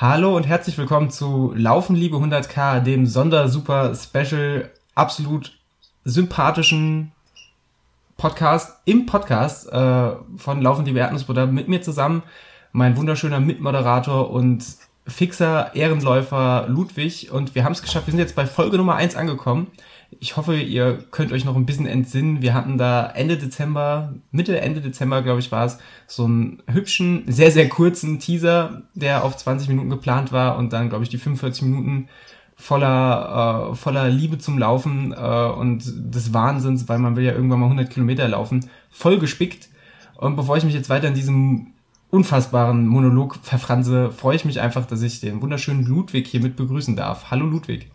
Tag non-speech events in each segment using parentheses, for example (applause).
Hallo und herzlich willkommen zu Laufen Liebe 100k, dem Sondersuper Special, absolut sympathischen Podcast im Podcast äh, von Laufen Liebe Erdnussbutter mit mir zusammen mein wunderschöner Mitmoderator und fixer Ehrenläufer Ludwig und wir haben es geschafft. Wir sind jetzt bei Folge Nummer eins angekommen. Ich hoffe, ihr könnt euch noch ein bisschen entsinnen. Wir hatten da Ende Dezember, Mitte, Ende Dezember, glaube ich, war es, so einen hübschen, sehr, sehr kurzen Teaser, der auf 20 Minuten geplant war und dann, glaube ich, die 45 Minuten voller, äh, voller Liebe zum Laufen äh, und des Wahnsinns, weil man will ja irgendwann mal 100 Kilometer laufen, voll gespickt. Und bevor ich mich jetzt weiter in diesem unfassbaren Monolog verfranse, freue ich mich einfach, dass ich den wunderschönen Ludwig hier mit begrüßen darf. Hallo Ludwig.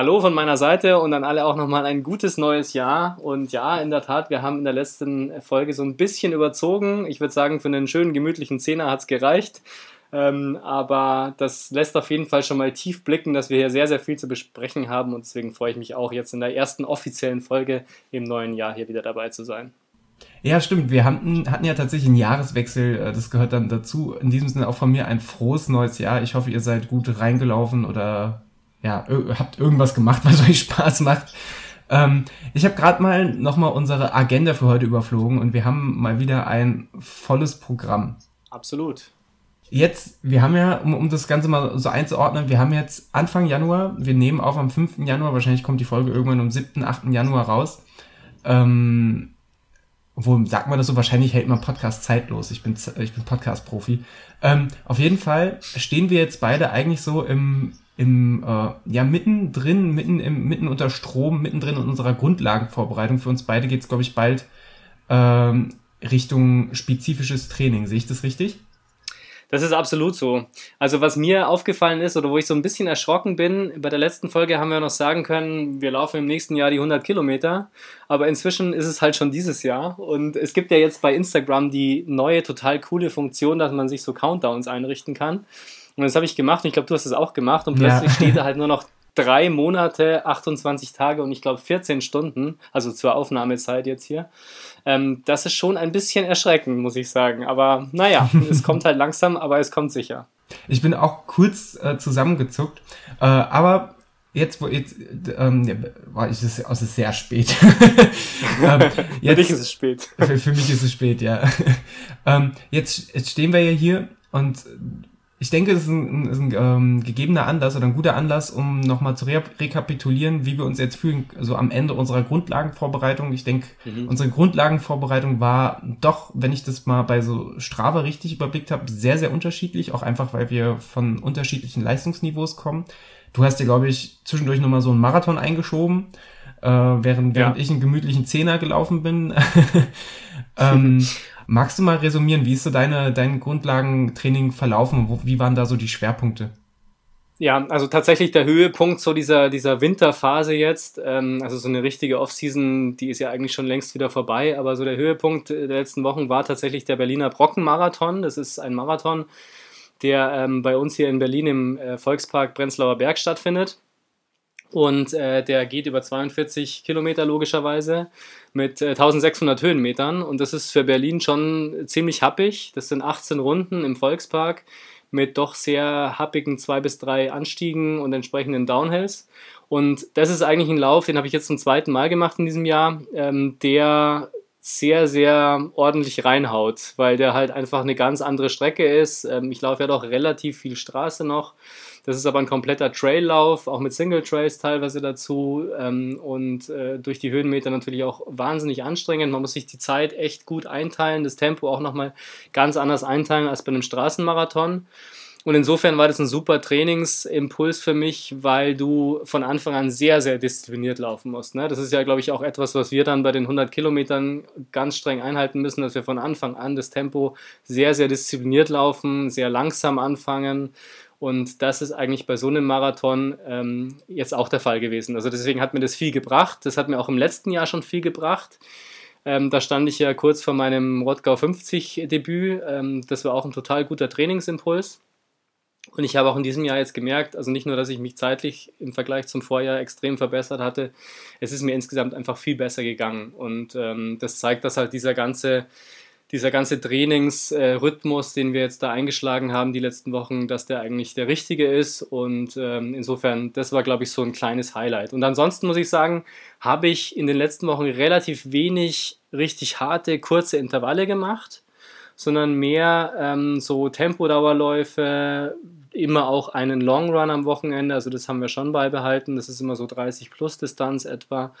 Hallo von meiner Seite und an alle auch nochmal ein gutes neues Jahr. Und ja, in der Tat, wir haben in der letzten Folge so ein bisschen überzogen. Ich würde sagen, für einen schönen, gemütlichen Zehner hat es gereicht. Ähm, aber das lässt auf jeden Fall schon mal tief blicken, dass wir hier sehr, sehr viel zu besprechen haben. Und deswegen freue ich mich auch jetzt in der ersten offiziellen Folge im neuen Jahr hier wieder dabei zu sein. Ja, stimmt. Wir hatten, hatten ja tatsächlich einen Jahreswechsel. Äh, das gehört dann dazu. In diesem Sinne auch von mir ein frohes neues Jahr. Ich hoffe, ihr seid gut reingelaufen oder ja, habt irgendwas gemacht, (laughs) was euch Spaß macht. Ähm, ich habe gerade mal nochmal unsere Agenda für heute überflogen und wir haben mal wieder ein volles Programm. Absolut. Jetzt, wir haben ja, um, um das Ganze mal so einzuordnen, wir haben jetzt Anfang Januar, wir nehmen auf am 5. Januar, wahrscheinlich kommt die Folge irgendwann am 7., 8. Januar raus. Ähm, wo sagt man das so, wahrscheinlich hält man Podcast zeitlos. Ich bin, ich bin Podcast-Profi. Ähm, auf jeden Fall stehen wir jetzt beide eigentlich so im, im äh, ja, mittendrin, mitten, im, mitten unter Strom, mittendrin in unserer Grundlagenvorbereitung. Für uns beide geht es, glaube ich, bald ähm, Richtung spezifisches Training. Sehe ich das richtig? Das ist absolut so. Also was mir aufgefallen ist oder wo ich so ein bisschen erschrocken bin, bei der letzten Folge haben wir noch sagen können, wir laufen im nächsten Jahr die 100 Kilometer, aber inzwischen ist es halt schon dieses Jahr und es gibt ja jetzt bei Instagram die neue total coole Funktion, dass man sich so Countdowns einrichten kann. Und das habe ich gemacht und ich glaube, du hast es auch gemacht und plötzlich ja. steht da halt nur noch (laughs) drei Monate, 28 Tage und ich glaube 14 Stunden, also zur Aufnahmezeit jetzt hier. Ähm, das ist schon ein bisschen erschreckend, muss ich sagen. Aber naja, (laughs) es kommt halt langsam, aber es kommt sicher. Ich bin auch kurz äh, zusammengezuckt, äh, aber jetzt, wo jetzt, ähm, ja, es ist, es ist sehr spät. (laughs) ähm, jetzt, für dich ist es spät. Für, für mich ist es spät, ja. ähm, jetzt, jetzt stehen wir ja hier und ich denke, es ist ein, ist ein ähm, gegebener Anlass oder ein guter Anlass, um nochmal zu re rekapitulieren, wie wir uns jetzt fühlen, also am Ende unserer Grundlagenvorbereitung. Ich denke, mhm. unsere Grundlagenvorbereitung war doch, wenn ich das mal bei so Strava richtig überblickt habe, sehr, sehr unterschiedlich, auch einfach, weil wir von unterschiedlichen Leistungsniveaus kommen. Du hast dir, glaube ich, zwischendurch nochmal so einen Marathon eingeschoben, äh, während, ja. während ich einen gemütlichen Zehner gelaufen bin. (laughs) ähm, (laughs) Magst du mal resumieren, wie ist so deine, dein Grundlagentraining verlaufen? Wo, wie waren da so die Schwerpunkte? Ja, also tatsächlich der Höhepunkt so dieser, dieser Winterphase jetzt, ähm, also so eine richtige Offseason, die ist ja eigentlich schon längst wieder vorbei, aber so der Höhepunkt der letzten Wochen war tatsächlich der Berliner Brockenmarathon. Das ist ein Marathon, der ähm, bei uns hier in Berlin im äh, Volkspark Prenzlauer Berg stattfindet. Und äh, der geht über 42 Kilometer logischerweise mit äh, 1600 Höhenmetern. Und das ist für Berlin schon ziemlich happig. Das sind 18 Runden im Volkspark mit doch sehr happigen zwei bis drei Anstiegen und entsprechenden Downhills. Und das ist eigentlich ein Lauf, den habe ich jetzt zum zweiten Mal gemacht in diesem Jahr, ähm, der sehr, sehr ordentlich reinhaut, weil der halt einfach eine ganz andere Strecke ist. Ähm, ich laufe ja doch relativ viel Straße noch das ist aber ein kompletter Traillauf, auch mit Single Trails teilweise dazu ähm, und äh, durch die Höhenmeter natürlich auch wahnsinnig anstrengend. Man muss sich die Zeit echt gut einteilen, das Tempo auch nochmal ganz anders einteilen als bei einem Straßenmarathon. Und insofern war das ein super Trainingsimpuls für mich, weil du von Anfang an sehr, sehr diszipliniert laufen musst. Ne? Das ist ja, glaube ich, auch etwas, was wir dann bei den 100 Kilometern ganz streng einhalten müssen, dass wir von Anfang an das Tempo sehr, sehr diszipliniert laufen, sehr langsam anfangen und das ist eigentlich bei so einem Marathon ähm, jetzt auch der Fall gewesen. Also deswegen hat mir das viel gebracht. Das hat mir auch im letzten Jahr schon viel gebracht. Ähm, da stand ich ja kurz vor meinem Rottgau 50 Debüt. Ähm, das war auch ein total guter Trainingsimpuls. Und ich habe auch in diesem Jahr jetzt gemerkt, also nicht nur, dass ich mich zeitlich im Vergleich zum Vorjahr extrem verbessert hatte, es ist mir insgesamt einfach viel besser gegangen. Und ähm, das zeigt, dass halt dieser ganze dieser ganze Trainingsrhythmus, den wir jetzt da eingeschlagen haben die letzten Wochen, dass der eigentlich der richtige ist. Und ähm, insofern, das war, glaube ich, so ein kleines Highlight. Und ansonsten muss ich sagen, habe ich in den letzten Wochen relativ wenig richtig harte, kurze Intervalle gemacht, sondern mehr ähm, so Tempodauerläufe, immer auch einen Long Run am Wochenende. Also das haben wir schon beibehalten. Das ist immer so 30 plus Distanz etwa.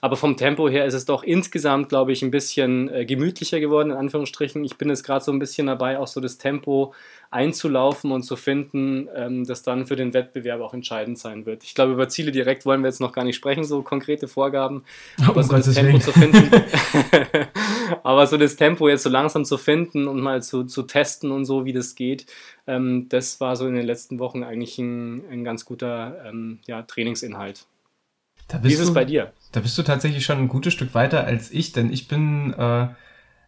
Aber vom Tempo her ist es doch insgesamt, glaube ich, ein bisschen äh, gemütlicher geworden, in Anführungsstrichen. Ich bin jetzt gerade so ein bisschen dabei, auch so das Tempo einzulaufen und zu finden, ähm, das dann für den Wettbewerb auch entscheidend sein wird. Ich glaube, über Ziele direkt wollen wir jetzt noch gar nicht sprechen, so konkrete Vorgaben. (laughs) Aber so das Tempo zu finden. (laughs) aber so das Tempo jetzt so langsam zu finden und mal zu, zu testen und so, wie das geht, ähm, das war so in den letzten Wochen eigentlich ein, ein ganz guter ähm, ja, Trainingsinhalt. Wie ist es bei dir? Da bist du tatsächlich schon ein gutes Stück weiter als ich, denn ich bin, äh,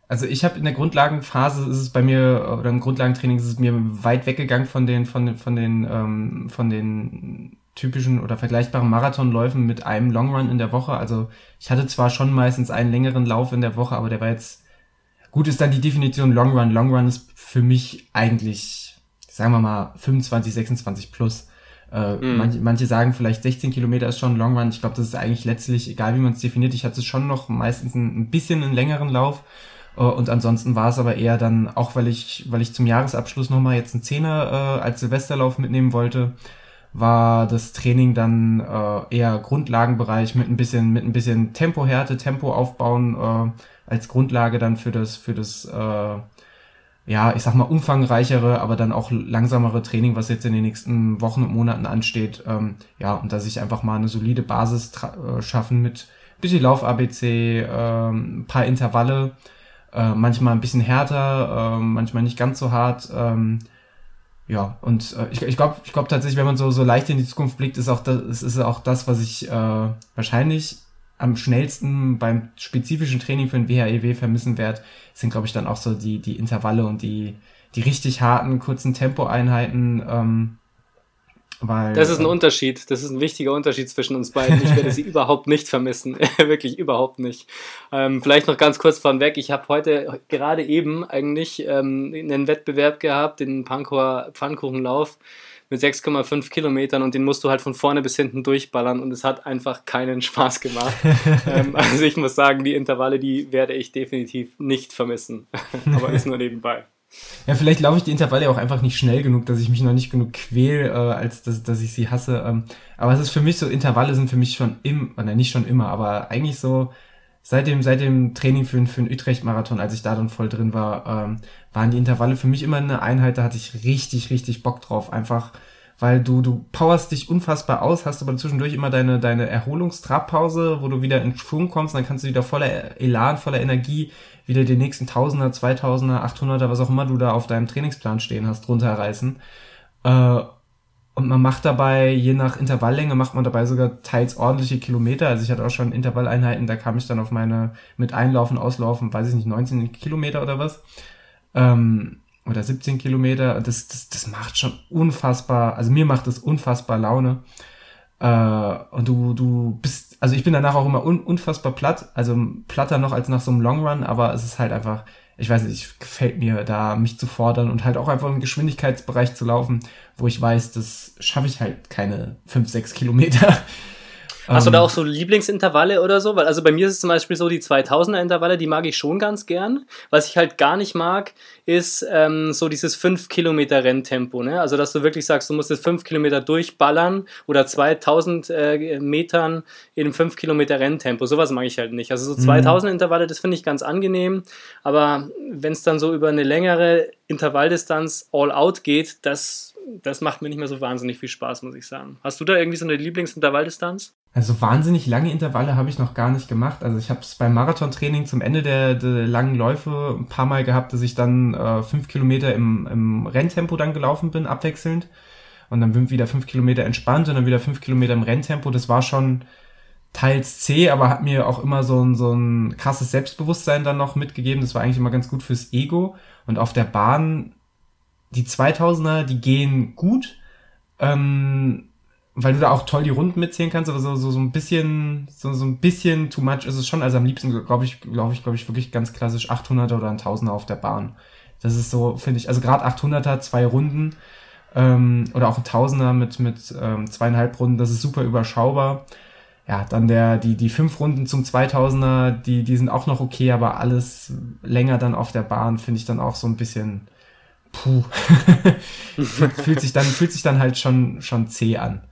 also ich habe in der Grundlagenphase ist es bei mir oder im Grundlagentraining ist es mir weit weggegangen von den von den von den ähm, von den typischen oder vergleichbaren Marathonläufen mit einem Longrun in der Woche. Also ich hatte zwar schon meistens einen längeren Lauf in der Woche, aber der war jetzt gut ist dann die Definition Longrun. Longrun ist für mich eigentlich, sagen wir mal 25, 26 plus. Äh, mhm. manche, manche sagen vielleicht 16 Kilometer ist schon ein Long Run. Ich glaube, das ist eigentlich letztlich, egal wie man es definiert, ich hatte schon noch meistens ein, ein bisschen einen längeren Lauf. Uh, und ansonsten war es aber eher dann, auch weil ich, weil ich zum Jahresabschluss nochmal jetzt einen Zehner äh, als Silvesterlauf mitnehmen wollte, war das Training dann äh, eher Grundlagenbereich mit ein bisschen, mit ein bisschen Tempohärte, Tempo aufbauen äh, als Grundlage dann für das, für das äh, ja, ich sag mal, umfangreichere, aber dann auch langsamere Training, was jetzt in den nächsten Wochen und Monaten ansteht. Ähm, ja, und dass ich einfach mal eine solide Basis äh, schaffen mit bisschen Lauf-ABC, ähm, paar Intervalle, äh, manchmal ein bisschen härter, äh, manchmal nicht ganz so hart. Ähm, ja, und äh, ich, ich glaube ich glaub tatsächlich, wenn man so, so leicht in die Zukunft blickt, ist auch das, ist auch das, was ich äh, wahrscheinlich am schnellsten beim spezifischen Training für ein WHEW vermissen werde, sind, glaube ich, dann auch so die, die Intervalle und die, die richtig harten, kurzen Tempoeinheiten. Ähm, weil, das ist ein äh, Unterschied. Das ist ein wichtiger Unterschied zwischen uns beiden. Ich werde sie (laughs) überhaupt nicht vermissen. (laughs) Wirklich überhaupt nicht. Ähm, vielleicht noch ganz kurz vorweg. Ich habe heute gerade eben eigentlich ähm, einen Wettbewerb gehabt, den Pankower Pfannkuchenlauf mit 6,5 Kilometern und den musst du halt von vorne bis hinten durchballern und es hat einfach keinen Spaß gemacht. (laughs) ähm, also ich muss sagen, die Intervalle, die werde ich definitiv nicht vermissen. (laughs) Aber ist nur nebenbei. Ja, vielleicht laufe ich die Intervalle auch einfach nicht schnell genug, dass ich mich noch nicht genug quäl, äh, als dass, dass ich sie hasse. Ähm, aber es ist für mich so, Intervalle sind für mich schon im, oder nicht schon immer, aber eigentlich so seit dem, seit dem Training für, für den Utrecht-Marathon, als ich da dann voll drin war, ähm, waren die Intervalle für mich immer eine Einheit, da hatte ich richtig, richtig Bock drauf. Einfach, weil du, du powerst dich unfassbar aus, hast aber zwischendurch immer deine, deine Erholungstrabpause, wo du wieder in Schwung kommst, dann kannst du wieder voller Elan, voller Energie wieder die nächsten Tausender, Zweitausender, Achthunderter, was auch immer du da auf deinem Trainingsplan stehen hast, runterreißen. Äh, und man macht dabei, je nach Intervalllänge, macht man dabei sogar teils ordentliche Kilometer. Also ich hatte auch schon Intervalleinheiten, da kam ich dann auf meine, mit Einlaufen, Auslaufen, weiß ich nicht, 19 Kilometer oder was. Ähm, oder 17 Kilometer. Das, das, das macht schon unfassbar, also mir macht das unfassbar Laune. Äh, und du, du bist, also ich bin danach auch immer un, unfassbar platt, also platter noch als nach so einem Long Run, aber es ist halt einfach, ich weiß nicht, gefällt mir da, mich zu fordern und halt auch einfach im Geschwindigkeitsbereich zu laufen, wo ich weiß, das schaffe ich halt keine 5, 6 Kilometer. Hast du da ähm. auch so Lieblingsintervalle oder so? Weil also bei mir ist es zum Beispiel so, die 2000er Intervalle, die mag ich schon ganz gern. Was ich halt gar nicht mag, ist ähm, so dieses 5 Kilometer Renntempo. Ne? Also dass du wirklich sagst, du musst jetzt 5 Kilometer durchballern oder 2000 äh, Metern in 5 Kilometer Renntempo. Sowas mag ich halt nicht. Also so 2000 mhm. Intervalle, das finde ich ganz angenehm. Aber wenn es dann so über eine längere Intervalldistanz all out geht, das, das macht mir nicht mehr so wahnsinnig viel Spaß, muss ich sagen. Hast du da irgendwie so eine Lieblingsintervalldistanz? Also wahnsinnig lange Intervalle habe ich noch gar nicht gemacht. Also ich habe es beim Marathontraining zum Ende der, der, langen Läufe ein paar Mal gehabt, dass ich dann äh, fünf Kilometer im, im Renntempo dann gelaufen bin, abwechselnd. Und dann wieder fünf Kilometer entspannt und dann wieder fünf Kilometer im Renntempo. Das war schon teils zäh, aber hat mir auch immer so ein, so ein krasses Selbstbewusstsein dann noch mitgegeben. Das war eigentlich immer ganz gut fürs Ego. Und auf der Bahn, die 2000er, die gehen gut. Ähm, weil du da auch toll die Runden mitzählen kannst, aber so, so, so ein bisschen, so, so ein bisschen too much ist es schon. Also am liebsten, glaube ich, glaube ich, glaube ich, wirklich ganz klassisch 800er oder 1000er auf der Bahn. Das ist so, finde ich, also gerade 800er, zwei Runden, ähm, oder auch ein Tausender mit, mit ähm, zweieinhalb Runden, das ist super überschaubar. Ja, dann der, die, die fünf Runden zum 2000er, die, die sind auch noch okay, aber alles länger dann auf der Bahn finde ich dann auch so ein bisschen, puh, (laughs) fühlt sich dann, fühlt sich dann halt schon, schon zäh an.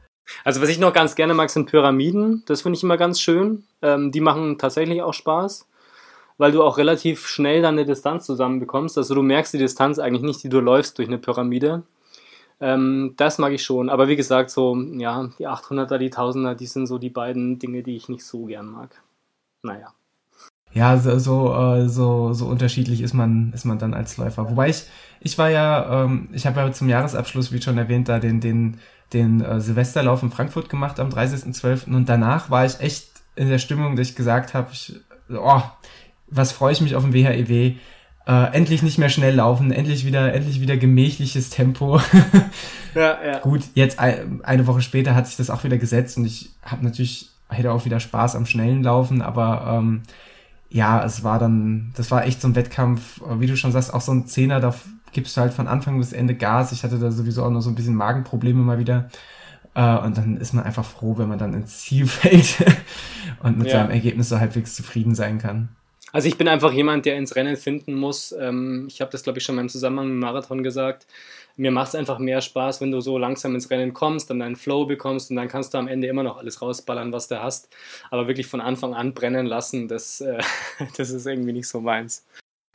Also was ich noch ganz gerne mag, sind Pyramiden. Das finde ich immer ganz schön. Ähm, die machen tatsächlich auch Spaß, weil du auch relativ schnell dann eine Distanz zusammenbekommst. Also du merkst die Distanz eigentlich nicht, die du läufst durch eine Pyramide. Ähm, das mag ich schon. Aber wie gesagt, so, ja, die 800er, die 1000er, die sind so die beiden Dinge, die ich nicht so gern mag. Naja. Ja, so, so, äh, so, so unterschiedlich ist man, ist man dann als Läufer. Wobei ich, ich war ja, ähm, ich habe ja zum Jahresabschluss, wie schon erwähnt, da den, den den äh, Silvesterlauf in Frankfurt gemacht am 30.12. Und danach war ich echt in der Stimmung, dass ich gesagt habe, ich, oh, was freue ich mich auf dem WHEW. E äh, endlich nicht mehr schnell laufen, endlich wieder, endlich wieder gemächliches Tempo. (laughs) ja, ja. Gut, jetzt eine Woche später hat sich das auch wieder gesetzt und ich habe natürlich, hätte auch wieder Spaß am schnellen Laufen, aber ähm, ja, es war dann, das war echt so ein Wettkampf, wie du schon sagst, auch so ein Zehner, da gibst du halt von Anfang bis Ende Gas. Ich hatte da sowieso auch noch so ein bisschen Magenprobleme mal wieder. Äh, und dann ist man einfach froh, wenn man dann ins Ziel (laughs) fällt und mit ja. seinem Ergebnis so halbwegs zufrieden sein kann. Also ich bin einfach jemand, der ins Rennen finden muss. Ähm, ich habe das, glaube ich, schon mal im Zusammenhang mit dem Marathon gesagt. Mir macht es einfach mehr Spaß, wenn du so langsam ins Rennen kommst, dann deinen Flow bekommst und dann kannst du am Ende immer noch alles rausballern, was du hast. Aber wirklich von Anfang an brennen lassen, das, äh, (laughs) das ist irgendwie nicht so meins.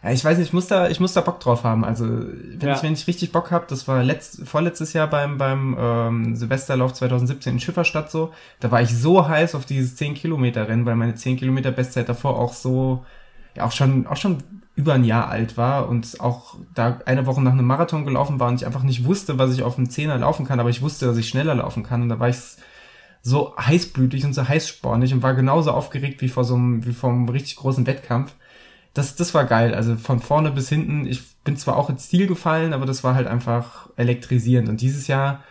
Ja, ich weiß nicht, ich muss da, ich muss da Bock drauf haben. Also wenn ja. ich, wenn ich richtig Bock habe, das war letzt, vorletztes Jahr beim, beim ähm, Silvesterlauf 2017 in Schifferstadt so, da war ich so heiß auf dieses 10 Kilometer Rennen, weil meine 10 Kilometer Bestzeit davor auch so, ja auch schon, auch schon über ein Jahr alt war und auch da eine Woche nach einem Marathon gelaufen war und ich einfach nicht wusste, was ich auf dem Zehner laufen kann, aber ich wusste, dass ich schneller laufen kann und da war ich so heißblütig und so heißspornig und war genauso aufgeregt wie vor so einem, wie vor einem richtig großen Wettkampf das, das war geil. Also von vorne bis hinten. Ich bin zwar auch ins Stil gefallen, aber das war halt einfach elektrisierend. Und dieses Jahr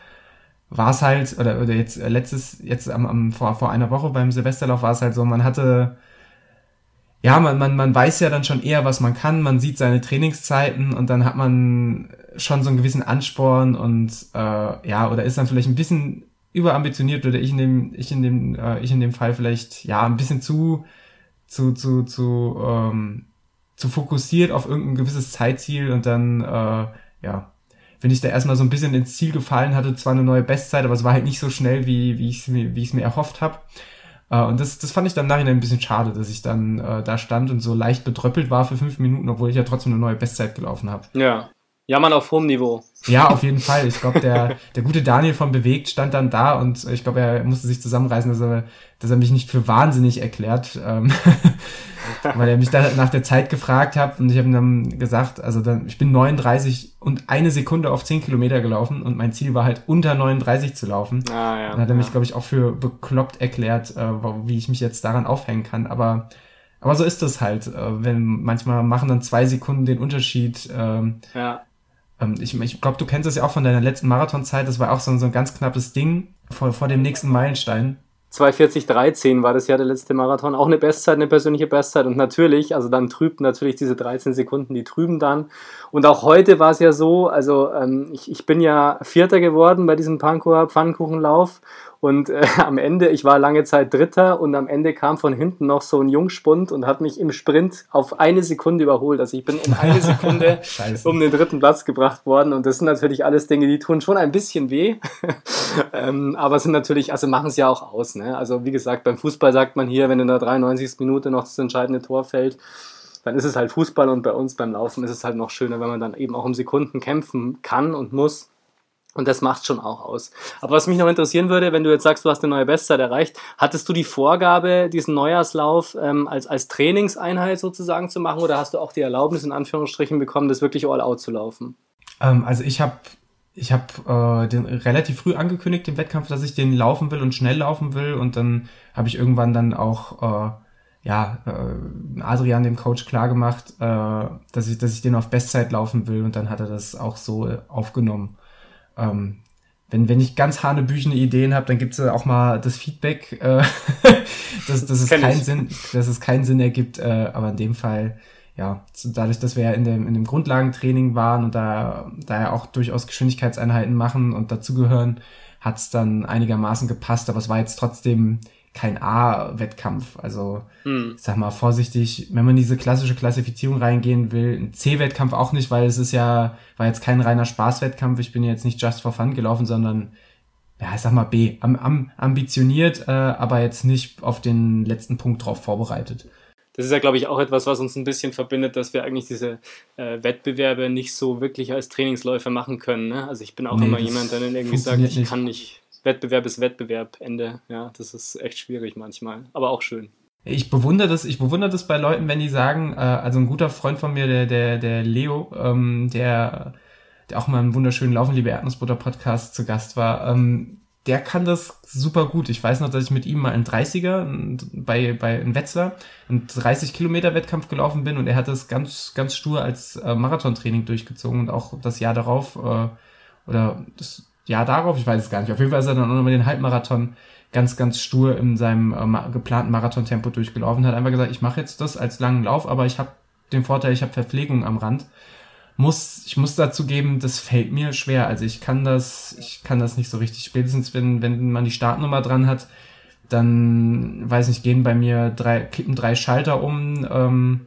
war es halt, oder, oder jetzt äh, letztes, jetzt am, am, vor, vor einer Woche beim Silvesterlauf war es halt so, man hatte, ja, man, man, man weiß ja dann schon eher, was man kann, man sieht seine Trainingszeiten und dann hat man schon so einen gewissen Ansporn und äh, ja, oder ist dann vielleicht ein bisschen überambitioniert oder ich in dem, ich in dem, äh, ich in dem Fall vielleicht ja ein bisschen zu, zu, zu, zu, ähm, zu fokussiert auf irgendein gewisses Zeitziel und dann, äh, ja, wenn ich da erstmal so ein bisschen ins Ziel gefallen hatte, zwar eine neue Bestzeit, aber es war halt nicht so schnell, wie, wie ich es mir, wie mir erhofft habe. Äh, und das, das fand ich dann nachher ein bisschen schade, dass ich dann äh, da stand und so leicht betröppelt war für fünf Minuten, obwohl ich ja trotzdem eine neue Bestzeit gelaufen habe. Ja. Ja, man auf hohem Niveau. Ja, auf jeden Fall. Ich glaube, der, der gute Daniel von Bewegt stand dann da und ich glaube, er musste sich zusammenreißen, dass er, dass er mich nicht für wahnsinnig erklärt, ähm, (laughs) weil er mich da nach der Zeit gefragt hat und ich habe ihm dann gesagt, also dann, ich bin 39 und eine Sekunde auf 10 Kilometer gelaufen und mein Ziel war halt unter 39 zu laufen. Ah, ja, dann hat er mich, ja. glaube ich, auch für bekloppt erklärt, äh, wie ich mich jetzt daran aufhängen kann. Aber aber so ist es halt, äh, wenn manchmal machen dann zwei Sekunden den Unterschied. Ähm, ja. Ähm, ich ich glaube, du kennst es ja auch von deiner letzten Marathonzeit. Das war auch so, so ein ganz knappes Ding vor, vor dem nächsten Meilenstein. 2,40,13 war das ja der letzte Marathon. Auch eine Bestzeit, eine persönliche Bestzeit. Und natürlich, also dann trübt natürlich diese 13 Sekunden, die trüben dann. Und auch heute war es ja so, also ähm, ich, ich bin ja Vierter geworden bei diesem Pankower Pfannkuchenlauf. Und äh, (laughs) am Ende, ich war lange Zeit Dritter und am Ende kam von hinten noch so ein Jungspund und hat mich im Sprint auf eine Sekunde überholt. Also ich bin um eine (laughs) Sekunde um den dritten Platz gebracht worden. Und das sind natürlich alles Dinge, die tun schon ein bisschen weh. (laughs) ähm, aber sind natürlich, also machen es ja auch aus. Ne? Also wie gesagt, beim Fußball sagt man hier, wenn in der 93. Minute noch das entscheidende Tor fällt, dann ist es halt Fußball und bei uns beim Laufen ist es halt noch schöner, wenn man dann eben auch um Sekunden kämpfen kann und muss. Und das macht schon auch aus. Aber was mich noch interessieren würde, wenn du jetzt sagst, du hast eine neue Bestzeit erreicht, hattest du die Vorgabe, diesen Neujahrslauf ähm, als, als Trainingseinheit sozusagen zu machen oder hast du auch die Erlaubnis in Anführungsstrichen bekommen, das wirklich all out zu laufen? Ähm, also ich habe ich hab, äh, den relativ früh angekündigt, den Wettkampf, dass ich den laufen will und schnell laufen will und dann habe ich irgendwann dann auch äh, ja, äh, Adrian, dem Coach, klar gemacht, äh, dass, ich, dass ich den auf Bestzeit laufen will und dann hat er das auch so aufgenommen ähm, wenn, wenn ich ganz hanebüchene Ideen habe, dann gibt es auch mal das Feedback, äh, (laughs) dass, dass, es keinen Sinn, dass es keinen Sinn ergibt. Äh, aber in dem Fall, ja, dadurch, dass wir ja in dem, in dem Grundlagentraining waren und da, da ja auch durchaus Geschwindigkeitseinheiten machen und dazugehören, hat es dann einigermaßen gepasst, aber es war jetzt trotzdem kein A-Wettkampf. Also, hm. ich sag mal vorsichtig, wenn man diese klassische Klassifizierung reingehen will, ein C-Wettkampf auch nicht, weil es ist ja, war jetzt kein reiner Spaßwettkampf. Ich bin jetzt nicht just for fun gelaufen, sondern, ja, ich sag mal B, am, am, ambitioniert, äh, aber jetzt nicht auf den letzten Punkt drauf vorbereitet. Das ist ja, glaube ich, auch etwas, was uns ein bisschen verbindet, dass wir eigentlich diese äh, Wettbewerbe nicht so wirklich als Trainingsläufer machen können. Ne? Also ich bin auch nee, immer jemand, der dann irgendwie sagt, ich nicht. kann nicht Wettbewerb ist Wettbewerb, Ende. Ja, das ist echt schwierig manchmal, aber auch schön. Ich bewundere das, ich bewundere das bei Leuten, wenn die sagen, äh, also ein guter Freund von mir, der, der, der Leo, ähm, der, der auch mal im wunderschönen Laufen, liebe Erdnussbutter Podcast zu Gast war, ähm, der kann das super gut. Ich weiß noch, dass ich mit ihm mal einen 30er bei, bei in Wetzlar einen 30 Kilometer Wettkampf gelaufen bin und er hat das ganz, ganz stur als äh, Marathontraining durchgezogen und auch das Jahr darauf, äh, oder das Jahr darauf, ich weiß es gar nicht. Auf jeden Fall ist er dann nochmal den Halbmarathon ganz, ganz stur in seinem äh, geplanten Marathontempo durchgelaufen, hat einfach gesagt, ich mache jetzt das als langen Lauf, aber ich habe den Vorteil, ich habe Verpflegung am Rand. Muss, ich muss dazu geben, das fällt mir schwer. Also ich kann das, ich kann das nicht so richtig. Spätestens wenn, wenn man die Startnummer dran hat, dann weiß nicht, gehen bei mir drei, kippen drei Schalter um. Ähm,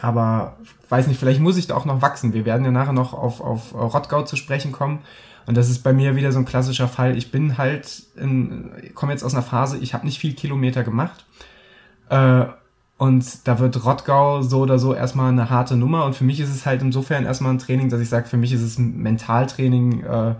aber weiß nicht, vielleicht muss ich da auch noch wachsen. Wir werden ja nachher noch auf, auf Rottgau zu sprechen kommen. Und das ist bei mir wieder so ein klassischer Fall. Ich bin halt, komme jetzt aus einer Phase, ich habe nicht viel Kilometer gemacht. Äh, und da wird Rottgau so oder so erstmal eine harte Nummer. Und für mich ist es halt insofern erstmal ein Training, dass ich sage, für mich ist es ein Mentaltraining, äh,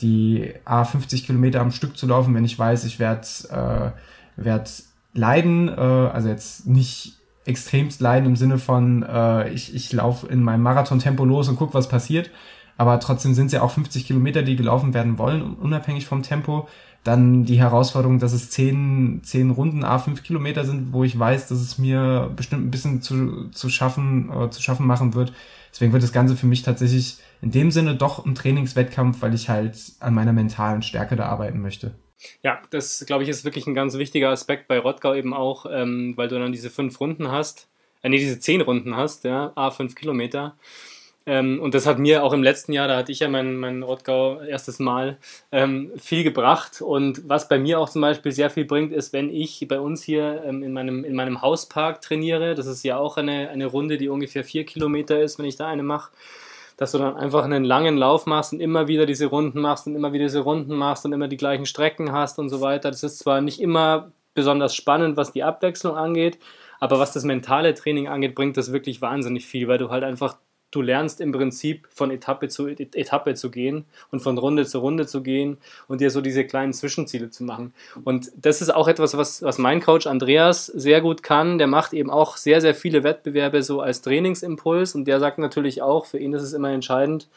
die A50 Kilometer am Stück zu laufen, wenn ich weiß, ich werde äh, werd leiden. Äh, also jetzt nicht extremst leiden im Sinne von, äh, ich, ich laufe in meinem Marathon-Tempo los und guck, was passiert, aber trotzdem sind es ja auch 50 Kilometer, die gelaufen werden wollen, unabhängig vom Tempo. Dann die Herausforderung, dass es 10, 10 Runden A5 Kilometer sind, wo ich weiß, dass es mir bestimmt ein bisschen zu, zu schaffen, äh, zu schaffen machen wird. Deswegen wird das Ganze für mich tatsächlich in dem Sinne doch ein Trainingswettkampf, weil ich halt an meiner mentalen Stärke da arbeiten möchte. Ja, das glaube ich ist wirklich ein ganz wichtiger Aspekt bei Rottgau eben auch, ähm, weil du dann diese fünf Runden hast, äh, nee, diese zehn Runden hast, ja, A5 Kilometer. Ähm, und das hat mir auch im letzten Jahr, da hatte ich ja mein, mein Rottgau erstes Mal, ähm, viel gebracht. Und was bei mir auch zum Beispiel sehr viel bringt, ist, wenn ich bei uns hier ähm, in, meinem, in meinem Hauspark trainiere, das ist ja auch eine, eine Runde, die ungefähr vier Kilometer ist, wenn ich da eine mache, dass du dann einfach einen langen Lauf machst und immer wieder diese Runden machst und immer wieder diese Runden machst und immer die gleichen Strecken hast und so weiter. Das ist zwar nicht immer besonders spannend, was die Abwechslung angeht, aber was das mentale Training angeht, bringt das wirklich wahnsinnig viel, weil du halt einfach du lernst im Prinzip von Etappe zu Etappe zu gehen und von Runde zu Runde zu gehen und dir so diese kleinen Zwischenziele zu machen. Und das ist auch etwas, was, was mein Coach Andreas sehr gut kann. Der macht eben auch sehr, sehr viele Wettbewerbe so als Trainingsimpuls und der sagt natürlich auch, für ihn ist es immer entscheidend,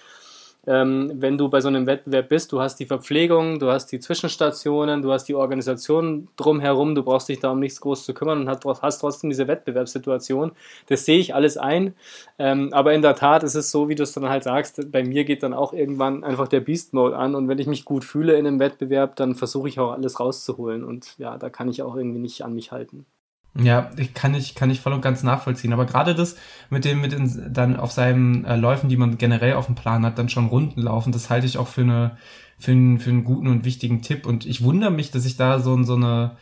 ähm, wenn du bei so einem Wettbewerb bist, du hast die Verpflegung, du hast die Zwischenstationen, du hast die Organisation drumherum, du brauchst dich da um nichts groß zu kümmern und hast trotzdem diese Wettbewerbssituation. Das sehe ich alles ein, ähm, aber in der Tat ist es so, wie du es dann halt sagst, bei mir geht dann auch irgendwann einfach der Beast Mode an und wenn ich mich gut fühle in einem Wettbewerb, dann versuche ich auch alles rauszuholen und ja, da kann ich auch irgendwie nicht an mich halten. Ja, ich kann ich kann ich voll und ganz nachvollziehen. Aber gerade das mit dem mit den dann auf seinen äh, Läufen, die man generell auf dem Plan hat, dann schon Runden laufen, das halte ich auch für eine für einen, für einen guten und wichtigen Tipp. Und ich wundere mich, dass ich da so, so eine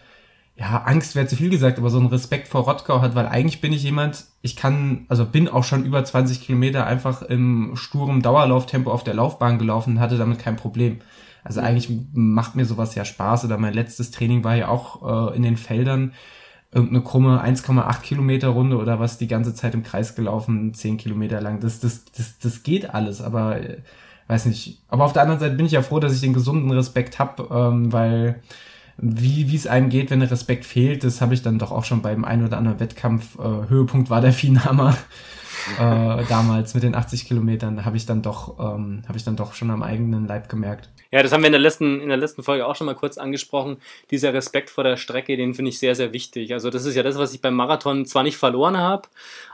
ja, Angst wäre zu viel gesagt, aber so ein Respekt vor Rottgau hat, weil eigentlich bin ich jemand, ich kann, also bin auch schon über 20 Kilometer einfach im sturem Dauerlauftempo auf der Laufbahn gelaufen und hatte damit kein Problem. Also eigentlich macht mir sowas ja Spaß oder mein letztes Training war ja auch äh, in den Feldern irgendeine krumme 1,8 Kilometer Runde oder was die ganze Zeit im Kreis gelaufen, 10 Kilometer lang. Das, das, das, das geht alles, aber äh, weiß nicht. Aber auf der anderen Seite bin ich ja froh, dass ich den gesunden Respekt hab, ähm, weil wie wie es einem geht, wenn der Respekt fehlt, das habe ich dann doch auch schon beim einen oder anderen Wettkampf. Äh, Höhepunkt war der Finama. Äh, damals mit den 80 Kilometern, habe ich dann doch, ähm, habe ich dann doch schon am eigenen Leib gemerkt. Ja, das haben wir in der letzten, in der letzten Folge auch schon mal kurz angesprochen. Dieser Respekt vor der Strecke, den finde ich sehr, sehr wichtig. Also das ist ja das, was ich beim Marathon zwar nicht verloren habe,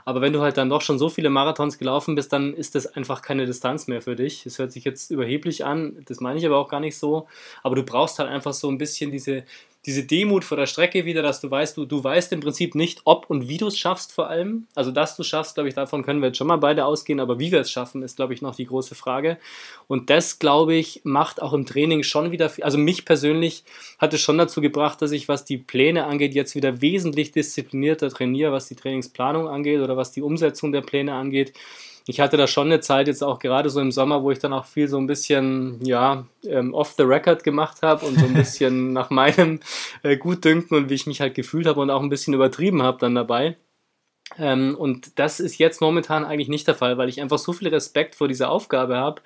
aber wenn du halt dann doch schon so viele Marathons gelaufen bist, dann ist das einfach keine Distanz mehr für dich. Das hört sich jetzt überheblich an, das meine ich aber auch gar nicht so. Aber du brauchst halt einfach so ein bisschen diese, diese Demut vor der Strecke wieder, dass du weißt, du, du weißt im Prinzip nicht, ob und wie du es schaffst vor allem. Also, dass du schaffst, glaube ich, davon können wir jetzt schon mal beide ausgehen, aber wie wir es schaffen, ist, glaube ich, noch die große Frage. Und das, glaube ich, macht auch im Training schon wieder, also mich persönlich hat es schon dazu gebracht, dass ich, was die Pläne angeht, jetzt wieder wesentlich disziplinierter trainiere, was die Trainingsplanung angeht oder was die Umsetzung der Pläne angeht ich hatte da schon eine Zeit jetzt auch gerade so im Sommer, wo ich dann auch viel so ein bisschen, ja, ähm, off the record gemacht habe und so ein bisschen (laughs) nach meinem äh, Gutdünken und wie ich mich halt gefühlt habe und auch ein bisschen übertrieben habe dann dabei. Ähm, und das ist jetzt momentan eigentlich nicht der Fall, weil ich einfach so viel Respekt vor dieser Aufgabe habe,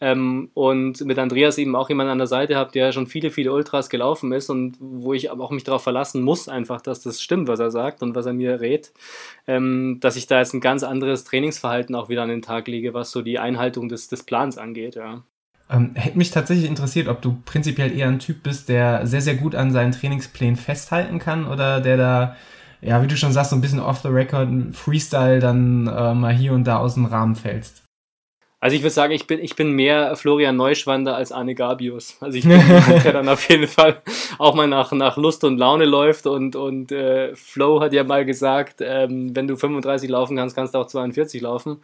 ähm, und mit Andreas eben auch jemand an der Seite habe, der schon viele, viele Ultras gelaufen ist und wo ich aber auch mich darauf verlassen muss, einfach, dass das stimmt, was er sagt und was er mir rät, ähm, dass ich da jetzt ein ganz anderes Trainingsverhalten auch wieder an den Tag lege, was so die Einhaltung des, des Plans angeht, ja. Ähm, hätte mich tatsächlich interessiert, ob du prinzipiell eher ein Typ bist, der sehr, sehr gut an seinen Trainingsplänen festhalten kann oder der da, ja, wie du schon sagst, so ein bisschen off the record, Freestyle dann äh, mal hier und da aus dem Rahmen fällst. Also ich würde sagen, ich bin, ich bin mehr Florian Neuschwander als Arne Gabius. Also ich (laughs) bin jemand, der dann auf jeden Fall auch mal nach, nach Lust und Laune läuft und, und äh, Flo hat ja mal gesagt, ähm, wenn du 35 laufen kannst, kannst du auch 42 laufen.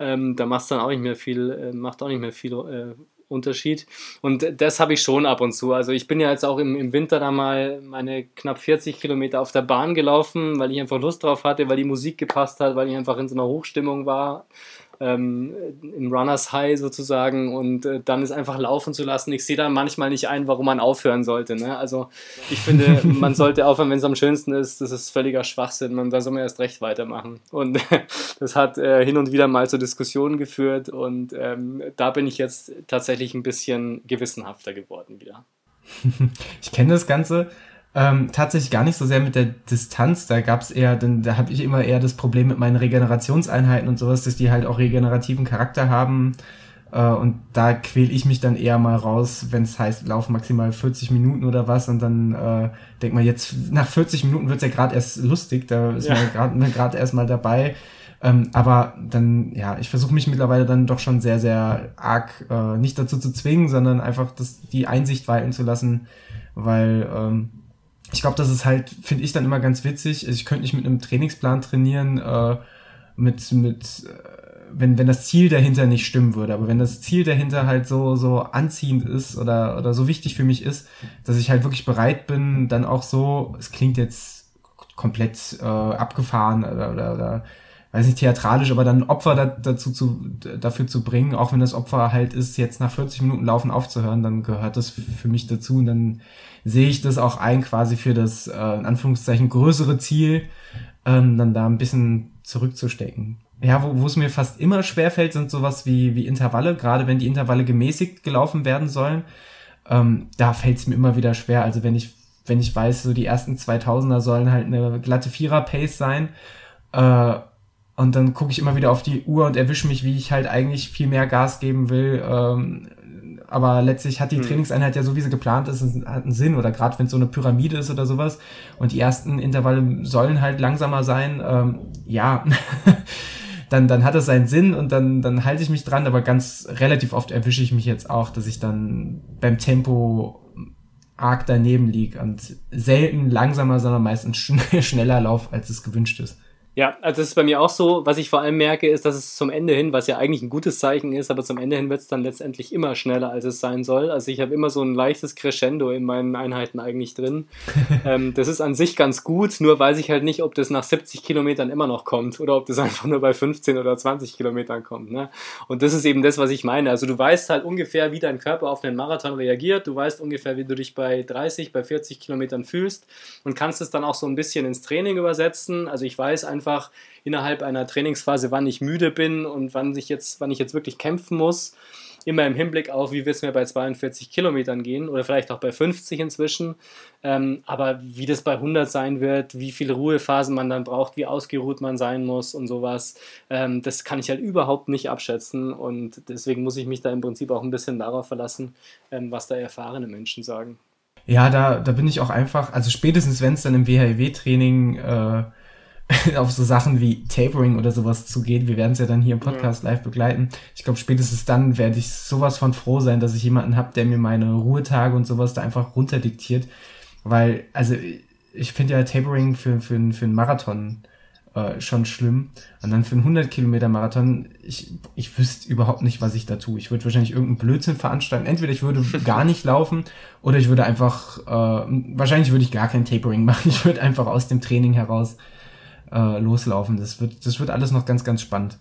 Ähm, da machst dann auch nicht mehr viel, äh, macht auch nicht mehr viel äh, Unterschied. Und das habe ich schon ab und zu. Also ich bin ja jetzt auch im, im Winter da mal meine knapp 40 Kilometer auf der Bahn gelaufen, weil ich einfach Lust drauf hatte, weil die Musik gepasst hat, weil ich einfach in so einer Hochstimmung war ähm, im Runners High sozusagen und äh, dann es einfach laufen zu lassen. Ich sehe da manchmal nicht ein, warum man aufhören sollte. Ne? Also ich finde, (laughs) man sollte aufhören, wenn es am schönsten ist. Das ist völliger Schwachsinn. Man, da soll man erst recht weitermachen. Und (laughs) das hat äh, hin und wieder mal zu Diskussionen geführt und ähm, da bin ich jetzt tatsächlich ein bisschen gewissenhafter geworden wieder. (laughs) Ich kenne das Ganze ähm, tatsächlich gar nicht so sehr mit der Distanz. Da gab es eher, denn da habe ich immer eher das Problem mit meinen Regenerationseinheiten und sowas, dass die halt auch regenerativen Charakter haben. Äh, und da quäle ich mich dann eher mal raus, wenn es heißt, lauf maximal 40 Minuten oder was. Und dann äh, denkt man, jetzt nach 40 Minuten wird's ja gerade erst lustig, da ist ja. man gerade erst mal dabei. Ähm, aber dann, ja, ich versuche mich mittlerweile dann doch schon sehr, sehr arg äh, nicht dazu zu zwingen, sondern einfach das, die Einsicht walten zu lassen, weil ähm, ich glaube, das ist halt, finde ich dann immer ganz witzig. Ich könnte nicht mit einem Trainingsplan trainieren, äh, mit, mit, äh, wenn, wenn das Ziel dahinter nicht stimmen würde. Aber wenn das Ziel dahinter halt so, so anziehend ist oder, oder so wichtig für mich ist, dass ich halt wirklich bereit bin, dann auch so, es klingt jetzt komplett äh, abgefahren oder, oder, oder weiß nicht, theatralisch, aber dann Opfer da, dazu zu, dafür zu bringen, auch wenn das Opfer halt ist, jetzt nach 40 Minuten Laufen aufzuhören, dann gehört das für mich dazu und dann sehe ich das auch ein, quasi für das, äh, in Anführungszeichen, größere Ziel, ähm, dann da ein bisschen zurückzustecken. Ja, wo, es mir fast immer schwerfällt, sind sowas wie, wie Intervalle, gerade wenn die Intervalle gemäßigt gelaufen werden sollen. Ähm, da fällt es mir immer wieder schwer. Also wenn ich, wenn ich weiß, so die ersten 2000er sollen halt eine glatte Vierer-Pace sein, äh, und dann gucke ich immer wieder auf die Uhr und erwische mich, wie ich halt eigentlich viel mehr Gas geben will. Ähm, aber letztlich hat die mhm. Trainingseinheit ja so, wie sie geplant ist, hat einen Sinn. Oder gerade wenn es so eine Pyramide ist oder sowas. Und die ersten Intervalle sollen halt langsamer sein. Ähm, ja, (laughs) dann, dann hat es seinen Sinn und dann, dann halte ich mich dran. Aber ganz relativ oft erwische ich mich jetzt auch, dass ich dann beim Tempo arg daneben liege und selten langsamer, sondern meistens (laughs) schneller lauf, als es gewünscht ist. Ja, also das ist bei mir auch so. Was ich vor allem merke, ist, dass es zum Ende hin, was ja eigentlich ein gutes Zeichen ist, aber zum Ende hin wird es dann letztendlich immer schneller, als es sein soll. Also ich habe immer so ein leichtes Crescendo in meinen Einheiten eigentlich drin. (laughs) ähm, das ist an sich ganz gut, nur weiß ich halt nicht, ob das nach 70 Kilometern immer noch kommt oder ob das einfach nur bei 15 oder 20 Kilometern kommt. Ne? Und das ist eben das, was ich meine. Also du weißt halt ungefähr, wie dein Körper auf einen Marathon reagiert. Du weißt ungefähr, wie du dich bei 30, bei 40 Kilometern fühlst und kannst es dann auch so ein bisschen ins Training übersetzen. Also ich weiß einfach, einfach innerhalb einer Trainingsphase, wann ich müde bin und wann ich jetzt, wann ich jetzt wirklich kämpfen muss. immer im Hinblick auf, wie wird es mir bei 42 Kilometern gehen oder vielleicht auch bei 50 inzwischen. Ähm, aber wie das bei 100 sein wird, wie viele Ruhephasen man dann braucht, wie ausgeruht man sein muss und sowas, ähm, das kann ich halt überhaupt nicht abschätzen. Und deswegen muss ich mich da im Prinzip auch ein bisschen darauf verlassen, ähm, was da erfahrene Menschen sagen. Ja, da, da bin ich auch einfach, also spätestens wenn es dann im WHIW-Training äh, (laughs) auf so Sachen wie Tapering oder sowas zugeht. Wir werden es ja dann hier im Podcast ja. live begleiten. Ich glaube, spätestens dann werde ich sowas von froh sein, dass ich jemanden habe, der mir meine Ruhetage und sowas da einfach runterdiktiert. Weil, also ich finde ja Tapering für, für, für einen Marathon äh, schon schlimm. Und dann für einen 100 Kilometer Marathon, ich, ich wüsste überhaupt nicht, was ich da tue. Ich würde wahrscheinlich irgendeinen Blödsinn veranstalten. Entweder ich würde (laughs) gar nicht laufen oder ich würde einfach, äh, wahrscheinlich würde ich gar kein Tapering machen. Ich würde einfach aus dem Training heraus äh, loslaufen. Das wird, das wird alles noch ganz, ganz spannend.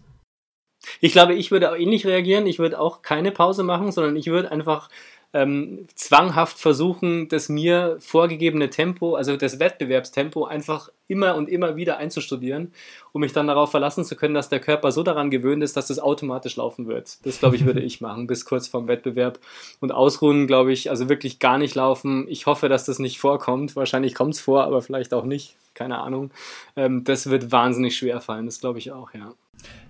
Ich glaube, ich würde auch ähnlich reagieren. Ich würde auch keine Pause machen, sondern ich würde einfach ähm, zwanghaft versuchen, das mir vorgegebene Tempo, also das Wettbewerbstempo, einfach immer und immer wieder einzustudieren, um mich dann darauf verlassen zu können, dass der Körper so daran gewöhnt ist, dass es automatisch laufen wird. Das, glaube ich, würde (laughs) ich machen, bis kurz vorm Wettbewerb. Und ausruhen, glaube ich, also wirklich gar nicht laufen. Ich hoffe, dass das nicht vorkommt. Wahrscheinlich kommt es vor, aber vielleicht auch nicht. Keine Ahnung. Ähm, das wird wahnsinnig schwer fallen, das glaube ich auch, ja.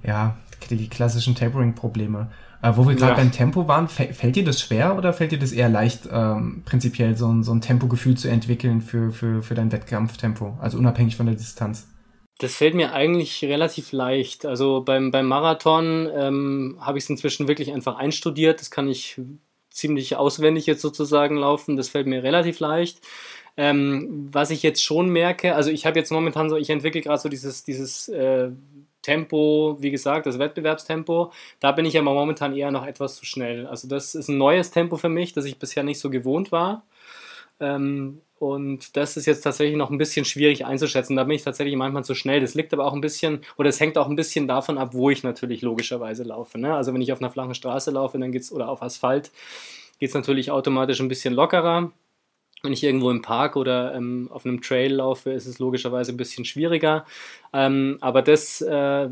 Ja, die klassischen Tapering-Probleme. Äh, wo wir gerade ja. beim Tempo waren, fällt dir das schwer oder fällt dir das eher leicht, ähm, prinzipiell so ein, so ein Tempogefühl zu entwickeln für, für, für dein Wettkampftempo, also unabhängig von der Distanz? Das fällt mir eigentlich relativ leicht. Also beim, beim Marathon ähm, habe ich es inzwischen wirklich einfach einstudiert. Das kann ich ziemlich auswendig jetzt sozusagen laufen. Das fällt mir relativ leicht. Ähm, was ich jetzt schon merke, also ich habe jetzt momentan so, ich entwickle gerade so dieses, dieses äh, Tempo, wie gesagt, das Wettbewerbstempo, da bin ich aber momentan eher noch etwas zu schnell. Also das ist ein neues Tempo für mich, das ich bisher nicht so gewohnt war. Ähm, und das ist jetzt tatsächlich noch ein bisschen schwierig einzuschätzen. Da bin ich tatsächlich manchmal zu schnell. Das liegt aber auch ein bisschen, oder es hängt auch ein bisschen davon ab, wo ich natürlich logischerweise laufe. Ne? Also wenn ich auf einer flachen Straße laufe, dann geht's, oder auf Asphalt, geht es natürlich automatisch ein bisschen lockerer. Wenn ich irgendwo im Park oder ähm, auf einem Trail laufe, ist es logischerweise ein bisschen schwieriger. Ähm, aber das, äh,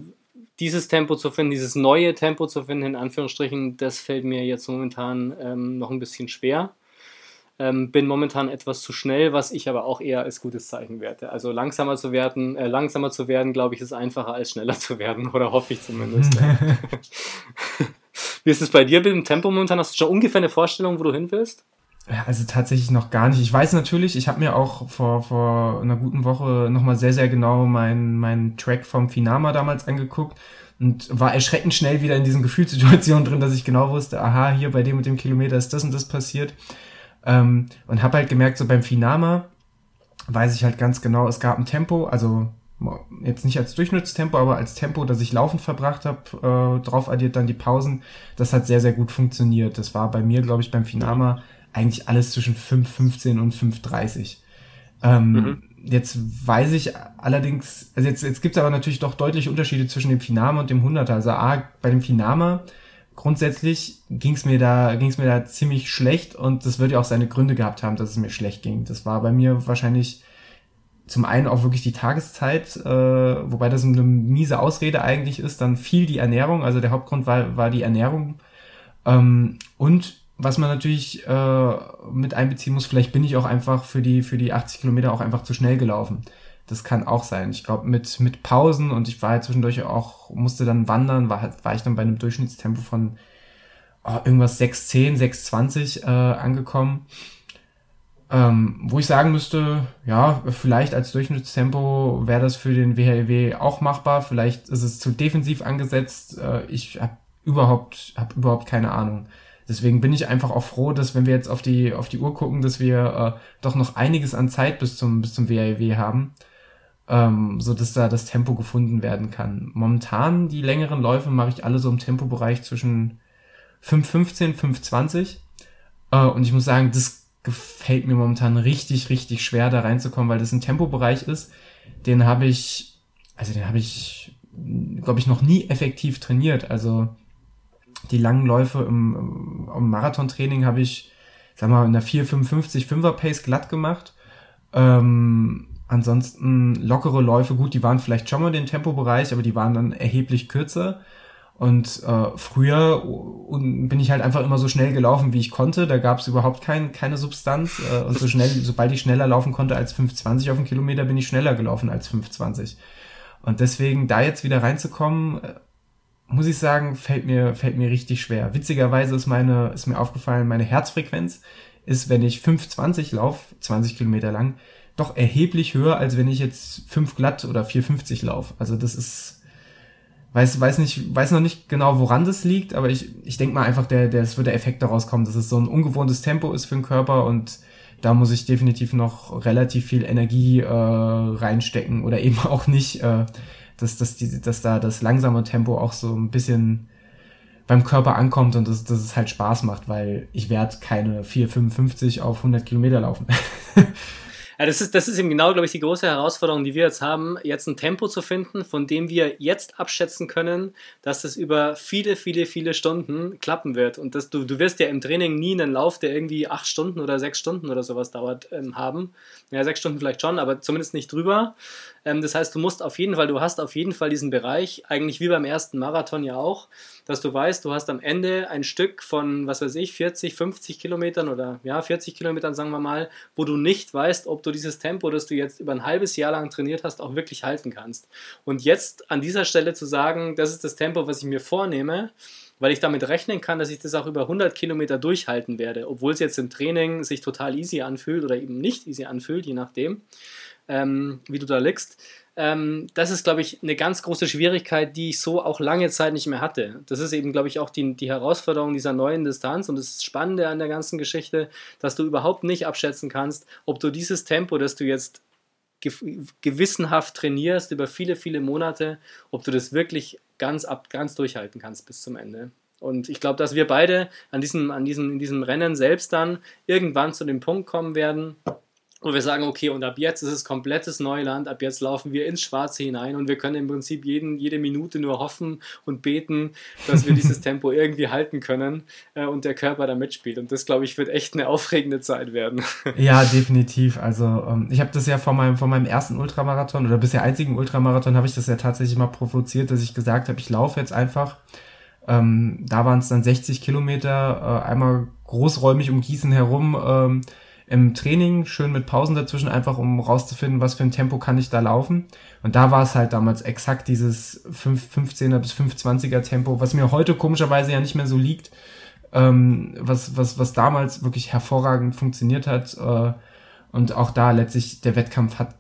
dieses Tempo zu finden, dieses neue Tempo zu finden, in Anführungsstrichen, das fällt mir jetzt momentan ähm, noch ein bisschen schwer. Ähm, bin momentan etwas zu schnell, was ich aber auch eher als gutes Zeichen werte. Also langsamer zu werden, äh, langsamer zu werden, glaube ich, ist einfacher als schneller (laughs) zu werden, oder hoffe ich zumindest. (laughs) (laughs) Wie ist es bei dir mit dem Tempo momentan? Hast du schon ungefähr eine Vorstellung, wo du hin willst? Ja, also tatsächlich noch gar nicht. Ich weiß natürlich, ich habe mir auch vor, vor einer guten Woche nochmal sehr, sehr genau meinen mein Track vom Finama damals angeguckt und war erschreckend schnell wieder in diesen Gefühlssituationen drin, dass ich genau wusste, aha, hier bei dem und dem Kilometer ist das und das passiert. Ähm, und habe halt gemerkt, so beim Finama weiß ich halt ganz genau, es gab ein Tempo, also jetzt nicht als Durchschnittstempo, aber als Tempo, das ich laufend verbracht habe, äh, drauf addiert dann die Pausen, das hat sehr, sehr gut funktioniert. Das war bei mir, glaube ich, beim Finama eigentlich alles zwischen 5,15 und 5,30. Ähm, mhm. Jetzt weiß ich allerdings, also jetzt, jetzt gibt es aber natürlich doch deutliche Unterschiede zwischen dem Finama und dem 100er. Also A, bei dem Finama grundsätzlich ging es mir da ging es mir da ziemlich schlecht und das wird ja auch seine Gründe gehabt haben, dass es mir schlecht ging. Das war bei mir wahrscheinlich zum einen auch wirklich die Tageszeit, äh, wobei das eine miese Ausrede eigentlich ist, dann viel die Ernährung, also der Hauptgrund war, war die Ernährung ähm, und was man natürlich äh, mit einbeziehen muss, vielleicht bin ich auch einfach für die, für die 80 Kilometer auch einfach zu schnell gelaufen. Das kann auch sein. Ich glaube, mit, mit Pausen und ich war halt zwischendurch auch, musste dann wandern, war, halt, war ich dann bei einem Durchschnittstempo von oh, irgendwas 6,10, 6,20 äh, angekommen. Ähm, wo ich sagen müsste, ja, vielleicht als Durchschnittstempo wäre das für den WHEW auch machbar. Vielleicht ist es zu defensiv angesetzt. Äh, ich habe überhaupt, hab überhaupt keine Ahnung. Deswegen bin ich einfach auch froh, dass wenn wir jetzt auf die, auf die Uhr gucken, dass wir äh, doch noch einiges an Zeit bis zum, bis zum WAW haben, ähm, so dass da das Tempo gefunden werden kann. Momentan die längeren Läufe mache ich alle so im Tempobereich zwischen 5,15, 5,20. Äh, und ich muss sagen, das gefällt mir momentan richtig, richtig schwer, da reinzukommen, weil das ein Tempobereich ist, den habe ich, also den habe ich, glaube ich, noch nie effektiv trainiert. Also die langen Läufe im, im Marathontraining habe ich, sag mal, in der 4,55 5er Pace glatt gemacht. Ähm, ansonsten lockere Läufe, gut, die waren vielleicht schon mal den Tempobereich, aber die waren dann erheblich kürzer. Und äh, früher und bin ich halt einfach immer so schnell gelaufen, wie ich konnte. Da gab es überhaupt kein, keine Substanz. Äh, und so schnell, sobald ich schneller laufen konnte als 5,20 auf den Kilometer, bin ich schneller gelaufen als 5,20. Und deswegen da jetzt wieder reinzukommen, äh, muss ich sagen, fällt mir, fällt mir richtig schwer. Witzigerweise ist meine, ist mir aufgefallen, meine Herzfrequenz ist, wenn ich 5,20 laufe, 20 Kilometer lang, doch erheblich höher, als wenn ich jetzt 5 glatt oder 4,50 laufe. Also das ist, weiß, weiß nicht, weiß noch nicht genau, woran das liegt, aber ich, ich denke mal einfach, der, der, es wird der Effekt daraus kommen, dass es so ein ungewohntes Tempo ist für den Körper und da muss ich definitiv noch relativ viel Energie äh, reinstecken oder eben (laughs) auch nicht, äh, dass, dass, die, dass da das langsame Tempo auch so ein bisschen beim Körper ankommt und dass, dass es halt Spaß macht, weil ich werde keine 4,55 auf 100 Kilometer laufen. (laughs) Ja, das ist, das ist eben genau, glaube ich, die große Herausforderung, die wir jetzt haben, jetzt ein Tempo zu finden, von dem wir jetzt abschätzen können, dass es über viele, viele, viele Stunden klappen wird. Und das, du, du wirst ja im Training nie einen Lauf, der irgendwie acht Stunden oder sechs Stunden oder sowas dauert, ähm, haben. Ja, sechs Stunden vielleicht schon, aber zumindest nicht drüber. Ähm, das heißt, du musst auf jeden Fall, du hast auf jeden Fall diesen Bereich, eigentlich wie beim ersten Marathon ja auch, dass du weißt, du hast am Ende ein Stück von, was weiß ich, 40, 50 Kilometern oder ja, 40 Kilometern, sagen wir mal, wo du nicht weißt, ob du dieses Tempo, das du jetzt über ein halbes Jahr lang trainiert hast, auch wirklich halten kannst. Und jetzt an dieser Stelle zu sagen, das ist das Tempo, was ich mir vornehme, weil ich damit rechnen kann, dass ich das auch über 100 Kilometer durchhalten werde, obwohl es jetzt im Training sich total easy anfühlt oder eben nicht easy anfühlt, je nachdem ähm, wie du da liegst. Ähm, das ist, glaube ich, eine ganz große Schwierigkeit, die ich so auch lange Zeit nicht mehr hatte. Das ist eben, glaube ich, auch die, die Herausforderung dieser neuen Distanz und das Spannende an der ganzen Geschichte, dass du überhaupt nicht abschätzen kannst, ob du dieses Tempo, das du jetzt gewissenhaft trainierst über viele, viele Monate, ob du das wirklich ganz ab, ganz durchhalten kannst bis zum Ende. Und ich glaube, dass wir beide an diesem, an diesem, in diesem Rennen selbst dann irgendwann zu dem Punkt kommen werden, und wir sagen, okay, und ab jetzt ist es komplettes Neuland, ab jetzt laufen wir ins Schwarze hinein und wir können im Prinzip jeden, jede Minute nur hoffen und beten, dass wir dieses (laughs) Tempo irgendwie halten können äh, und der Körper da mitspielt. Und das, glaube ich, wird echt eine aufregende Zeit werden. Ja, (laughs) definitiv. Also ähm, ich habe das ja vor meinem, vor meinem ersten Ultramarathon oder bisher einzigen Ultramarathon habe ich das ja tatsächlich mal provoziert, dass ich gesagt habe, ich laufe jetzt einfach. Ähm, da waren es dann 60 Kilometer, äh, einmal großräumig um Gießen herum. Ähm, im Training, schön mit Pausen dazwischen, einfach um rauszufinden, was für ein Tempo kann ich da laufen. Und da war es halt damals exakt dieses 5, 15er bis 520er Tempo, was mir heute komischerweise ja nicht mehr so liegt, ähm, was, was, was damals wirklich hervorragend funktioniert hat. Äh, und auch da letztlich der Wettkampf hat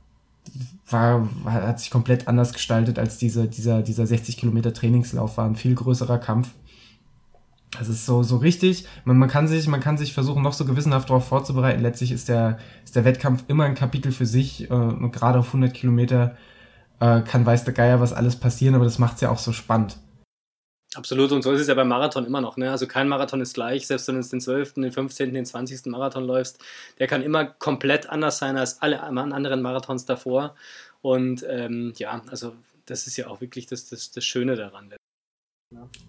war, hat sich komplett anders gestaltet als diese, dieser, dieser 60 Kilometer Trainingslauf, war ein viel größerer Kampf. Es ist so, so richtig, man, man, kann sich, man kann sich versuchen, noch so gewissenhaft darauf vorzubereiten. Letztlich ist der, ist der Wettkampf immer ein Kapitel für sich. Äh, gerade auf 100 Kilometer äh, kann weiß der Geier, was alles passieren, aber das macht es ja auch so spannend. Absolut, und so ist es ja beim Marathon immer noch. Ne? Also kein Marathon ist gleich, selbst wenn du den 12., den 15., den 20. Marathon läufst, der kann immer komplett anders sein als alle anderen Marathons davor. Und ähm, ja, also das ist ja auch wirklich das, das, das Schöne daran.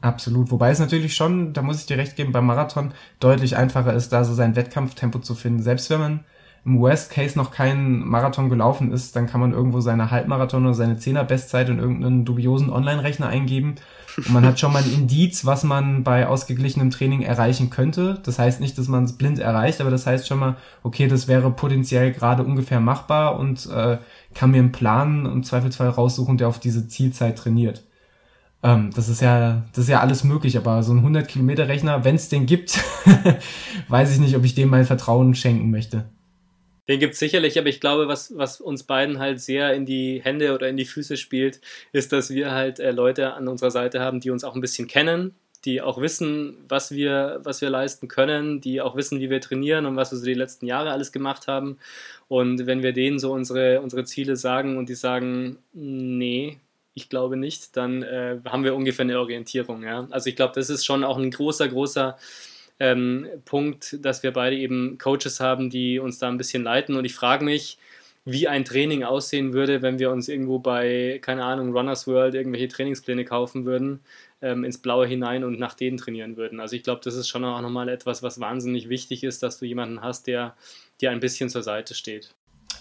Absolut. Wobei es natürlich schon, da muss ich dir recht geben, beim Marathon deutlich einfacher ist, da so sein Wettkampftempo zu finden. Selbst wenn man im Worst Case noch keinen Marathon gelaufen ist, dann kann man irgendwo seine Halbmarathon oder seine Zehner-Bestzeit in irgendeinen dubiosen Online-Rechner eingeben. Und man hat schon mal ein Indiz, was man bei ausgeglichenem Training erreichen könnte. Das heißt nicht, dass man es blind erreicht, aber das heißt schon mal, okay, das wäre potenziell gerade ungefähr machbar und äh, kann mir einen Plan im Zweifelsfall raussuchen, der auf diese Zielzeit trainiert. Ähm, das ist ja, das ist ja alles möglich, aber so ein 100 Kilometer Rechner, wenn es den gibt, (laughs) weiß ich nicht, ob ich dem mein Vertrauen schenken möchte. Den gibt es sicherlich, aber ich glaube, was, was uns beiden halt sehr in die Hände oder in die Füße spielt, ist, dass wir halt äh, Leute an unserer Seite haben, die uns auch ein bisschen kennen, die auch wissen, was wir, was wir leisten können, die auch wissen, wie wir trainieren und was wir so die letzten Jahre alles gemacht haben. Und wenn wir denen so unsere, unsere Ziele sagen und die sagen, nee, ich glaube nicht, dann äh, haben wir ungefähr eine Orientierung. Ja? Also ich glaube, das ist schon auch ein großer, großer ähm, Punkt, dass wir beide eben Coaches haben, die uns da ein bisschen leiten. Und ich frage mich, wie ein Training aussehen würde, wenn wir uns irgendwo bei, keine Ahnung, Runners World irgendwelche Trainingspläne kaufen würden, ähm, ins Blaue hinein und nach denen trainieren würden. Also ich glaube, das ist schon auch nochmal etwas, was wahnsinnig wichtig ist, dass du jemanden hast, der dir ein bisschen zur Seite steht.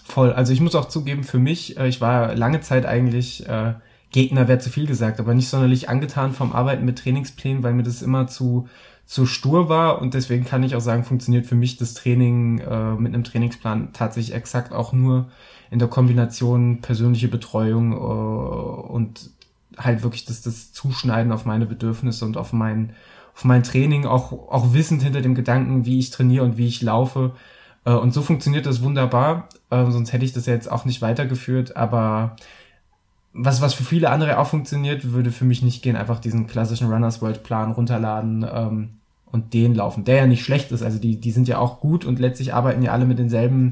Voll. Also ich muss auch zugeben, für mich, äh, ich war lange Zeit eigentlich äh, Gegner wäre zu viel gesagt, aber nicht sonderlich angetan vom Arbeiten mit Trainingsplänen, weil mir das immer zu, zu stur war und deswegen kann ich auch sagen, funktioniert für mich das Training äh, mit einem Trainingsplan tatsächlich exakt auch nur in der Kombination persönliche Betreuung äh, und halt wirklich das, das Zuschneiden auf meine Bedürfnisse und auf mein, auf mein Training, auch, auch wissend hinter dem Gedanken, wie ich trainiere und wie ich laufe. Äh, und so funktioniert das wunderbar. Äh, sonst hätte ich das ja jetzt auch nicht weitergeführt, aber was, was für viele andere auch funktioniert, würde für mich nicht gehen, einfach diesen klassischen Runners World Plan runterladen ähm, und den laufen, der ja nicht schlecht ist. Also die, die sind ja auch gut und letztlich arbeiten ja alle mit denselben,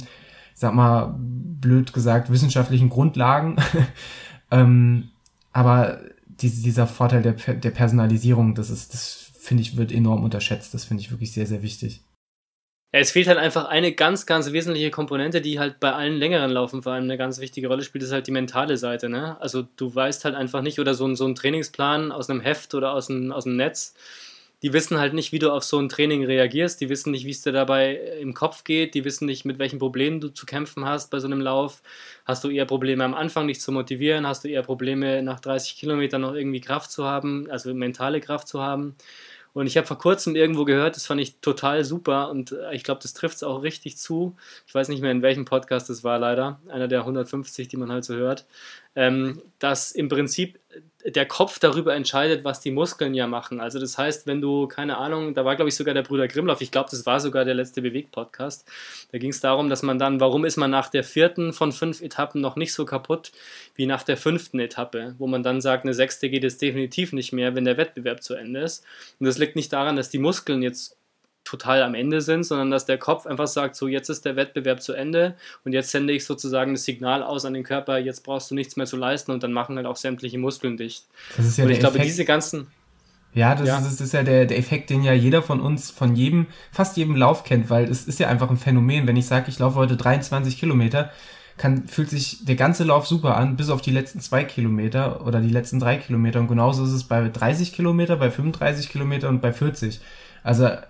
sag mal, blöd gesagt, wissenschaftlichen Grundlagen. (laughs) ähm, aber diese, dieser Vorteil der, der Personalisierung, das ist, das finde ich, wird enorm unterschätzt. Das finde ich wirklich sehr, sehr wichtig. Es fehlt halt einfach eine ganz, ganz wesentliche Komponente, die halt bei allen längeren Laufen vor allem eine ganz wichtige Rolle spielt, ist halt die mentale Seite. Ne? Also du weißt halt einfach nicht, oder so ein, so ein Trainingsplan aus einem Heft oder aus dem, aus dem Netz, die wissen halt nicht, wie du auf so ein Training reagierst, die wissen nicht, wie es dir dabei im Kopf geht, die wissen nicht, mit welchen Problemen du zu kämpfen hast bei so einem Lauf. Hast du eher Probleme am Anfang, dich zu motivieren? Hast du eher Probleme, nach 30 Kilometern noch irgendwie Kraft zu haben, also mentale Kraft zu haben? Und ich habe vor kurzem irgendwo gehört, das fand ich total super und äh, ich glaube, das trifft es auch richtig zu. Ich weiß nicht mehr, in welchem Podcast das war, leider. Einer der 150, die man halt so hört. Ähm, dass im Prinzip der Kopf darüber entscheidet, was die Muskeln ja machen. Also das heißt, wenn du, keine Ahnung, da war glaube ich sogar der Bruder Grimloff, ich glaube, das war sogar der letzte Bewegt-Podcast, da ging es darum, dass man dann, warum ist man nach der vierten von fünf Etappen noch nicht so kaputt wie nach der fünften Etappe, wo man dann sagt, eine sechste geht es definitiv nicht mehr, wenn der Wettbewerb zu Ende ist. Und das liegt nicht daran, dass die Muskeln jetzt total am Ende sind, sondern dass der Kopf einfach sagt, so jetzt ist der Wettbewerb zu Ende und jetzt sende ich sozusagen das Signal aus an den Körper, jetzt brauchst du nichts mehr zu leisten und dann machen halt auch sämtliche Muskeln dicht. Das ist ja und ich glaube, diese ganzen... Ja, das, ja. Ist, das ist ja der, der Effekt, den ja jeder von uns, von jedem, fast jedem Lauf kennt, weil es ist ja einfach ein Phänomen. Wenn ich sage, ich laufe heute 23 Kilometer, kann, fühlt sich der ganze Lauf super an, bis auf die letzten zwei Kilometer oder die letzten drei Kilometer. Und genauso ist es bei 30 Kilometer, bei 35 Kilometer und bei 40. Also äh,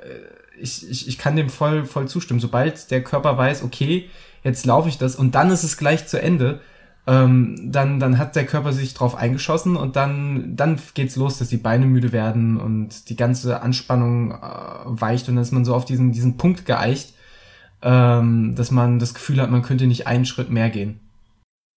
ich, ich, ich kann dem voll, voll zustimmen. Sobald der Körper weiß, okay, jetzt laufe ich das und dann ist es gleich zu Ende, ähm, dann, dann hat der Körper sich drauf eingeschossen und dann, dann geht's los, dass die Beine müde werden und die ganze Anspannung äh, weicht und dann ist man so auf diesen, diesen Punkt geeicht, ähm, dass man das Gefühl hat, man könnte nicht einen Schritt mehr gehen.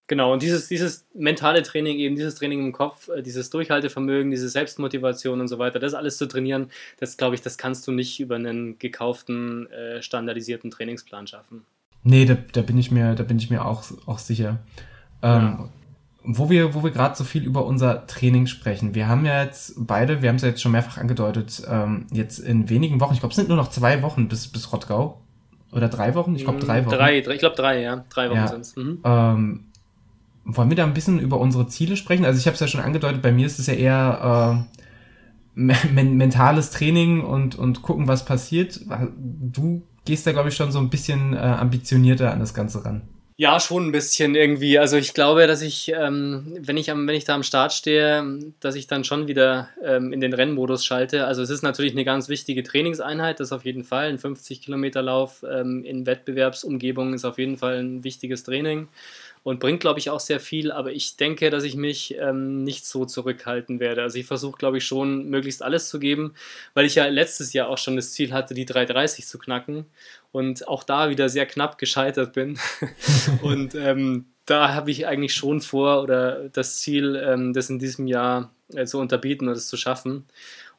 Genau, und dieses, dieses mentale Training, eben dieses Training im Kopf, äh, dieses Durchhaltevermögen, diese Selbstmotivation und so weiter, das alles zu trainieren, das glaube ich, das kannst du nicht über einen gekauften, äh, standardisierten Trainingsplan schaffen. Nee, da, da bin ich mir, da bin ich mir auch, auch sicher. Ähm, ja. Wo wir, wo wir gerade so viel über unser Training sprechen. Wir haben ja jetzt beide, wir haben es ja jetzt schon mehrfach angedeutet, ähm, jetzt in wenigen Wochen, ich glaube, es sind nur noch zwei Wochen bis, bis Rottgau. Oder drei Wochen? Ich glaube, drei Wochen. Drei, ich glaube, drei, ja. Drei Wochen ja. sind es. Mhm. Ähm, wollen wir da ein bisschen über unsere Ziele sprechen? Also ich habe es ja schon angedeutet, bei mir ist es ja eher äh, men mentales Training und, und gucken, was passiert. Du gehst da, glaube ich, schon so ein bisschen äh, ambitionierter an das Ganze ran. Ja, schon ein bisschen irgendwie. Also ich glaube, dass ich, ähm, wenn ich am, wenn ich da am Start stehe, dass ich dann schon wieder ähm, in den Rennmodus schalte. Also es ist natürlich eine ganz wichtige Trainingseinheit, das auf jeden Fall. Ein 50 Kilometer Lauf ähm, in Wettbewerbsumgebung ist auf jeden Fall ein wichtiges Training und bringt, glaube ich, auch sehr viel. Aber ich denke, dass ich mich ähm, nicht so zurückhalten werde. Also ich versuche, glaube ich, schon möglichst alles zu geben, weil ich ja letztes Jahr auch schon das Ziel hatte, die 330 zu knacken und auch da wieder sehr knapp gescheitert bin. (laughs) und ähm, da habe ich eigentlich schon vor oder das Ziel, ähm, das in diesem Jahr äh, zu unterbieten oder das zu schaffen.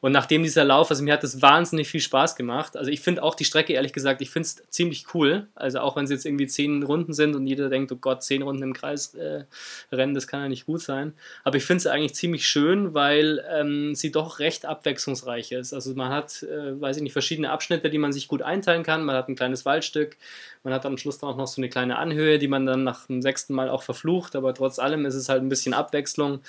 Und nachdem dieser Lauf, also mir hat das wahnsinnig viel Spaß gemacht. Also ich finde auch die Strecke, ehrlich gesagt, ich finde es ziemlich cool. Also auch wenn es jetzt irgendwie zehn Runden sind und jeder denkt, oh Gott, zehn Runden im Kreis äh, rennen, das kann ja nicht gut sein. Aber ich finde es eigentlich ziemlich schön, weil ähm, sie doch recht abwechslungsreich ist. Also man hat, äh, weiß ich nicht, verschiedene Abschnitte, die man sich gut einteilen kann. Man hat ein kleines Waldstück, man hat am Schluss dann auch noch so eine kleine Anhöhe, die man dann nach dem sechsten Mal auch verflucht. Aber trotz allem ist es halt ein bisschen Abwechslung.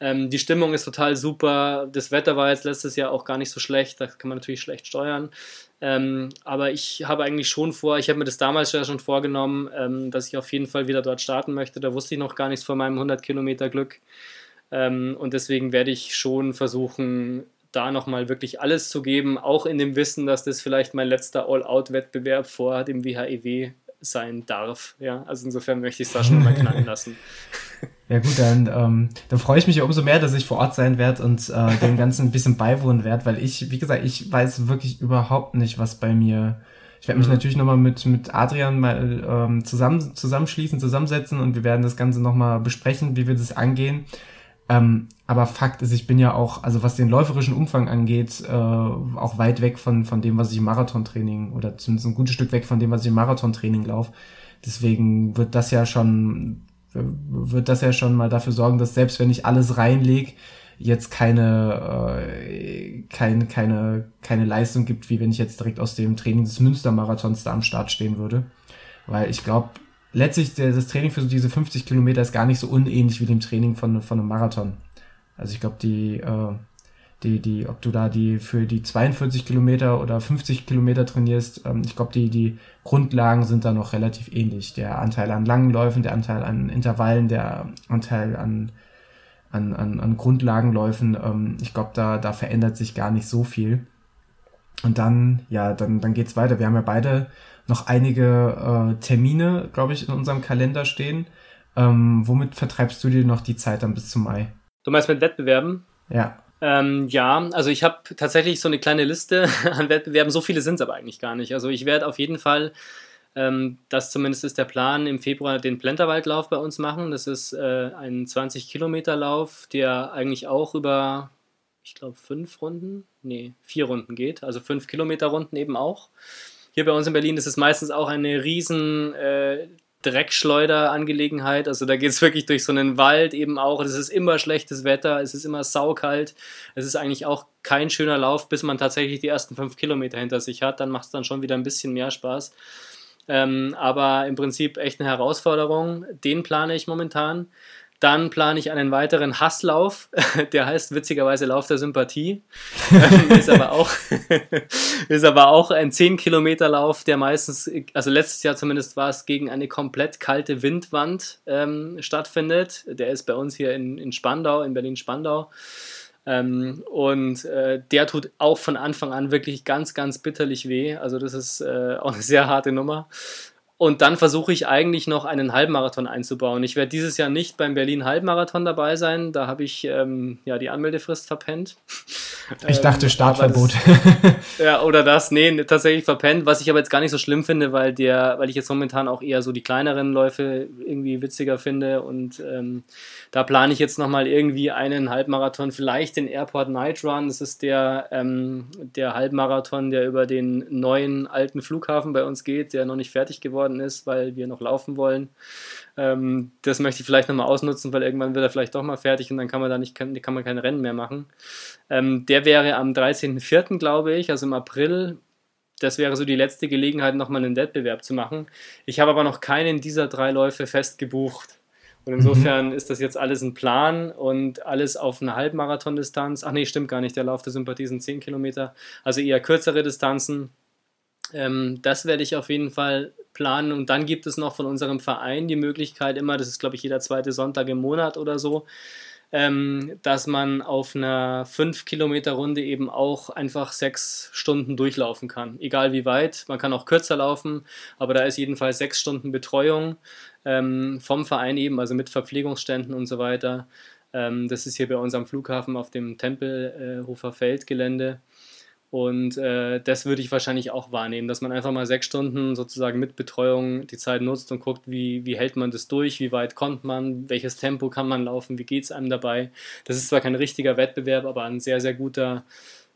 Ähm, die Stimmung ist total super. Das Wetter war jetzt letztes Jahr auch gar nicht so schlecht. Das kann man natürlich schlecht steuern. Ähm, aber ich habe eigentlich schon vor, ich habe mir das damals ja schon vorgenommen, ähm, dass ich auf jeden Fall wieder dort starten möchte. Da wusste ich noch gar nichts von meinem 100 Kilometer Glück. Ähm, und deswegen werde ich schon versuchen, da nochmal wirklich alles zu geben, auch in dem Wissen, dass das vielleicht mein letzter All-Out-Wettbewerb vor dem WHEW e sein darf. Ja, also insofern möchte ich es da schon mal (laughs) knallen lassen. Ja gut, dann, ähm, dann freue ich mich ja umso mehr, dass ich vor Ort sein werde und äh, (laughs) dem Ganzen ein bisschen beiwohnen werde, weil ich, wie gesagt, ich weiß wirklich überhaupt nicht, was bei mir. Ich werde mich mhm. natürlich nochmal mit, mit Adrian mal ähm, zusammen, zusammenschließen, zusammensetzen und wir werden das Ganze nochmal besprechen, wie wir das angehen. Ähm, aber Fakt ist, ich bin ja auch, also was den läuferischen Umfang angeht, äh, auch weit weg von, von dem, was ich im Marathontraining oder zumindest ein gutes Stück weg von dem, was ich im Marathontraining laufe. Deswegen wird das ja schon wird das ja schon mal dafür sorgen, dass selbst wenn ich alles reinlege, jetzt keine, äh, keine, keine, keine Leistung gibt, wie wenn ich jetzt direkt aus dem Training des Münstermarathons da am Start stehen würde. Weil ich glaube, letztlich der, das Training für so diese 50 Kilometer ist gar nicht so unähnlich wie dem Training von, von einem Marathon. Also ich glaube, die, äh, die, die, ob du da die für die 42 Kilometer oder 50 Kilometer trainierst, ähm, ich glaube, die, die Grundlagen sind da noch relativ ähnlich. Der Anteil an langen Läufen, der Anteil an Intervallen, der Anteil an, an, an, an Grundlagenläufen, ähm, ich glaube, da, da verändert sich gar nicht so viel. Und dann, ja, dann, dann geht's weiter. Wir haben ja beide noch einige äh, Termine, glaube ich, in unserem Kalender stehen. Ähm, womit vertreibst du dir noch die Zeit dann bis zum Mai? Du meinst mit Wettbewerben? Ja. Ähm, ja, also ich habe tatsächlich so eine kleine Liste (laughs) an Wettbewerben. So viele sind es aber eigentlich gar nicht. Also ich werde auf jeden Fall, ähm, das zumindest ist der Plan, im Februar den Plenterwaldlauf bei uns machen. Das ist äh, ein 20-Kilometer-Lauf, der eigentlich auch über, ich glaube, fünf Runden, nee, vier Runden geht. Also fünf Kilometer Runden eben auch. Hier bei uns in Berlin ist es meistens auch eine riesen äh, Dreckschleuder-Angelegenheit. Also da geht es wirklich durch so einen Wald eben auch. Es ist immer schlechtes Wetter, es ist immer saukalt. Es ist eigentlich auch kein schöner Lauf, bis man tatsächlich die ersten fünf Kilometer hinter sich hat. Dann macht es dann schon wieder ein bisschen mehr Spaß. Ähm, aber im Prinzip echt eine Herausforderung. Den plane ich momentan. Dann plane ich einen weiteren Hasslauf, (laughs) der heißt witzigerweise Lauf der Sympathie. (laughs) ist, aber auch, (laughs) ist aber auch ein 10-Kilometer-Lauf, der meistens, also letztes Jahr zumindest war es gegen eine komplett kalte Windwand ähm, stattfindet. Der ist bei uns hier in, in Spandau, in Berlin-Spandau. Ähm, und äh, der tut auch von Anfang an wirklich ganz, ganz bitterlich weh. Also das ist äh, auch eine sehr harte Nummer. Und dann versuche ich eigentlich noch einen Halbmarathon einzubauen. Ich werde dieses Jahr nicht beim Berlin Halbmarathon dabei sein. Da habe ich ähm, ja die Anmeldefrist verpennt. (laughs) Ich dachte ähm, Startverbot. Das, (laughs) ja, oder das. Nee, tatsächlich verpennt. Was ich aber jetzt gar nicht so schlimm finde, weil der, weil ich jetzt momentan auch eher so die kleineren Läufe irgendwie witziger finde. Und ähm, da plane ich jetzt nochmal irgendwie einen Halbmarathon, vielleicht den Airport Night Run. Das ist der, ähm, der Halbmarathon, der über den neuen alten Flughafen bei uns geht, der noch nicht fertig geworden geworden ist, weil wir noch laufen wollen. Ähm, das möchte ich vielleicht nochmal ausnutzen, weil irgendwann wird er vielleicht doch mal fertig und dann kann man da nicht, kann, kann man kein Rennen mehr machen. Ähm, der wäre am 13.04., glaube ich, also im April. Das wäre so die letzte Gelegenheit, nochmal einen Wettbewerb zu machen. Ich habe aber noch keinen dieser drei Läufe fest gebucht. Und insofern mhm. ist das jetzt alles ein Plan und alles auf eine Halbmarathon-Distanz. Ach nee, stimmt gar nicht. Der Lauf der Sympathie sind 10 Kilometer. Also eher kürzere Distanzen. Ähm, das werde ich auf jeden Fall planen. Und dann gibt es noch von unserem Verein die Möglichkeit, immer, das ist glaube ich jeder zweite Sonntag im Monat oder so, ähm, dass man auf einer 5-Kilometer-Runde eben auch einfach sechs Stunden durchlaufen kann. Egal wie weit, man kann auch kürzer laufen, aber da ist jedenfalls sechs Stunden Betreuung ähm, vom Verein eben, also mit Verpflegungsständen und so weiter. Ähm, das ist hier bei uns am Flughafen auf dem Tempelhofer äh, Feldgelände. Und äh, das würde ich wahrscheinlich auch wahrnehmen, dass man einfach mal sechs Stunden sozusagen mit Betreuung die Zeit nutzt und guckt, wie, wie hält man das durch, wie weit kommt man, welches Tempo kann man laufen, wie geht es einem dabei. Das ist zwar kein richtiger Wettbewerb, aber ein sehr, sehr guter,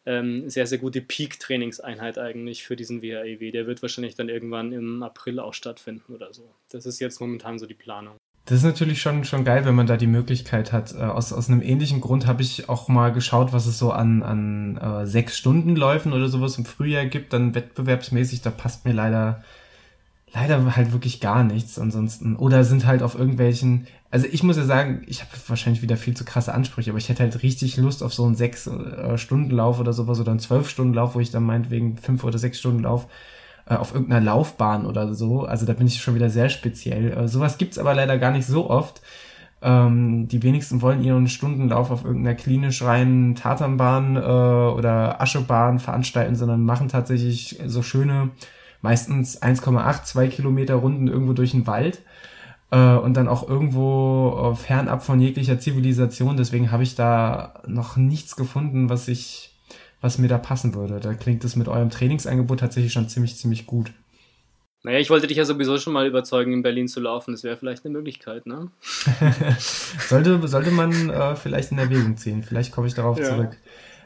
ähm, sehr, sehr gute Peak-Trainingseinheit eigentlich für diesen WHEW. Der wird wahrscheinlich dann irgendwann im April auch stattfinden oder so. Das ist jetzt momentan so die Planung. Das ist natürlich schon, schon geil, wenn man da die Möglichkeit hat. Äh, aus, aus einem ähnlichen Grund habe ich auch mal geschaut, was es so an, an äh, sechs Stunden Läufen oder sowas im Frühjahr gibt, dann wettbewerbsmäßig, da passt mir leider, leider halt wirklich gar nichts ansonsten. Oder sind halt auf irgendwelchen, also ich muss ja sagen, ich habe wahrscheinlich wieder viel zu krasse Ansprüche, aber ich hätte halt richtig Lust auf so einen sechs äh, Stunden Lauf oder sowas oder einen zwölf Stunden Lauf, wo ich dann meinetwegen fünf oder sechs Stunden Lauf äh, auf irgendeiner Laufbahn oder so. Also da bin ich schon wieder sehr speziell. Äh, sowas gibt's aber leider gar nicht so oft. Ähm, die wenigsten wollen ihren Stundenlauf auf irgendeiner klinisch reinen Tatanbahn äh, oder Aschebahn veranstalten, sondern machen tatsächlich so schöne, meistens 1,8, 2 Kilometer Runden irgendwo durch den Wald. äh, und dann auch irgendwo äh, fernab von jeglicher Zivilisation. Deswegen habe ich da noch nichts gefunden, was ich, was mir da passen würde. Da klingt es mit eurem Trainingsangebot tatsächlich schon ziemlich, ziemlich gut. Naja, ich wollte dich ja sowieso schon mal überzeugen, in Berlin zu laufen. Das wäre vielleicht eine Möglichkeit, ne? (laughs) sollte, sollte man äh, vielleicht in Erwägung ziehen. Vielleicht komme ich darauf ja. zurück.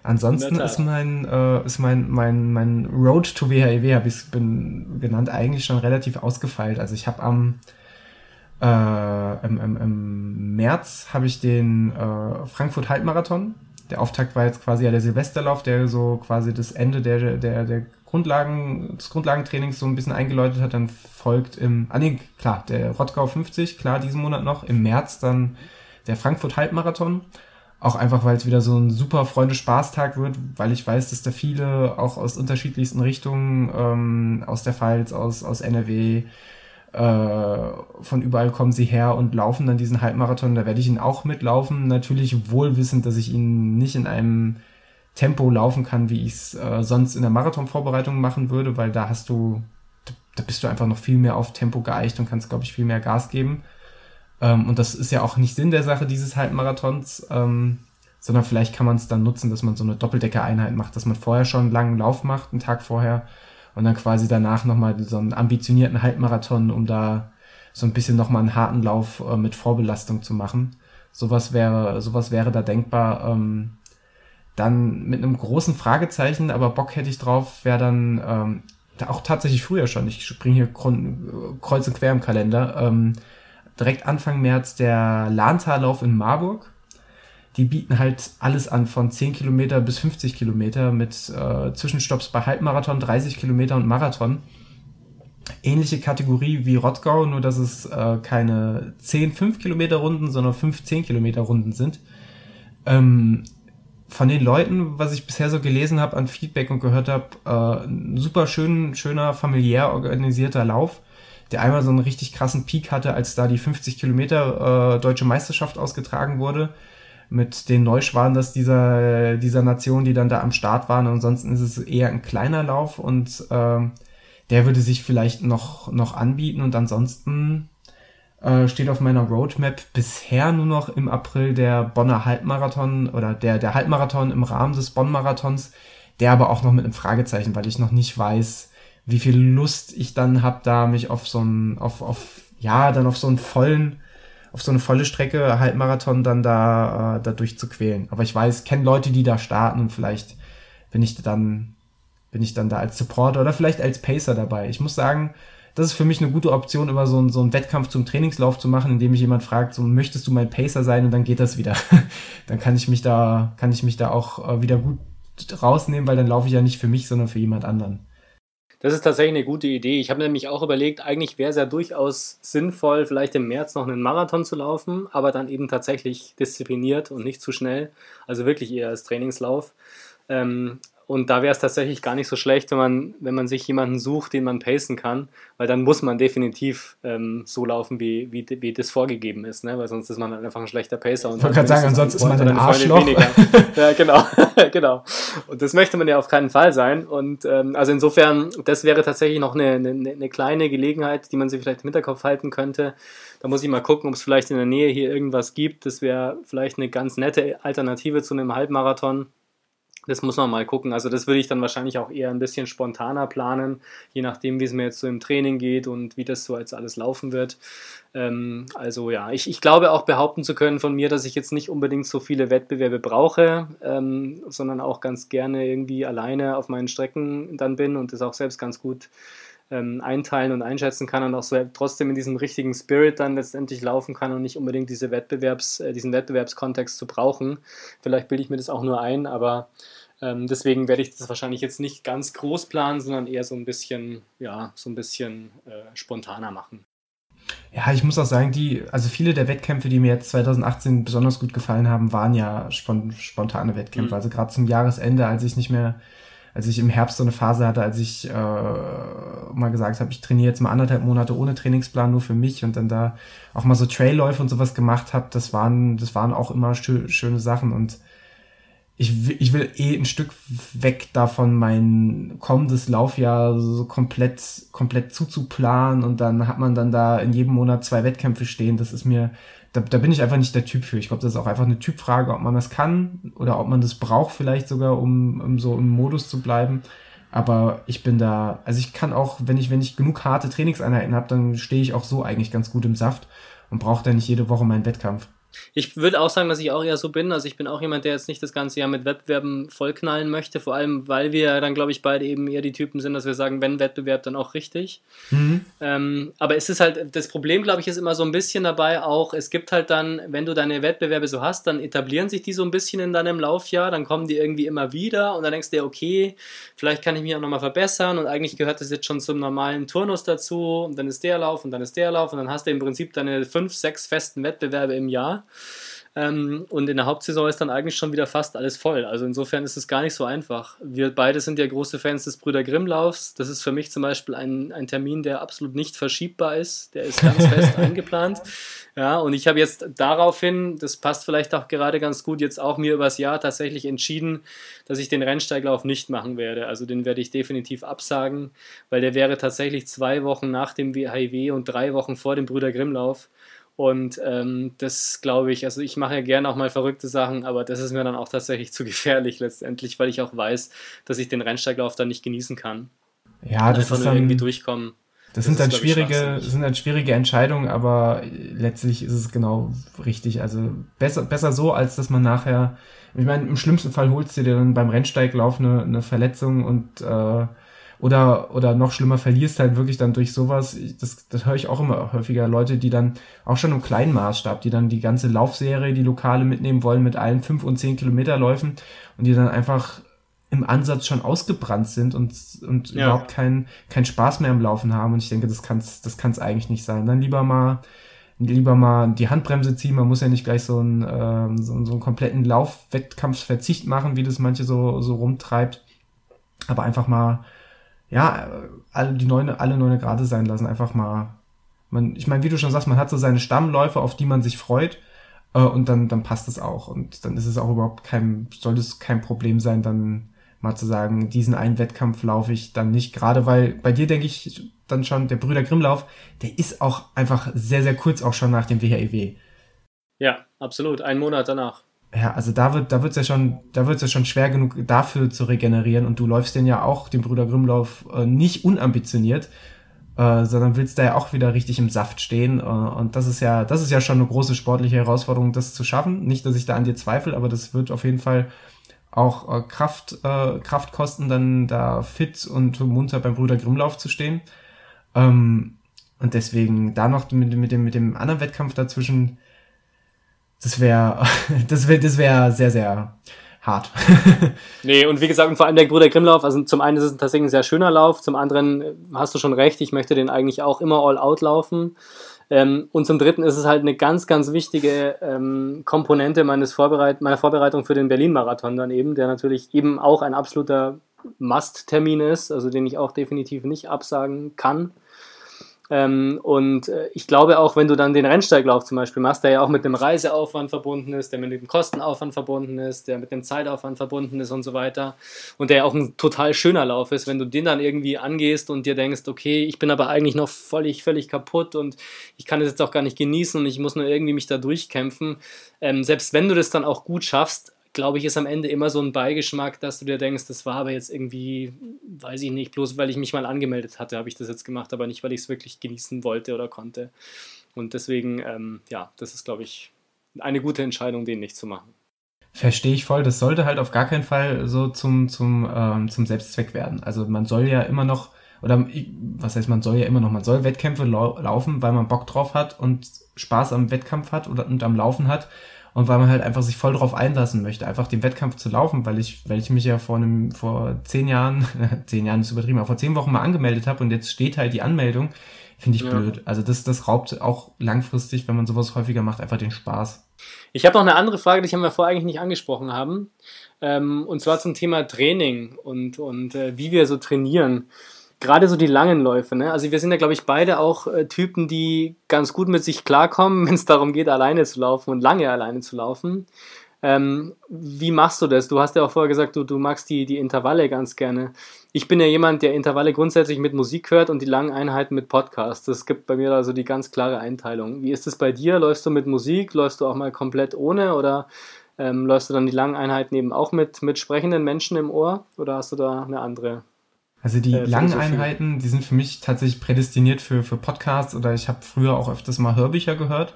Ansonsten ist mein, äh, ist mein, mein, mein Road to WHEW, habe ich es genannt, eigentlich schon relativ ausgefeilt. Also ich habe am äh, im, im, im März habe ich den äh, Frankfurt Halbmarathon. Der Auftakt war jetzt quasi ja der Silvesterlauf, der so quasi das Ende der, der, der Grundlagen, des Grundlagentrainings so ein bisschen eingeläutet hat. Dann folgt im, ah nee, klar, der Rottgau 50, klar, diesen Monat noch. Im März dann der Frankfurt Halbmarathon. Auch einfach, weil es wieder so ein super Freunde-Spaß-Tag wird, weil ich weiß, dass da viele auch aus unterschiedlichsten Richtungen, ähm, aus der Pfalz, aus, aus NRW, von überall kommen sie her und laufen dann diesen Halbmarathon. Da werde ich ihn auch mitlaufen. Natürlich wohlwissend, dass ich ihn nicht in einem Tempo laufen kann, wie ich es äh, sonst in der Marathonvorbereitung machen würde, weil da hast du, da bist du einfach noch viel mehr auf Tempo geeicht und kannst, glaube ich, viel mehr Gas geben. Ähm, und das ist ja auch nicht Sinn der Sache dieses Halbmarathons, ähm, sondern vielleicht kann man es dann nutzen, dass man so eine Doppeldecker-Einheit macht, dass man vorher schon einen langen Lauf macht, einen Tag vorher, und dann quasi danach nochmal so einen ambitionierten Halbmarathon, um da so ein bisschen nochmal einen harten Lauf äh, mit Vorbelastung zu machen. Sowas wäre, sowas wäre da denkbar. Ähm, dann mit einem großen Fragezeichen, aber Bock hätte ich drauf, wäre dann ähm, auch tatsächlich früher schon. Ich springe hier kreuz und quer im Kalender. Ähm, direkt Anfang März der Lahntallauf in Marburg die bieten halt alles an, von 10 Kilometer bis 50 Kilometer mit äh, Zwischenstopps bei Halbmarathon, 30 Kilometer und Marathon. Ähnliche Kategorie wie Rottgau, nur dass es äh, keine 10 5 Kilometer Runden, sondern 5 10 Kilometer Runden sind. Ähm, von den Leuten, was ich bisher so gelesen habe an Feedback und gehört habe, äh, ein super schön, schöner, familiär organisierter Lauf, der einmal so einen richtig krassen Peak hatte, als da die 50 Kilometer äh, deutsche Meisterschaft ausgetragen wurde mit den Neuschwaders dieser, dieser Nation, die dann da am Start waren. Ansonsten ist es eher ein kleiner Lauf und äh, der würde sich vielleicht noch, noch anbieten. Und ansonsten äh, steht auf meiner Roadmap bisher nur noch im April der Bonner Halbmarathon oder der, der Halbmarathon im Rahmen des Bonn-Marathons, der aber auch noch mit einem Fragezeichen, weil ich noch nicht weiß, wie viel Lust ich dann habe, da mich auf so einen, auf, auf, ja, dann auf so einen vollen auf so eine volle Strecke Halbmarathon dann da, äh, da durchzuquälen. Aber ich weiß, kenne Leute, die da starten und vielleicht bin ich dann, bin ich dann da als Supporter oder vielleicht als Pacer dabei. Ich muss sagen, das ist für mich eine gute Option, immer so, ein, so einen Wettkampf zum Trainingslauf zu machen, indem mich jemand fragt, so möchtest du mein Pacer sein und dann geht das wieder. (laughs) dann kann ich mich da, kann ich mich da auch äh, wieder gut rausnehmen, weil dann laufe ich ja nicht für mich, sondern für jemand anderen. Das ist tatsächlich eine gute Idee. Ich habe nämlich auch überlegt, eigentlich wäre es ja durchaus sinnvoll, vielleicht im März noch einen Marathon zu laufen, aber dann eben tatsächlich diszipliniert und nicht zu schnell. Also wirklich eher als Trainingslauf. Ähm, und da wäre es tatsächlich gar nicht so schlecht, wenn man, wenn man sich jemanden sucht, den man pacen kann, weil dann muss man definitiv ähm, so laufen, wie, wie, wie das vorgegeben ist, ne? weil sonst ist man halt einfach ein schlechter Pacer. ich wollte gerade sagen, ansonsten ist man ein Arschloch. (laughs) ja, genau, (laughs) genau. Und das möchte man ja auf keinen Fall sein. Und ähm, also insofern, das wäre tatsächlich noch eine, eine, eine kleine Gelegenheit, die man sich vielleicht im Hinterkopf halten könnte. Da muss ich mal gucken, ob es vielleicht in der Nähe hier irgendwas gibt. Das wäre vielleicht eine ganz nette Alternative zu einem Halbmarathon das muss man mal gucken. Also das würde ich dann wahrscheinlich auch eher ein bisschen spontaner planen, je nachdem, wie es mir jetzt so im Training geht und wie das so als alles laufen wird. Ähm, also ja, ich, ich glaube auch behaupten zu können von mir, dass ich jetzt nicht unbedingt so viele Wettbewerbe brauche, ähm, sondern auch ganz gerne irgendwie alleine auf meinen Strecken dann bin und das auch selbst ganz gut ähm, einteilen und einschätzen kann und auch so trotzdem in diesem richtigen Spirit dann letztendlich laufen kann und nicht unbedingt diese Wettbewerbs, äh, diesen Wettbewerbskontext zu brauchen. Vielleicht bilde ich mir das auch nur ein, aber ähm, deswegen werde ich das wahrscheinlich jetzt nicht ganz groß planen, sondern eher so ein bisschen, ja, so ein bisschen äh, spontaner machen. Ja, ich muss auch sagen, die, also viele der Wettkämpfe, die mir jetzt 2018 besonders gut gefallen haben, waren ja spontane Wettkämpfe. Mhm. Also gerade zum Jahresende, als ich nicht mehr, als ich im Herbst so eine Phase hatte, als ich äh, mal gesagt habe, ich trainiere jetzt mal anderthalb Monate ohne Trainingsplan nur für mich und dann da auch mal so Trailläufe und sowas gemacht habe, das waren, das waren auch immer schö schöne Sachen und ich, ich will eh ein Stück weg davon, mein kommendes Laufjahr so komplett, komplett zuzuplanen und dann hat man dann da in jedem Monat zwei Wettkämpfe stehen. Das ist mir, da, da bin ich einfach nicht der Typ für. Ich glaube, das ist auch einfach eine Typfrage, ob man das kann oder ob man das braucht vielleicht sogar, um, um so im Modus zu bleiben. Aber ich bin da, also ich kann auch, wenn ich, wenn ich genug harte Trainingseinheiten habe, dann stehe ich auch so eigentlich ganz gut im Saft und brauche dann nicht jede Woche meinen Wettkampf. Ich würde auch sagen, dass ich auch eher so bin. Also ich bin auch jemand, der jetzt nicht das ganze Jahr mit Wettbewerben vollknallen möchte, vor allem weil wir dann, glaube ich, beide eben eher die Typen sind, dass wir sagen, wenn Wettbewerb, dann auch richtig. Mhm. Ähm, aber es ist halt, das Problem, glaube ich, ist immer so ein bisschen dabei auch, es gibt halt dann, wenn du deine Wettbewerbe so hast, dann etablieren sich die so ein bisschen in deinem Laufjahr, dann kommen die irgendwie immer wieder und dann denkst du dir, okay, vielleicht kann ich mich auch nochmal verbessern und eigentlich gehört das jetzt schon zum normalen Turnus dazu und dann ist der Lauf und dann ist der Lauf und dann hast du im Prinzip deine fünf, sechs festen Wettbewerbe im Jahr. Ähm, und in der Hauptsaison ist dann eigentlich schon wieder fast alles voll. Also insofern ist es gar nicht so einfach. Wir beide sind ja große Fans des Brüder Grimm-Laufs. Das ist für mich zum Beispiel ein, ein Termin, der absolut nicht verschiebbar ist. Der ist ganz (laughs) fest eingeplant. Ja, und ich habe jetzt daraufhin, das passt vielleicht auch gerade ganz gut, jetzt auch mir übers Jahr tatsächlich entschieden, dass ich den Rennsteiglauf nicht machen werde. Also den werde ich definitiv absagen, weil der wäre tatsächlich zwei Wochen nach dem WHIW und drei Wochen vor dem Brüder Grimm-Lauf. Und ähm, das glaube ich, also ich mache ja gerne auch mal verrückte Sachen, aber das ist mir dann auch tatsächlich (laughs) zu gefährlich letztendlich, weil ich auch weiß, dass ich den Rennsteiglauf dann nicht genießen kann. Ja, das ist dann, irgendwie durchkommen. Das, das sind dann schwierige, sind dann schwierige Entscheidungen, aber letztlich ist es genau richtig. Also besser, besser so, als dass man nachher, ich meine, im schlimmsten Fall holst du dir dann beim Rennsteiglauf eine, eine Verletzung und äh, oder, oder noch schlimmer, verlierst halt wirklich dann durch sowas. Das, das höre ich auch immer häufiger. Leute, die dann auch schon im kleinen Maßstab, die dann die ganze Laufserie, die Lokale mitnehmen wollen mit allen fünf und zehn Kilometerläufen und die dann einfach im Ansatz schon ausgebrannt sind und, und ja. überhaupt keinen kein Spaß mehr im Laufen haben. Und ich denke, das kann's das kann's eigentlich nicht sein. Dann lieber mal lieber mal die Handbremse ziehen. Man muss ja nicht gleich so einen, ähm, so, so einen kompletten Laufwettkampfsverzicht machen, wie das manche so, so rumtreibt. Aber einfach mal ja, alle die neune, alle neune Grade sein lassen, einfach mal. Man, ich meine, wie du schon sagst, man hat so seine Stammläufe, auf die man sich freut, äh, und dann, dann passt es auch. Und dann ist es auch überhaupt kein, soll es kein Problem sein, dann mal zu sagen, diesen einen Wettkampf laufe ich dann nicht. Gerade weil bei dir denke ich dann schon, der Brüder Grimmlauf, der ist auch einfach sehr, sehr kurz auch schon nach dem WHEW. Ja, absolut. Ein Monat danach ja, also da wird, da wird's ja schon, da wird's ja schon schwer genug dafür zu regenerieren und du läufst den ja auch, den Brüder Grimmlauf, äh, nicht unambitioniert, äh, sondern willst da ja auch wieder richtig im Saft stehen äh, und das ist ja, das ist ja schon eine große sportliche Herausforderung, das zu schaffen. Nicht, dass ich da an dir zweifle, aber das wird auf jeden Fall auch äh, Kraft, äh, Kraft kosten, dann da fit und munter beim Brüder Grimmlauf zu stehen. Ähm, und deswegen da noch mit, mit dem, mit dem anderen Wettkampf dazwischen, das wäre (laughs) das wäre das wäre sehr, sehr hart. (laughs) nee, und wie gesagt, vor allem der Bruder Grimmlauf, also zum einen ist es tatsächlich ein sehr schöner Lauf, zum anderen hast du schon recht, ich möchte den eigentlich auch immer all out laufen. Ähm, und zum dritten ist es halt eine ganz, ganz wichtige ähm, Komponente meines Vorbereit meiner Vorbereitung für den Berlin-Marathon dann eben, der natürlich eben auch ein absoluter Must-Termin ist, also den ich auch definitiv nicht absagen kann. Ähm, und äh, ich glaube auch, wenn du dann den Rennsteiglauf zum Beispiel machst, der ja auch mit einem Reiseaufwand verbunden ist, der mit dem Kostenaufwand verbunden ist, der mit dem Zeitaufwand verbunden ist und so weiter und der ja auch ein total schöner Lauf ist, wenn du den dann irgendwie angehst und dir denkst, okay, ich bin aber eigentlich noch völlig, völlig kaputt und ich kann es jetzt auch gar nicht genießen und ich muss nur irgendwie mich da durchkämpfen. Ähm, selbst wenn du das dann auch gut schaffst, glaube ich, ist am Ende immer so ein Beigeschmack, dass du dir denkst, das war aber jetzt irgendwie, weiß ich nicht, bloß weil ich mich mal angemeldet hatte, habe ich das jetzt gemacht, aber nicht, weil ich es wirklich genießen wollte oder konnte. Und deswegen, ähm, ja, das ist, glaube ich, eine gute Entscheidung, den nicht zu machen. Verstehe ich voll. Das sollte halt auf gar keinen Fall so zum, zum, ähm, zum Selbstzweck werden. Also man soll ja immer noch, oder was heißt man soll ja immer noch, man soll Wettkämpfe lau laufen, weil man Bock drauf hat und Spaß am Wettkampf hat oder, und am Laufen hat und weil man halt einfach sich voll drauf einlassen möchte, einfach den Wettkampf zu laufen, weil ich, weil ich mich ja vor einem, vor zehn Jahren, (laughs) zehn Jahren ist übertrieben, aber vor zehn Wochen mal angemeldet habe und jetzt steht halt die Anmeldung, finde ich ja. blöd. Also das, das raubt auch langfristig, wenn man sowas häufiger macht, einfach den Spaß. Ich habe noch eine andere Frage, die haben wir vorher eigentlich nicht angesprochen haben. Ähm, und zwar zum Thema Training und, und äh, wie wir so trainieren gerade so die langen Läufe, ne? Also wir sind ja, glaube ich, beide auch äh, Typen, die ganz gut mit sich klarkommen, (laughs) wenn es darum geht, alleine zu laufen und lange alleine zu laufen. Ähm, wie machst du das? Du hast ja auch vorher gesagt, du, du magst die, die Intervalle ganz gerne. Ich bin ja jemand, der Intervalle grundsätzlich mit Musik hört und die langen Einheiten mit Podcasts. Das gibt bei mir also die ganz klare Einteilung. Wie ist es bei dir? Läufst du mit Musik? Läufst du auch mal komplett ohne? Oder ähm, läufst du dann die langen Einheiten eben auch mit, mit sprechenden Menschen im Ohr? Oder hast du da eine andere? Also die äh, langen Einheiten, die sind für mich tatsächlich prädestiniert für, für Podcasts oder ich habe früher auch öfters mal Hörbücher gehört.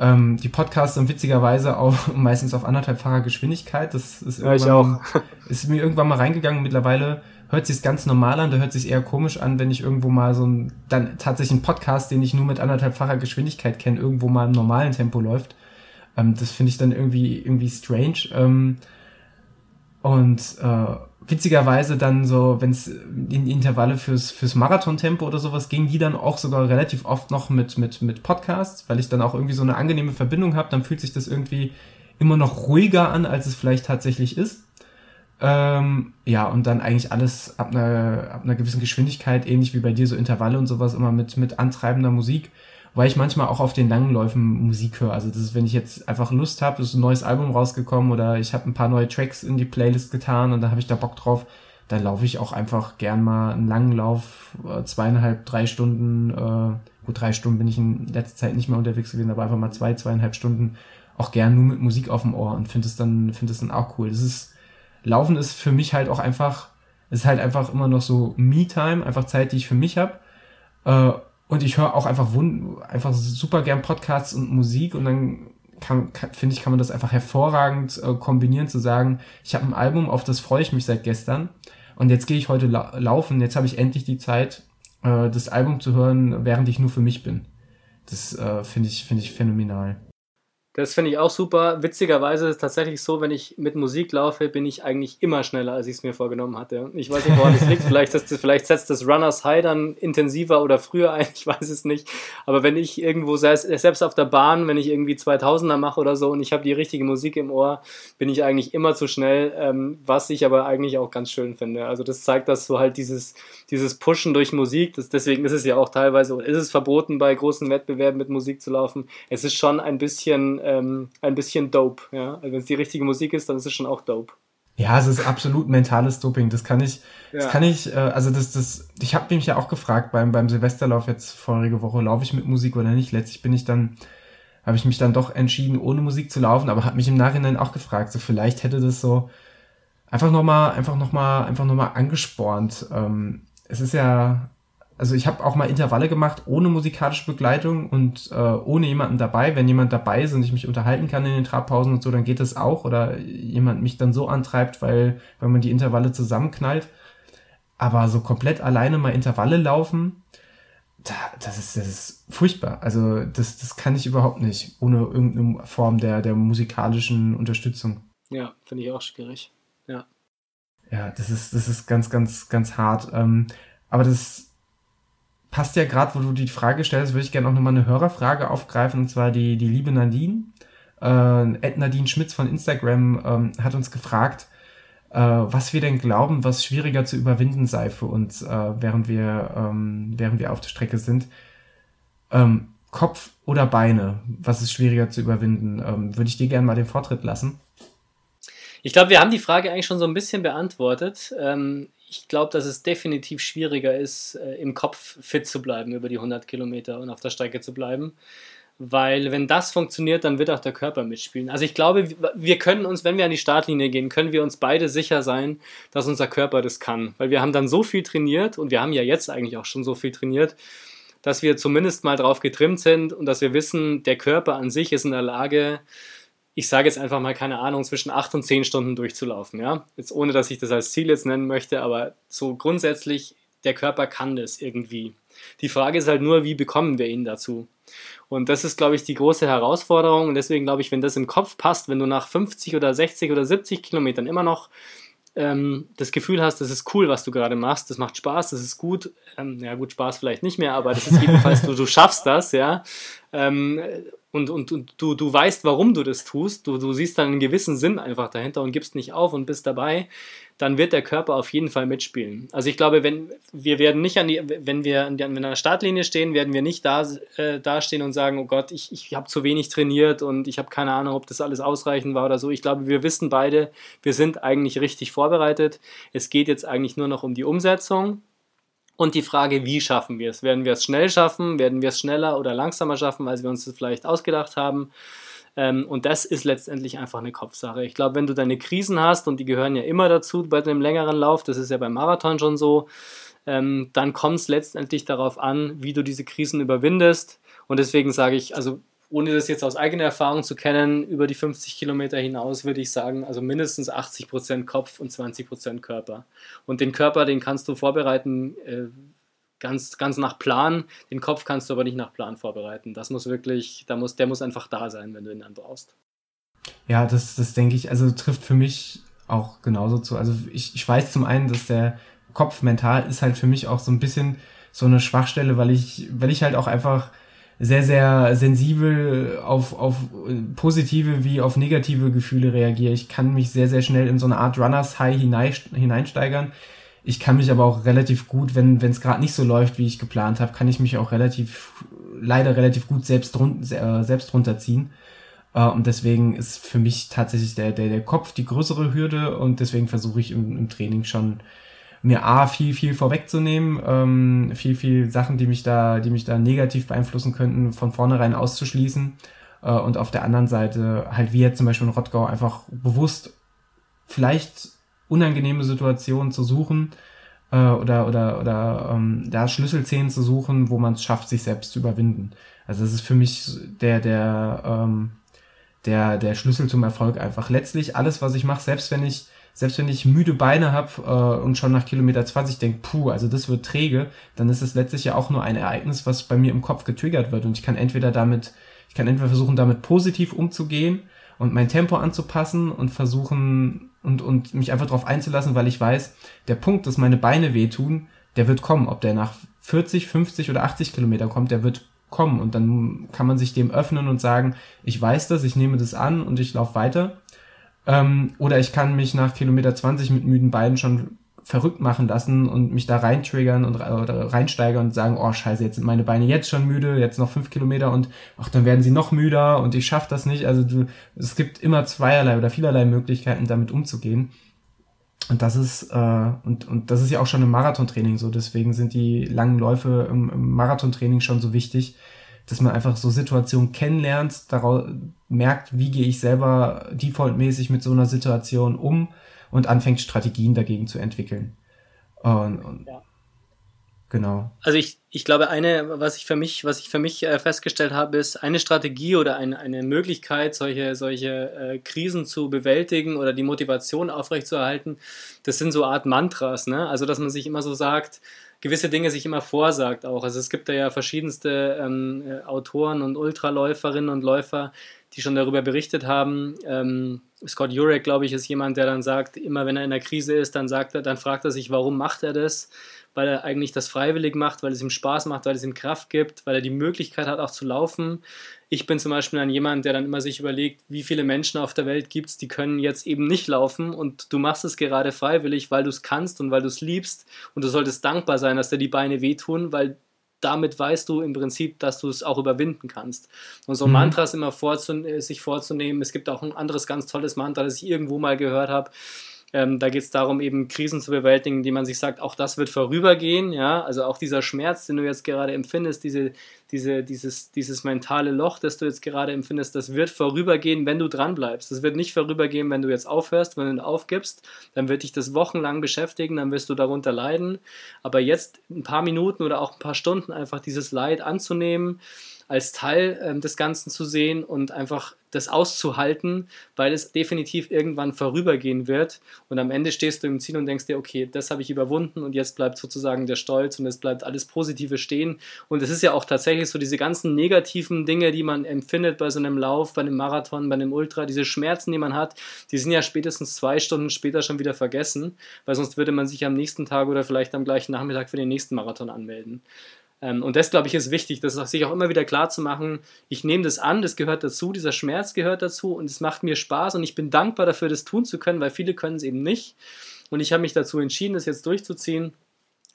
Ähm, die Podcasts sind witzigerweise auch (laughs) meistens auf anderthalbfacher Geschwindigkeit. Das ist, ja, ich auch. (laughs) ist mir irgendwann mal reingegangen. Mittlerweile hört sich ganz normal an. Da hört sich eher komisch an, wenn ich irgendwo mal so ein, dann tatsächlich einen Podcast, den ich nur mit anderthalbfacher Geschwindigkeit kenne, irgendwo mal im normalen Tempo läuft. Ähm, das finde ich dann irgendwie, irgendwie strange. Ähm, und äh, witzigerweise dann so, wenn es in Intervalle fürs, fürs Marathontempo oder sowas ging, die dann auch sogar relativ oft noch mit, mit, mit Podcasts, weil ich dann auch irgendwie so eine angenehme Verbindung habe, dann fühlt sich das irgendwie immer noch ruhiger an, als es vielleicht tatsächlich ist. Ähm, ja, und dann eigentlich alles ab einer, ab einer gewissen Geschwindigkeit, ähnlich wie bei dir, so Intervalle und sowas, immer mit, mit antreibender Musik weil ich manchmal auch auf den langen Läufen Musik höre. Also das ist, wenn ich jetzt einfach Lust habe, ist ein neues Album rausgekommen oder ich habe ein paar neue Tracks in die Playlist getan und da habe ich da Bock drauf, dann laufe ich auch einfach gern mal einen langen Lauf, äh, zweieinhalb, drei Stunden, äh, gut, drei Stunden bin ich in letzter Zeit nicht mehr unterwegs gewesen, aber einfach mal zwei, zweieinhalb Stunden auch gern nur mit Musik auf dem Ohr und finde es dann, finde es dann auch cool. Das ist, Laufen ist für mich halt auch einfach, ist halt einfach immer noch so Me-Time, einfach Zeit, die ich für mich habe. Äh, und ich höre auch einfach, einfach super gern Podcasts und Musik und dann kann, kann, finde ich, kann man das einfach hervorragend äh, kombinieren, zu sagen, ich habe ein Album, auf das freue ich mich seit gestern und jetzt gehe ich heute la laufen, jetzt habe ich endlich die Zeit, äh, das Album zu hören, während ich nur für mich bin. Das äh, finde ich, finde ich phänomenal. Das finde ich auch super. Witzigerweise ist es tatsächlich so, wenn ich mit Musik laufe, bin ich eigentlich immer schneller, als ich es mir vorgenommen hatte. Ich weiß nicht, woran das liegt. Vielleicht, das, vielleicht setzt das Runners High dann intensiver oder früher ein. (laughs) Ich weiß es nicht. Aber wenn ich irgendwo, selbst auf der Bahn, wenn ich irgendwie 2000er mache oder so und ich habe die richtige Musik im Ohr, bin ich eigentlich immer zu schnell, ähm, was ich aber eigentlich auch ganz schön finde. Also das zeigt, dass so halt dieses, dieses Pushen durch Musik, das, deswegen ist es ja auch teilweise, oder ist es verboten, bei großen Wettbewerben mit Musik zu laufen. Es ist schon ein bisschen ähm, ein bisschen dope. Ja? Also wenn es die richtige Musik ist, dann ist es schon auch dope. Ja, es ist absolut mentales Doping. Das kann ich, ja. das kann ich, äh, also das, das, ich habe mich ja auch gefragt beim, beim Silvesterlauf jetzt vorige Woche, laufe ich mit Musik oder nicht? Letztlich bin ich dann, habe ich mich dann doch entschieden, ohne Musik zu laufen, aber habe mich im Nachhinein auch gefragt, so vielleicht hätte das so einfach nochmal, einfach nochmal, einfach nochmal angespornt. Ähm, es ist ja, also ich habe auch mal Intervalle gemacht ohne musikalische Begleitung und äh, ohne jemanden dabei. Wenn jemand dabei ist und ich mich unterhalten kann in den Trabpausen und so, dann geht das auch. Oder jemand mich dann so antreibt, weil, weil man die Intervalle zusammenknallt. Aber so komplett alleine mal Intervalle laufen, da, das, ist, das ist furchtbar. Also das, das kann ich überhaupt nicht, ohne irgendeine Form der, der musikalischen Unterstützung. Ja, finde ich auch schwierig. Ja. Ja, das ist, das ist ganz, ganz, ganz hart. Ähm, aber das passt ja gerade, wo du die Frage stellst, würde ich gerne auch nochmal eine Hörerfrage aufgreifen, und zwar die, die liebe Nadine. Äh, Ed Nadine Schmitz von Instagram ähm, hat uns gefragt, äh, was wir denn glauben, was schwieriger zu überwinden sei für uns, äh, während, wir, ähm, während wir auf der Strecke sind. Ähm, Kopf oder Beine, was ist schwieriger zu überwinden? Ähm, würde ich dir gerne mal den Vortritt lassen. Ich glaube, wir haben die Frage eigentlich schon so ein bisschen beantwortet. Ähm, ich glaube, dass es definitiv schwieriger ist, äh, im Kopf fit zu bleiben über die 100 Kilometer und auf der Strecke zu bleiben. Weil wenn das funktioniert, dann wird auch der Körper mitspielen. Also ich glaube, wir können uns, wenn wir an die Startlinie gehen, können wir uns beide sicher sein, dass unser Körper das kann. Weil wir haben dann so viel trainiert und wir haben ja jetzt eigentlich auch schon so viel trainiert, dass wir zumindest mal drauf getrimmt sind und dass wir wissen, der Körper an sich ist in der Lage, ich sage jetzt einfach mal, keine Ahnung, zwischen acht und zehn Stunden durchzulaufen. Ja? Jetzt ohne, dass ich das als Ziel jetzt nennen möchte, aber so grundsätzlich, der Körper kann das irgendwie. Die Frage ist halt nur, wie bekommen wir ihn dazu? Und das ist, glaube ich, die große Herausforderung. Und deswegen glaube ich, wenn das im Kopf passt, wenn du nach 50 oder 60 oder 70 Kilometern immer noch ähm, das Gefühl hast, das ist cool, was du gerade machst, das macht Spaß, das ist gut. Ähm, ja, gut, Spaß vielleicht nicht mehr, aber das ist jedenfalls, du, du schaffst das, ja. Ähm, und, und, und du, du weißt, warum du das tust, du, du siehst dann einen gewissen Sinn einfach dahinter und gibst nicht auf und bist dabei, dann wird der Körper auf jeden Fall mitspielen. Also ich glaube, wenn wir werden nicht an die, wenn wir an, der Startlinie stehen, werden wir nicht da, äh, da stehen und sagen, oh Gott, ich, ich habe zu wenig trainiert und ich habe keine Ahnung, ob das alles ausreichend war oder so. Ich glaube, wir wissen beide, wir sind eigentlich richtig vorbereitet. Es geht jetzt eigentlich nur noch um die Umsetzung und die Frage, wie schaffen wir es? Werden wir es schnell schaffen? Werden wir es schneller oder langsamer schaffen, als wir uns das vielleicht ausgedacht haben? Ähm, und das ist letztendlich einfach eine Kopfsache. Ich glaube, wenn du deine Krisen hast, und die gehören ja immer dazu bei einem längeren Lauf, das ist ja beim Marathon schon so, ähm, dann kommt es letztendlich darauf an, wie du diese Krisen überwindest. Und deswegen sage ich, also ohne das jetzt aus eigener Erfahrung zu kennen, über die 50 Kilometer hinaus würde ich sagen, also mindestens 80 Prozent Kopf und 20 Prozent Körper. Und den Körper, den kannst du vorbereiten äh, ganz, ganz nach Plan. Den Kopf kannst du aber nicht nach Plan vorbereiten. Das muss wirklich, da muss, der muss einfach da sein, wenn du ihn dann brauchst. Ja, das, das denke ich, also trifft für mich auch genauso zu. Also ich, ich weiß zum einen, dass der Kopf mental ist halt für mich auch so ein bisschen so eine Schwachstelle, weil ich, weil ich halt auch einfach sehr, sehr sensibel auf, auf positive wie auf negative Gefühle reagiere. Ich kann mich sehr, sehr schnell in so eine Art Runners High hineinsteigern. Ich kann mich aber auch relativ gut, wenn es gerade nicht so läuft, wie ich geplant habe, kann ich mich auch relativ, leider relativ gut selbst, run, äh, selbst runterziehen. Äh, und deswegen ist für mich tatsächlich der, der, der Kopf die größere Hürde und deswegen versuche ich im, im Training schon mir A viel, viel vorwegzunehmen, ähm, viel, viel Sachen, die mich da, die mich da negativ beeinflussen könnten, von vornherein auszuschließen. Äh, und auf der anderen Seite halt wie jetzt zum Beispiel in Rottgau einfach bewusst vielleicht unangenehme Situationen zu suchen äh, oder, oder, oder ähm, da Schlüsselszenen zu suchen, wo man es schafft, sich selbst zu überwinden. Also das ist für mich der, der, ähm, der, der Schlüssel zum Erfolg einfach. Letztlich alles, was ich mache, selbst wenn ich selbst wenn ich müde Beine habe äh, und schon nach Kilometer 20 denke, puh, also das wird träge, dann ist es letztlich ja auch nur ein Ereignis, was bei mir im Kopf getriggert wird. Und ich kann entweder damit, ich kann entweder versuchen, damit positiv umzugehen und mein Tempo anzupassen und versuchen und, und mich einfach darauf einzulassen, weil ich weiß, der Punkt, dass meine Beine wehtun, der wird kommen. Ob der nach 40, 50 oder 80 Kilometer kommt, der wird kommen. Und dann kann man sich dem öffnen und sagen, ich weiß das, ich nehme das an und ich laufe weiter. Ähm, oder ich kann mich nach Kilometer 20 mit müden Beinen schon verrückt machen lassen und mich da reintriggern und oder reinsteigern und sagen, oh scheiße, jetzt sind meine Beine jetzt schon müde, jetzt noch fünf Kilometer und ach, dann werden sie noch müder und ich schaffe das nicht. Also du, es gibt immer zweierlei oder vielerlei Möglichkeiten, damit umzugehen. Und das ist, äh, und, und das ist ja auch schon im Marathontraining so. Deswegen sind die langen Läufe im, im Marathontraining schon so wichtig, dass man einfach so Situationen kennenlernt, daraus merkt, wie gehe ich selber defaultmäßig mit so einer Situation um und anfängt Strategien dagegen zu entwickeln. Und, und ja. Genau. Also ich, ich glaube, eine, was ich für mich, was ich für mich äh, festgestellt habe, ist eine Strategie oder eine, eine Möglichkeit, solche, solche äh, Krisen zu bewältigen oder die Motivation aufrechtzuerhalten. Das sind so Art Mantras, ne? Also dass man sich immer so sagt, gewisse Dinge sich immer vorsagt auch. Also es gibt da ja verschiedenste ähm, äh, Autoren und Ultraläuferinnen und Läufer, die schon darüber berichtet haben. Ähm, Scott Jurek, glaube ich, ist jemand, der dann sagt, immer wenn er in der Krise ist, dann sagt er, dann fragt er sich, warum macht er das? Weil er eigentlich das freiwillig macht, weil es ihm Spaß macht, weil es ihm Kraft gibt, weil er die Möglichkeit hat, auch zu laufen. Ich bin zum Beispiel dann jemand, der dann immer sich überlegt, wie viele Menschen auf der Welt gibt es, die können jetzt eben nicht laufen und du machst es gerade freiwillig, weil du es kannst und weil du es liebst und du solltest dankbar sein, dass dir die Beine wehtun, weil damit weißt du im Prinzip, dass du es auch überwinden kannst. Und so mhm. Mantras immer vorzun sich vorzunehmen. Es gibt auch ein anderes ganz tolles Mantra, das ich irgendwo mal gehört habe. Ähm, da geht es darum, eben Krisen zu bewältigen, die man sich sagt, auch das wird vorübergehen, ja, also auch dieser Schmerz, den du jetzt gerade empfindest, diese, diese, dieses, dieses mentale Loch, das du jetzt gerade empfindest, das wird vorübergehen, wenn du dran bleibst. Das wird nicht vorübergehen, wenn du jetzt aufhörst, wenn du aufgibst, dann wird dich das wochenlang beschäftigen, dann wirst du darunter leiden. Aber jetzt ein paar Minuten oder auch ein paar Stunden einfach dieses Leid anzunehmen, als Teil ähm, des Ganzen zu sehen und einfach das auszuhalten, weil es definitiv irgendwann vorübergehen wird. Und am Ende stehst du im Ziel und denkst dir, okay, das habe ich überwunden und jetzt bleibt sozusagen der Stolz und es bleibt alles Positive stehen. Und es ist ja auch tatsächlich so, diese ganzen negativen Dinge, die man empfindet bei so einem Lauf, bei einem Marathon, bei einem Ultra, diese Schmerzen, die man hat, die sind ja spätestens zwei Stunden später schon wieder vergessen, weil sonst würde man sich am nächsten Tag oder vielleicht am gleichen Nachmittag für den nächsten Marathon anmelden. Ähm, und das, glaube ich, ist wichtig, das sich auch immer wieder klar zu machen, ich nehme das an, das gehört dazu, dieser Schmerz gehört dazu und es macht mir Spaß und ich bin dankbar dafür, das tun zu können, weil viele können es eben nicht. Und ich habe mich dazu entschieden, das jetzt durchzuziehen.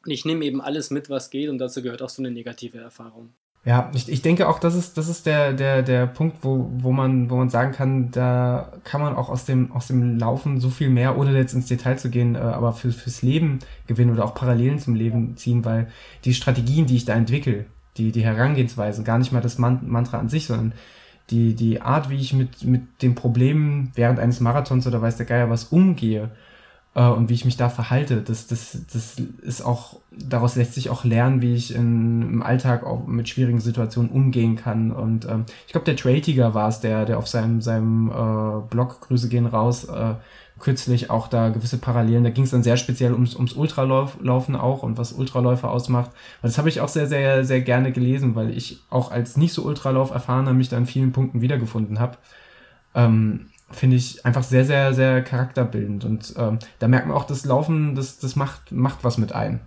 Und ich nehme eben alles mit, was geht und dazu gehört auch so eine negative Erfahrung. Ja, ich, ich denke auch, das ist, das ist der, der, der Punkt, wo, wo, man, wo man sagen kann, da kann man auch aus dem, aus dem Laufen so viel mehr, ohne jetzt ins Detail zu gehen, äh, aber für, fürs Leben gewinnen oder auch Parallelen zum Leben ziehen, weil die Strategien, die ich da entwickle, die, die Herangehensweisen, gar nicht mal das Mantra an sich, sondern die, die Art, wie ich mit, mit den Problemen während eines Marathons oder weiß der Geier was umgehe, äh, und wie ich mich da verhalte. Das, das, das ist auch, daraus lässt sich auch lernen, wie ich in, im Alltag auch mit schwierigen Situationen umgehen kann. Und ähm, ich glaube, der Trail-Tiger war es, der, der auf seinem, seinem äh, Blog Grüße gehen raus äh, kürzlich auch da gewisse Parallelen. Da ging es dann sehr speziell ums, ums Ultralaufen auch und was Ultraläufer ausmacht. Und das habe ich auch sehr, sehr, sehr gerne gelesen, weil ich auch als nicht so Ultralauf erfahrener mich da in vielen Punkten wiedergefunden habe. Ähm, finde ich einfach sehr, sehr, sehr charakterbildend. Und ähm, da merkt man auch, das Laufen, das, das macht, macht was mit einem.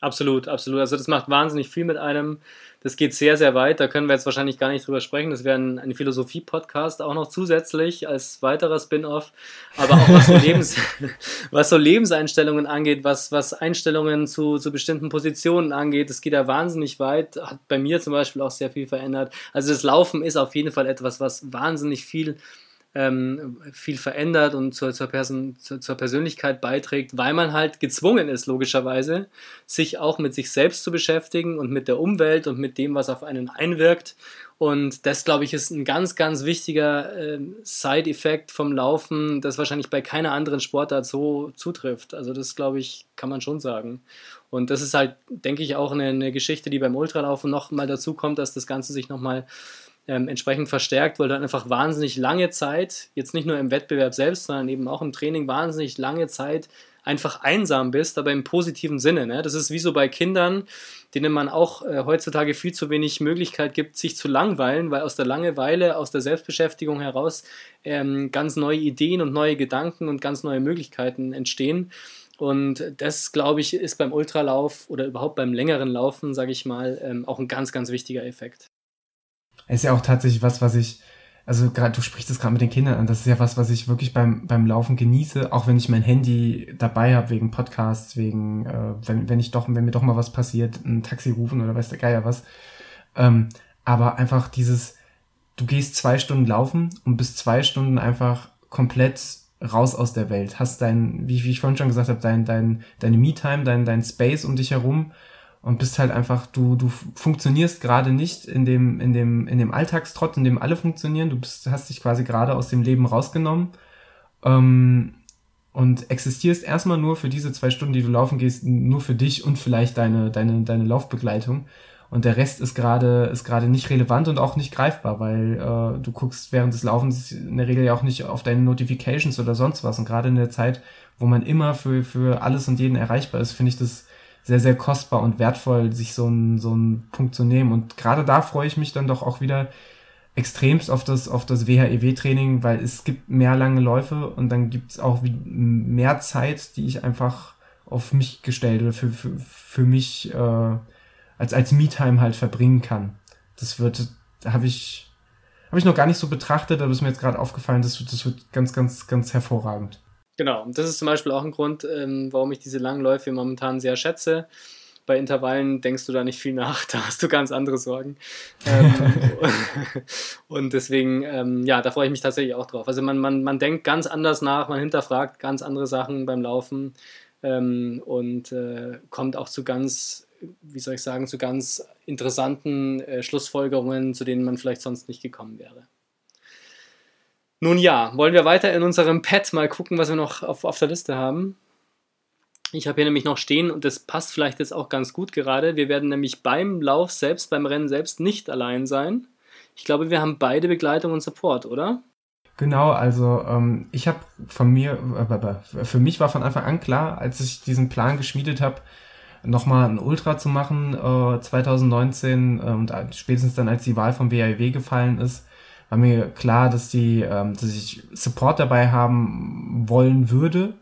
Absolut, absolut. Also das macht wahnsinnig viel mit einem. Das geht sehr, sehr weit. Da können wir jetzt wahrscheinlich gar nicht drüber sprechen. Das wäre ein, ein Philosophie-Podcast auch noch zusätzlich als weiterer Spin-off. Aber auch was so, (laughs) Lebens, (laughs) was so Lebenseinstellungen angeht, was, was Einstellungen zu, zu bestimmten Positionen angeht, das geht ja wahnsinnig weit. Hat bei mir zum Beispiel auch sehr viel verändert. Also das Laufen ist auf jeden Fall etwas, was wahnsinnig viel ähm, viel verändert und zur, zur, Person, zur, zur, Persönlichkeit beiträgt, weil man halt gezwungen ist, logischerweise, sich auch mit sich selbst zu beschäftigen und mit der Umwelt und mit dem, was auf einen einwirkt. Und das, glaube ich, ist ein ganz, ganz wichtiger äh, Side-Effekt vom Laufen, das wahrscheinlich bei keiner anderen Sportart so zutrifft. Also das, glaube ich, kann man schon sagen. Und das ist halt, denke ich, auch eine, eine Geschichte, die beim Ultralaufen noch mal dazu kommt, dass das Ganze sich noch mal ähm, entsprechend verstärkt, weil du einfach wahnsinnig lange Zeit, jetzt nicht nur im Wettbewerb selbst, sondern eben auch im Training, wahnsinnig lange Zeit einfach einsam bist, aber im positiven Sinne. Ne? Das ist wie so bei Kindern, denen man auch äh, heutzutage viel zu wenig Möglichkeit gibt, sich zu langweilen, weil aus der Langeweile, aus der Selbstbeschäftigung heraus ähm, ganz neue Ideen und neue Gedanken und ganz neue Möglichkeiten entstehen. Und das, glaube ich, ist beim Ultralauf oder überhaupt beim längeren Laufen, sage ich mal, ähm, auch ein ganz, ganz wichtiger Effekt ist ja auch tatsächlich was, was ich, also gerade du sprichst es gerade mit den Kindern an, das ist ja was, was ich wirklich beim, beim Laufen genieße, auch wenn ich mein Handy dabei habe wegen Podcasts, wegen, äh, wenn, wenn ich doch, wenn mir doch mal was passiert, ein Taxi rufen oder weiß der Geier was. Ähm, aber einfach dieses, du gehst zwei Stunden laufen und bist zwei Stunden einfach komplett raus aus der Welt. Hast dein, wie, wie ich vorhin schon gesagt habe, dein, dein, deine Me-Time, dein, dein Space um dich herum und bist halt einfach, du, du funktionierst gerade nicht in dem, in dem, in dem Alltagstrott, in dem alle funktionieren. Du bist, hast dich quasi gerade aus dem Leben rausgenommen ähm, und existierst erstmal nur für diese zwei Stunden, die du laufen gehst, nur für dich und vielleicht deine, deine, deine Laufbegleitung. Und der Rest ist gerade ist gerade nicht relevant und auch nicht greifbar, weil äh, du guckst während des Laufens in der Regel ja auch nicht auf deine Notifications oder sonst was. Und gerade in der Zeit, wo man immer für, für alles und jeden erreichbar ist, finde ich das sehr, sehr kostbar und wertvoll, sich so einen, so einen Punkt zu nehmen. Und gerade da freue ich mich dann doch auch wieder extremst auf das, auf das WHEW-Training, weil es gibt mehr lange Läufe und dann gibt es auch mehr Zeit, die ich einfach auf mich gestellt oder für, für, für mich äh, als, als Me-Time halt verbringen kann. Das wird, habe ich, habe ich noch gar nicht so betrachtet, aber ist mir jetzt gerade aufgefallen, das, das wird ganz, ganz, ganz hervorragend. Genau, und das ist zum Beispiel auch ein Grund, ähm, warum ich diese langen Läufe momentan sehr schätze. Bei Intervallen denkst du da nicht viel nach, (laughs) da hast du ganz andere Sorgen. Ähm, (laughs) und deswegen, ähm, ja, da freue ich mich tatsächlich auch drauf. Also man, man, man denkt ganz anders nach, man hinterfragt ganz andere Sachen beim Laufen ähm, und äh, kommt auch zu ganz, wie soll ich sagen, zu ganz interessanten äh, Schlussfolgerungen, zu denen man vielleicht sonst nicht gekommen wäre. Nun ja, wollen wir weiter in unserem Pad mal gucken, was wir noch auf, auf der Liste haben. Ich habe hier nämlich noch stehen und das passt vielleicht jetzt auch ganz gut gerade. Wir werden nämlich beim Lauf selbst, beim Rennen selbst nicht allein sein. Ich glaube, wir haben beide Begleitung und Support, oder? Genau, also ähm, ich habe von mir, äh, für mich war von Anfang an klar, als ich diesen Plan geschmiedet habe, nochmal ein Ultra zu machen äh, 2019 äh, und spätestens dann, als die Wahl vom WAW gefallen ist, war mir klar, dass die, ähm, dass ich Support dabei haben wollen würde.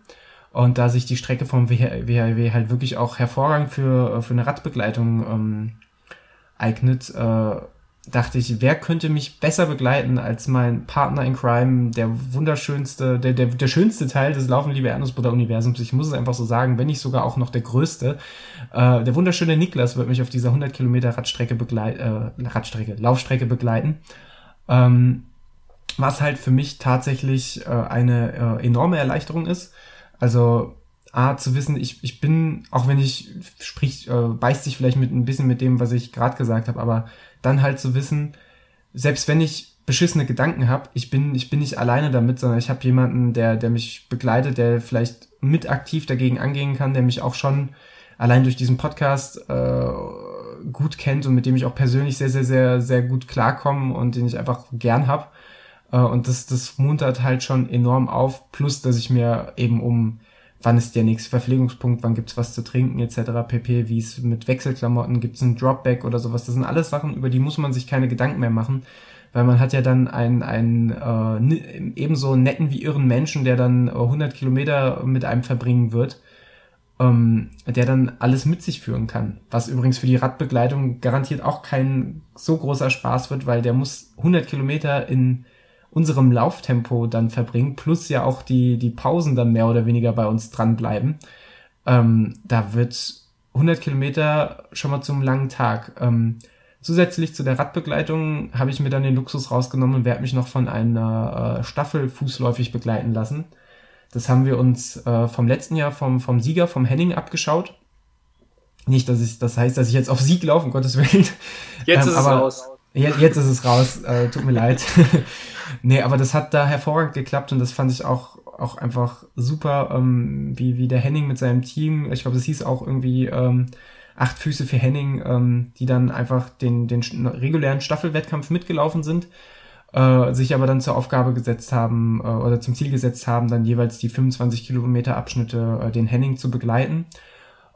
Und da sich die Strecke vom WHW halt wirklich auch hervorragend für, für eine Radbegleitung ähm, eignet, äh, dachte ich, wer könnte mich besser begleiten als mein Partner in Crime, der wunderschönste, der, der, der schönste Teil des Laufen Liebe Erdnussbutter Universums. Ich muss es einfach so sagen, wenn nicht sogar auch noch der größte. Äh, der wunderschöne Niklas wird mich auf dieser 100 Kilometer Radstrecke begleiten, äh, Radstrecke, Laufstrecke begleiten. Ähm, was halt für mich tatsächlich äh, eine äh, enorme Erleichterung ist. Also A, zu wissen, ich, ich bin, auch wenn ich, sprich, äh, beißt sich vielleicht mit ein bisschen mit dem, was ich gerade gesagt habe, aber dann halt zu wissen, selbst wenn ich beschissene Gedanken habe, ich bin, ich bin nicht alleine damit, sondern ich habe jemanden, der, der mich begleitet, der vielleicht mit aktiv dagegen angehen kann, der mich auch schon allein durch diesen Podcast äh, gut kennt und mit dem ich auch persönlich sehr, sehr, sehr, sehr gut klarkomme und den ich einfach gern hab. Äh, und das, das muntert halt schon enorm auf, plus dass ich mir eben um wann ist der nächste Verpflegungspunkt, wann gibt's was zu trinken etc. pp, wie es mit Wechselklamotten, gibt's ein Dropback oder sowas. Das sind alles Sachen, über die muss man sich keine Gedanken mehr machen, weil man hat ja dann einen, einen äh, ebenso netten wie irren Menschen, der dann 100 Kilometer mit einem verbringen wird, ähm, der dann alles mit sich führen kann. Was übrigens für die Radbegleitung garantiert auch kein so großer Spaß wird, weil der muss 100 Kilometer in unserem Lauftempo dann verbringen, plus ja auch die, die Pausen dann mehr oder weniger bei uns dranbleiben. Ähm, da wird 100 Kilometer schon mal zum langen Tag. Ähm, zusätzlich zu der Radbegleitung habe ich mir dann den Luxus rausgenommen und werde mich noch von einer äh, Staffel fußläufig begleiten lassen. Das haben wir uns äh, vom letzten Jahr vom, vom Sieger, vom Henning, abgeschaut. Nicht, dass ich, das heißt, dass ich jetzt auf Sieg laufe, um Gottes Willen. Jetzt ähm, ist es raus. Jetzt, jetzt ist es raus, äh, tut mir leid. (laughs) nee, aber das hat da hervorragend geklappt und das fand ich auch, auch einfach super, ähm, wie, wie der Henning mit seinem Team, ich glaube, das hieß auch irgendwie ähm, acht Füße für Henning, ähm, die dann einfach den, den regulären Staffelwettkampf mitgelaufen sind, äh, sich aber dann zur Aufgabe gesetzt haben äh, oder zum Ziel gesetzt haben, dann jeweils die 25 Kilometer Abschnitte äh, den Henning zu begleiten.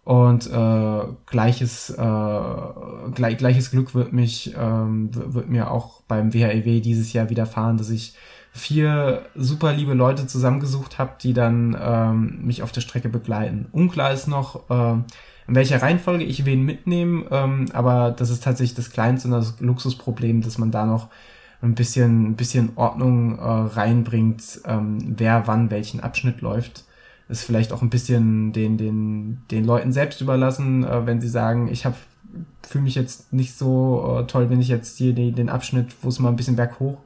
Und äh, gleiches, äh, gleich, gleiches Glück wird mich ähm, wird mir auch beim WHEW dieses Jahr widerfahren, dass ich vier super liebe Leute zusammengesucht habe, die dann ähm, mich auf der Strecke begleiten. Unklar ist noch, äh, in welcher Reihenfolge ich wen mitnehme, ähm, aber das ist tatsächlich das kleinste und das Luxusproblem, dass man da noch ein bisschen, ein bisschen Ordnung äh, reinbringt, ähm, wer wann welchen Abschnitt läuft ist vielleicht auch ein bisschen den, den, den Leuten selbst überlassen, äh, wenn sie sagen, ich habe fühle mich jetzt nicht so äh, toll, wenn ich jetzt hier den, den Abschnitt, wo es mal ein bisschen berghoch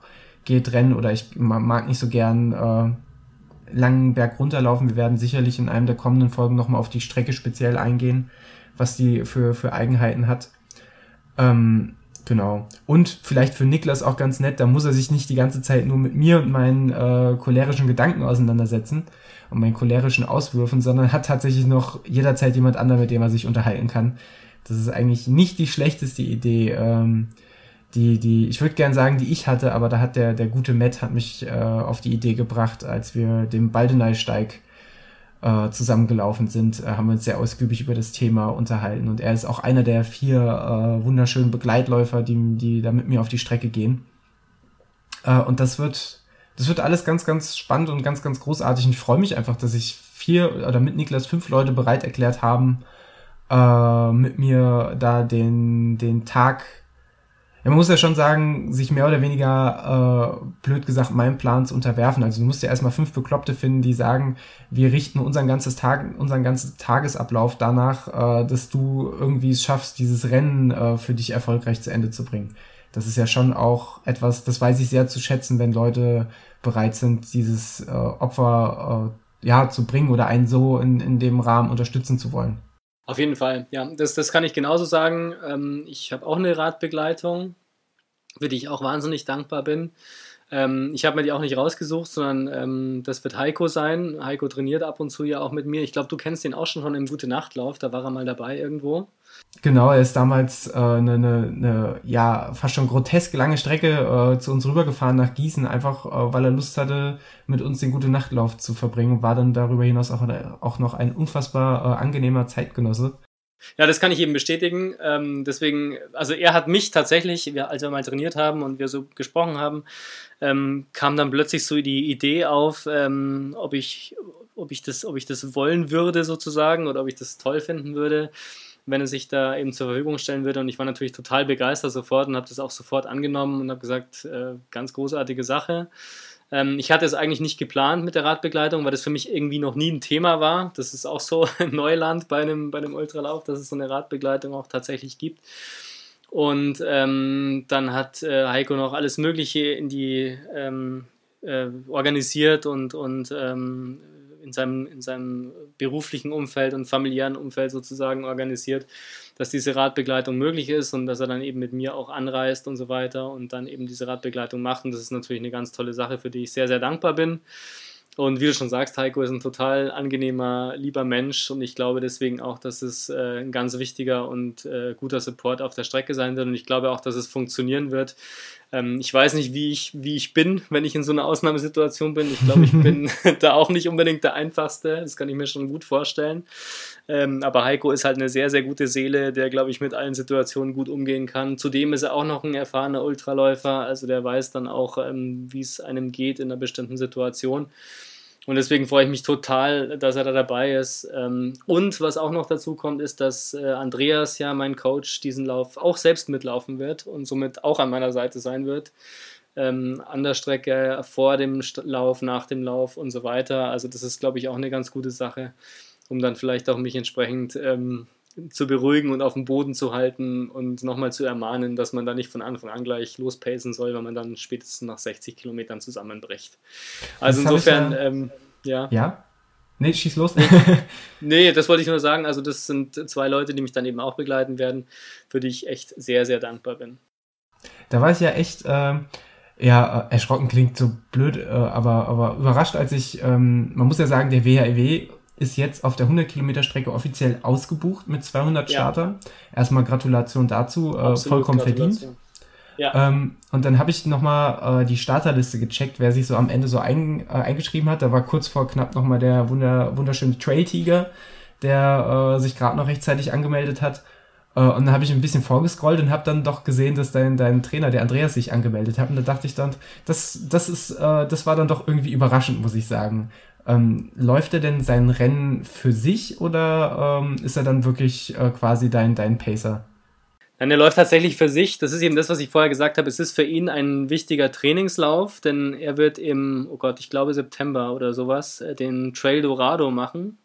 geht, rennen oder ich mag nicht so gern äh, langen Berg runterlaufen. Wir werden sicherlich in einem der kommenden Folgen nochmal auf die Strecke speziell eingehen, was die für, für Eigenheiten hat. Ähm, genau. Und vielleicht für Niklas auch ganz nett, da muss er sich nicht die ganze Zeit nur mit mir und meinen äh, cholerischen Gedanken auseinandersetzen, und meinen cholerischen Auswürfen, sondern hat tatsächlich noch jederzeit jemand anderen, mit dem er sich unterhalten kann. Das ist eigentlich nicht die schlechteste Idee, ähm, die, die, ich würde gern sagen, die ich hatte, aber da hat der, der gute Matt hat mich äh, auf die Idee gebracht, als wir den Baldeneysteig äh, zusammengelaufen sind, äh, haben wir uns sehr ausgiebig über das Thema unterhalten. Und er ist auch einer der vier äh, wunderschönen Begleitläufer, die, die da mit mir auf die Strecke gehen. Äh, und das wird, das wird alles ganz, ganz spannend und ganz, ganz großartig. Und ich freue mich einfach, dass sich vier oder mit Niklas fünf Leute bereit erklärt haben, äh, mit mir da den, den Tag. Man muss ja schon sagen, sich mehr oder weniger, äh, blöd gesagt, meinem Plan zu unterwerfen. Also du musst ja erstmal fünf Bekloppte finden, die sagen, wir richten unseren ganzes Tag, unseren ganzen Tagesablauf danach, äh, dass du irgendwie es schaffst, dieses Rennen äh, für dich erfolgreich zu Ende zu bringen das ist ja schon auch etwas, das weiß ich sehr zu schätzen, wenn Leute bereit sind, dieses äh, Opfer äh, ja zu bringen oder einen so in, in dem Rahmen unterstützen zu wollen. Auf jeden Fall, ja, das, das kann ich genauso sagen. Ähm, ich habe auch eine Radbegleitung, für die ich auch wahnsinnig dankbar bin. Ähm, ich habe mir die auch nicht rausgesucht, sondern ähm, das wird Heiko sein. Heiko trainiert ab und zu ja auch mit mir. Ich glaube, du kennst den auch schon von einem Gute Nachtlauf, da war er mal dabei irgendwo. Genau, er ist damals äh, eine, eine, eine ja fast schon grotesk lange Strecke äh, zu uns rübergefahren nach Gießen, einfach äh, weil er Lust hatte, mit uns den Gute Nachtlauf zu verbringen. War dann darüber hinaus auch, auch noch ein unfassbar äh, angenehmer Zeitgenosse. Ja, das kann ich eben bestätigen. Ähm, deswegen, also er hat mich tatsächlich, wir, als wir mal trainiert haben und wir so gesprochen haben, ähm, kam dann plötzlich so die Idee auf, ähm, ob ich, ob ich das, ob ich das wollen würde sozusagen oder ob ich das toll finden würde, wenn er sich da eben zur Verfügung stellen würde. Und ich war natürlich total begeistert sofort und habe das auch sofort angenommen und habe gesagt, äh, ganz großartige Sache. Ähm, ich hatte es eigentlich nicht geplant mit der Radbegleitung, weil das für mich irgendwie noch nie ein Thema war. Das ist auch so (laughs) Neuland bei einem, bei einem Ultralauf, dass es so eine Radbegleitung auch tatsächlich gibt. Und ähm, dann hat äh, Heiko noch alles Mögliche in die ähm, äh, organisiert und, und ähm, in, seinem, in seinem beruflichen Umfeld und familiären Umfeld sozusagen organisiert, dass diese Radbegleitung möglich ist und dass er dann eben mit mir auch anreist und so weiter und dann eben diese Radbegleitung macht. Und das ist natürlich eine ganz tolle Sache, für die ich sehr, sehr dankbar bin. Und wie du schon sagst, Heiko ist ein total angenehmer, lieber Mensch und ich glaube deswegen auch, dass es äh, ein ganz wichtiger und äh, guter Support auf der Strecke sein wird und ich glaube auch, dass es funktionieren wird. Ähm, ich weiß nicht, wie ich, wie ich bin, wenn ich in so einer Ausnahmesituation bin. Ich glaube, ich (laughs) bin (laughs) da auch nicht unbedingt der Einfachste, das kann ich mir schon gut vorstellen. Ähm, aber Heiko ist halt eine sehr, sehr gute Seele, der, glaube ich, mit allen Situationen gut umgehen kann. Zudem ist er auch noch ein erfahrener Ultraläufer, also der weiß dann auch, ähm, wie es einem geht in einer bestimmten Situation. Und deswegen freue ich mich total, dass er da dabei ist. Ähm, und was auch noch dazu kommt, ist, dass äh, Andreas, ja, mein Coach, diesen Lauf auch selbst mitlaufen wird und somit auch an meiner Seite sein wird. Ähm, an der Strecke, vor dem Lauf, nach dem Lauf und so weiter. Also das ist, glaube ich, auch eine ganz gute Sache, um dann vielleicht auch mich entsprechend ähm, zu beruhigen und auf dem Boden zu halten und nochmal zu ermahnen, dass man da nicht von Anfang an gleich lospacen soll, weil man dann spätestens nach 60 Kilometern zusammenbricht. Also das insofern, ja, ähm, ja. Ja? Nee, schieß los. (laughs) nee, das wollte ich nur sagen. Also, das sind zwei Leute, die mich dann eben auch begleiten werden, für die ich echt sehr, sehr dankbar bin. Da war ich ja echt, ähm, ja, erschrocken klingt so blöd, äh, aber, aber überrascht, als ich, ähm, man muss ja sagen, der WHEW ist jetzt auf der 100 Kilometer Strecke offiziell ausgebucht mit 200 ja. Startern. Erstmal Gratulation dazu, äh, vollkommen verdient. Ja. Ähm, und dann habe ich nochmal äh, die Starterliste gecheckt, wer sich so am Ende so ein, äh, eingeschrieben hat. Da war kurz vor knapp nochmal der wunder, wunderschöne Trail-Tiger, der äh, sich gerade noch rechtzeitig angemeldet hat. Äh, und dann habe ich ein bisschen vorgescrollt und habe dann doch gesehen, dass dein, dein Trainer, der Andreas, sich angemeldet hat. Und da dachte ich dann, das, das, ist, äh, das war dann doch irgendwie überraschend, muss ich sagen. Ähm, läuft er denn sein Rennen für sich oder ähm, ist er dann wirklich äh, quasi dein, dein Pacer? Nein, er läuft tatsächlich für sich. Das ist eben das, was ich vorher gesagt habe. Es ist für ihn ein wichtiger Trainingslauf, denn er wird im, oh Gott, ich glaube September oder sowas, äh, den Trail Dorado machen.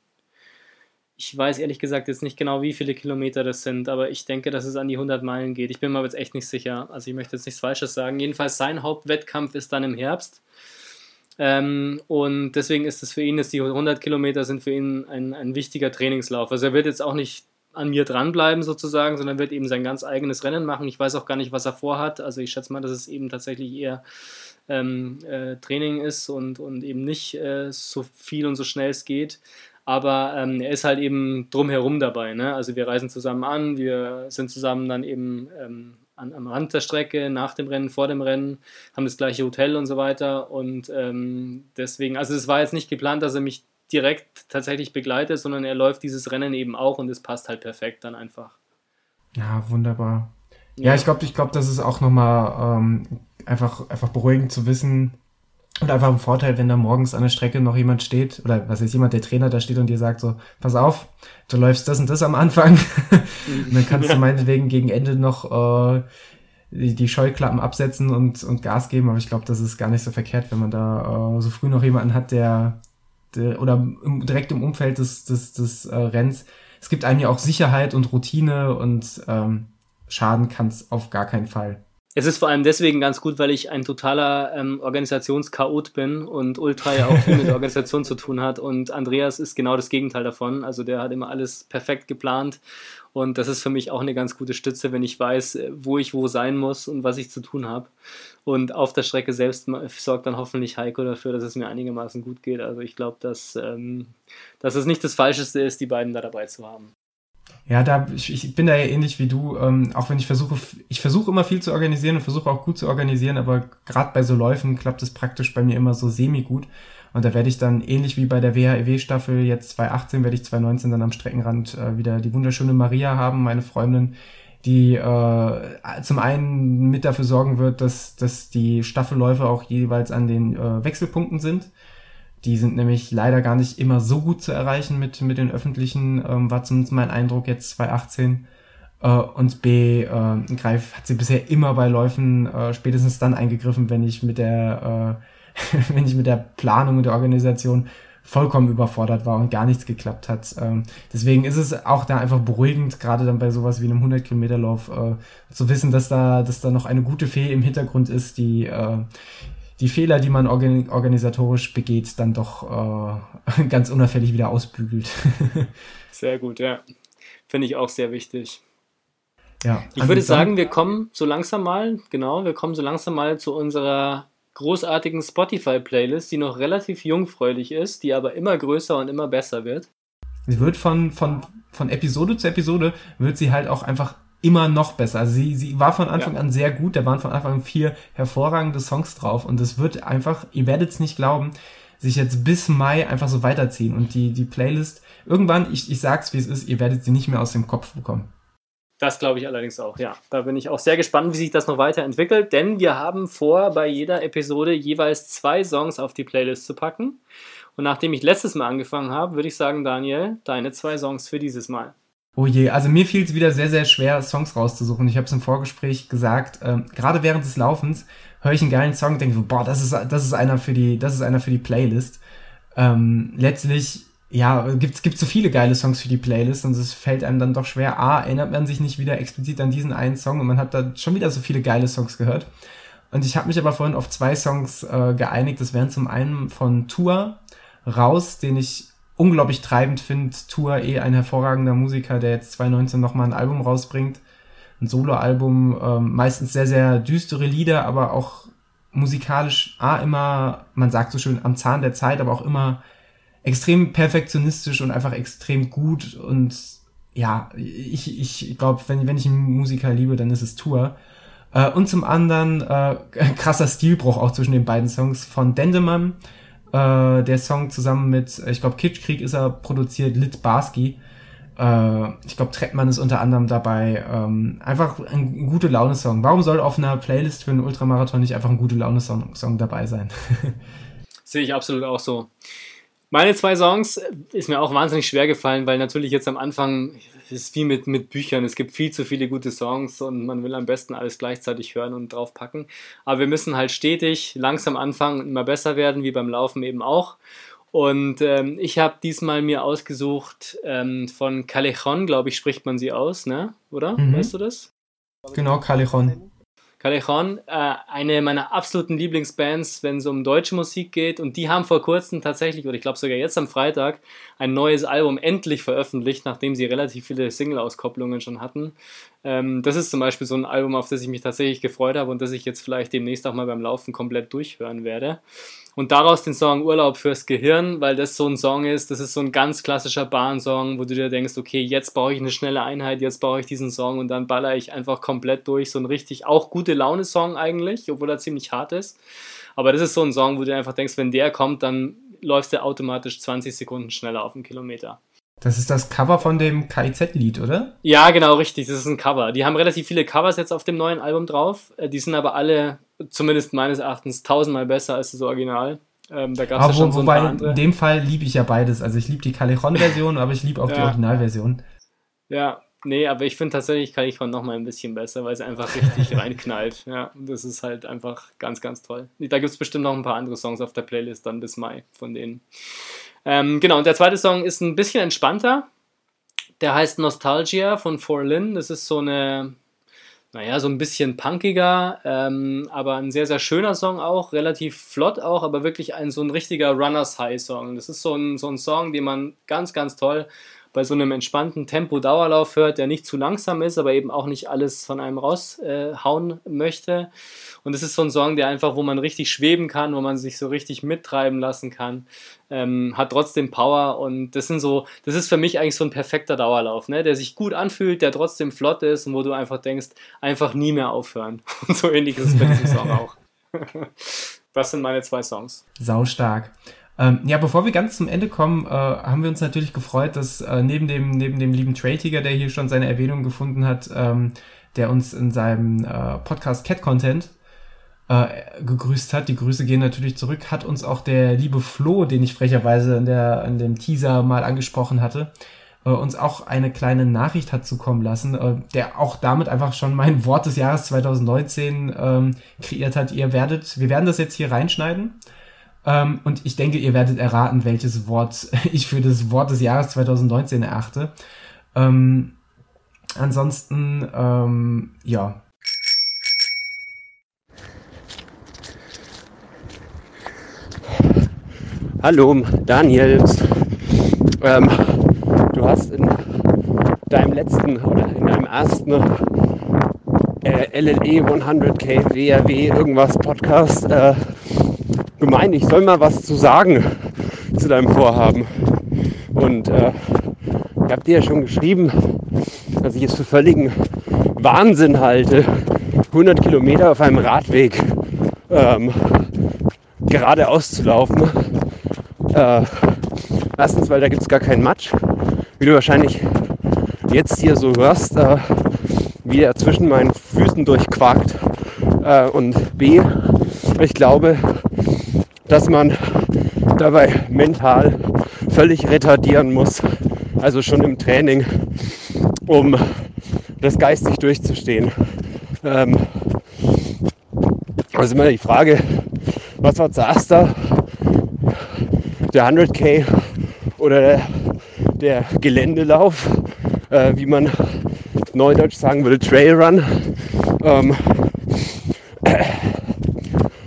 Ich weiß ehrlich gesagt jetzt nicht genau, wie viele Kilometer das sind, aber ich denke, dass es an die 100 Meilen geht. Ich bin mir aber jetzt echt nicht sicher. Also ich möchte jetzt nichts Falsches sagen. Jedenfalls sein Hauptwettkampf ist dann im Herbst. Ähm, und deswegen ist es für ihn, dass die 100 Kilometer sind für ihn ein, ein wichtiger Trainingslauf. Also er wird jetzt auch nicht an mir dranbleiben sozusagen, sondern wird eben sein ganz eigenes Rennen machen. Ich weiß auch gar nicht, was er vorhat. Also ich schätze mal, dass es eben tatsächlich eher ähm, äh, Training ist und, und eben nicht äh, so viel und so schnell es geht. Aber ähm, er ist halt eben drumherum dabei. Ne? Also wir reisen zusammen an, wir sind zusammen dann eben ähm, an, am Rand der Strecke, nach dem Rennen, vor dem Rennen, haben das gleiche Hotel und so weiter. Und ähm, deswegen, also es war jetzt nicht geplant, dass er mich direkt tatsächlich begleitet, sondern er läuft dieses Rennen eben auch und es passt halt perfekt dann einfach. Ja, wunderbar. Ja, ja ich glaube, ich glaube, das ist auch nochmal ähm, einfach, einfach beruhigend zu wissen, und einfach ein Vorteil, wenn da morgens an der Strecke noch jemand steht, oder was ist jemand, der Trainer da steht und dir sagt so, pass auf, du läufst das und das am Anfang. (laughs) und dann kannst du (laughs) meinetwegen gegen Ende noch äh, die, die Scheuklappen absetzen und, und Gas geben. Aber ich glaube, das ist gar nicht so verkehrt, wenn man da äh, so früh noch jemanden hat, der, der oder im, direkt im Umfeld des, des, des äh, Renns. Es gibt einem ja auch Sicherheit und Routine und ähm, schaden kann es auf gar keinen Fall. Es ist vor allem deswegen ganz gut, weil ich ein totaler ähm, Organisationschaot bin und Ultra ja auch viel mit (laughs) Organisation zu tun hat. Und Andreas ist genau das Gegenteil davon. Also der hat immer alles perfekt geplant. Und das ist für mich auch eine ganz gute Stütze, wenn ich weiß, äh, wo ich wo sein muss und was ich zu tun habe. Und auf der Strecke selbst sorgt dann hoffentlich Heiko dafür, dass es mir einigermaßen gut geht. Also ich glaube, dass, ähm, dass es nicht das Falscheste ist, die beiden da dabei zu haben. Ja, da ich, ich bin da ja ähnlich wie du, ähm, auch wenn ich versuche, ich versuche immer viel zu organisieren und versuche auch gut zu organisieren, aber gerade bei so Läufen klappt es praktisch bei mir immer so semi gut. Und da werde ich dann ähnlich wie bei der WHEW-Staffel jetzt 2018, werde ich 2019 dann am Streckenrand äh, wieder die wunderschöne Maria haben, meine Freundin, die äh, zum einen mit dafür sorgen wird, dass, dass die Staffelläufe auch jeweils an den äh, Wechselpunkten sind. Die sind nämlich leider gar nicht immer so gut zu erreichen mit, mit den öffentlichen, ähm, war zumindest mein Eindruck jetzt 2018. Äh, und B, äh, Greif hat sie bisher immer bei Läufen äh, spätestens dann eingegriffen, wenn ich mit der, äh, (laughs) wenn ich mit der Planung und der Organisation vollkommen überfordert war und gar nichts geklappt hat. Ähm, deswegen ist es auch da einfach beruhigend, gerade dann bei sowas wie einem 100 Kilometer Lauf, äh, zu wissen, dass da, dass da noch eine gute Fee im Hintergrund ist, die äh, die Fehler, die man organ organisatorisch begeht, dann doch äh, (laughs) ganz unauffällig wieder ausbügelt. (laughs) sehr gut, ja. Finde ich auch sehr wichtig. Ja, ich würde sagen, wir kommen so langsam mal, genau, wir kommen so langsam mal zu unserer großartigen Spotify-Playlist, die noch relativ jungfräulich ist, die aber immer größer und immer besser wird. Sie wird von, von, von Episode zu Episode, wird sie halt auch einfach immer noch besser. Also sie, sie war von Anfang ja. an sehr gut, da waren von Anfang an vier hervorragende Songs drauf und es wird einfach, ihr werdet es nicht glauben, sich jetzt bis Mai einfach so weiterziehen und die, die Playlist, irgendwann, ich, ich sag's wie es ist, ihr werdet sie nicht mehr aus dem Kopf bekommen. Das glaube ich allerdings auch, ja. Da bin ich auch sehr gespannt, wie sich das noch weiterentwickelt, denn wir haben vor, bei jeder Episode jeweils zwei Songs auf die Playlist zu packen. Und nachdem ich letztes Mal angefangen habe, würde ich sagen, Daniel, deine zwei Songs für dieses Mal. Oh je, also mir fiel es wieder sehr, sehr schwer, Songs rauszusuchen. Ich habe es im Vorgespräch gesagt, ähm, gerade während des Laufens höre ich einen geilen Song und denke, boah, das ist, das ist einer für die, das ist einer für die Playlist. Ähm, letztlich ja, gibt es so viele geile Songs für die Playlist und es fällt einem dann doch schwer. A, erinnert man sich nicht wieder explizit an diesen einen Song und man hat da schon wieder so viele geile Songs gehört. Und ich habe mich aber vorhin auf zwei Songs äh, geeinigt. Das wären zum einen von Tour raus, den ich unglaublich treibend finde. Tour eh ein hervorragender Musiker, der jetzt 2019 nochmal ein Album rausbringt. Ein Soloalbum, ähm, meistens sehr, sehr düstere Lieder, aber auch musikalisch A, immer, man sagt so schön, am Zahn der Zeit, aber auch immer extrem perfektionistisch und einfach extrem gut und ja, ich, ich glaube, wenn, wenn ich einen Musiker liebe, dann ist es Tour. Äh, und zum anderen äh, (laughs) krasser Stilbruch auch zwischen den beiden Songs von Dendemann. Äh, der Song zusammen mit, ich glaube, Kitschkrieg ist er produziert, Lit Barski. Äh, ich glaube, Trettmann ist unter anderem dabei. Ähm, einfach ein gute Laune-Song. Warum soll auf einer Playlist für einen Ultramarathon nicht einfach ein gute Laune-Song Song dabei sein? (laughs) Sehe ich absolut auch so. Meine zwei Songs ist mir auch wahnsinnig schwer gefallen, weil natürlich jetzt am Anfang ist wie mit, mit Büchern. Es gibt viel zu viele gute Songs und man will am besten alles gleichzeitig hören und draufpacken. Aber wir müssen halt stetig langsam anfangen und immer besser werden, wie beim Laufen eben auch. Und ähm, ich habe diesmal mir ausgesucht ähm, von Callejon, glaube ich, spricht man sie aus, ne? Oder? Mhm. Weißt du das? Genau, Callejon. Callejon, äh, eine meiner absoluten Lieblingsbands, wenn es um deutsche Musik geht. Und die haben vor kurzem tatsächlich, oder ich glaube sogar jetzt am Freitag, ein neues Album endlich veröffentlicht, nachdem sie relativ viele Single-Auskopplungen schon hatten. Ähm, das ist zum Beispiel so ein Album, auf das ich mich tatsächlich gefreut habe und das ich jetzt vielleicht demnächst auch mal beim Laufen komplett durchhören werde. Und daraus den Song Urlaub fürs Gehirn, weil das so ein Song ist, das ist so ein ganz klassischer Bahnsong, wo du dir denkst, okay, jetzt brauche ich eine schnelle Einheit, jetzt brauche ich diesen Song und dann baller ich einfach komplett durch. So ein richtig auch gute Laune-Song eigentlich, obwohl er ziemlich hart ist. Aber das ist so ein Song, wo du einfach denkst, wenn der kommt, dann läufst du automatisch 20 Sekunden schneller auf den Kilometer. Das ist das Cover von dem KIZ-Lied, oder? Ja, genau, richtig. Das ist ein Cover. Die haben relativ viele Covers jetzt auf dem neuen Album drauf. Äh, die sind aber alle, zumindest meines Erachtens, tausendmal besser als das Original. Ähm, da gab es ja schon wo, so ein paar andere. In dem Fall liebe ich ja beides. Also ich liebe die Callejon-Version, aber ich liebe auch ja. die Originalversion. Ja, nee, aber ich finde tatsächlich Callejon noch mal ein bisschen besser, weil es einfach richtig (laughs) reinknallt. Ja, das ist halt einfach ganz, ganz toll. Da gibt es bestimmt noch ein paar andere Songs auf der Playlist dann bis Mai von denen. Ähm, genau, und der zweite Song ist ein bisschen entspannter. Der heißt Nostalgia von For Lin. Das ist so eine, naja, so ein bisschen punkiger, ähm, aber ein sehr, sehr schöner Song auch, relativ flott auch, aber wirklich ein so ein richtiger Runners High Song. Das ist so ein, so ein Song, den man ganz, ganz toll bei so einem entspannten Tempo-Dauerlauf hört, der nicht zu langsam ist, aber eben auch nicht alles von einem raushauen äh, möchte. Und es ist so ein Song, der einfach, wo man richtig schweben kann, wo man sich so richtig mittreiben lassen kann, ähm, hat trotzdem Power und das sind so, das ist für mich eigentlich so ein perfekter Dauerlauf, ne? der sich gut anfühlt, der trotzdem flott ist und wo du einfach denkst, einfach nie mehr aufhören. (laughs) Und so ähnlich ist es bei diesem Song auch. (laughs) Das sind meine zwei Songs. Sau stark. Ähm, ja, bevor wir ganz zum Ende kommen, äh, haben wir uns natürlich gefreut, dass äh, neben, dem, neben dem lieben Trade-Tiger, der hier schon seine Erwähnung gefunden hat, ähm, der uns in seinem äh, Podcast Cat Content äh, gegrüßt hat. Die Grüße gehen natürlich zurück. Hat uns auch der liebe Flo, den ich frecherweise in, der, in dem Teaser mal angesprochen hatte, äh, uns auch eine kleine Nachricht hat zukommen lassen, äh, der auch damit einfach schon mein Wort des Jahres 2019 ähm, kreiert hat. Ihr werdet, wir werden das jetzt hier reinschneiden. Ähm, und ich denke, ihr werdet erraten, welches Wort (laughs) ich für das Wort des Jahres 2019 erachte. Ähm, ansonsten, ähm, ja. Hallo, Daniels. Ähm, du hast in deinem letzten oder in deinem ersten äh, LLE 100k WRW irgendwas Podcast äh, gemeint, ich soll mal was zu sagen zu deinem Vorhaben. Und äh, ich habe dir ja schon geschrieben, dass ich es für völligen Wahnsinn halte, 100 Kilometer auf einem Radweg ähm, geradeaus zu laufen. Äh, erstens, weil da gibt es gar keinen Matsch, wie du wahrscheinlich jetzt hier so hörst, äh, wie er zwischen meinen Füßen durchquakt. Äh, und B, ich glaube, dass man dabei mental völlig retardieren muss, also schon im Training, um das geistig durchzustehen. Ähm, also immer die Frage, was war zuerst da? Der 100k oder der, der Geländelauf, äh, wie man neudeutsch sagen würde, Trailrun. Ähm,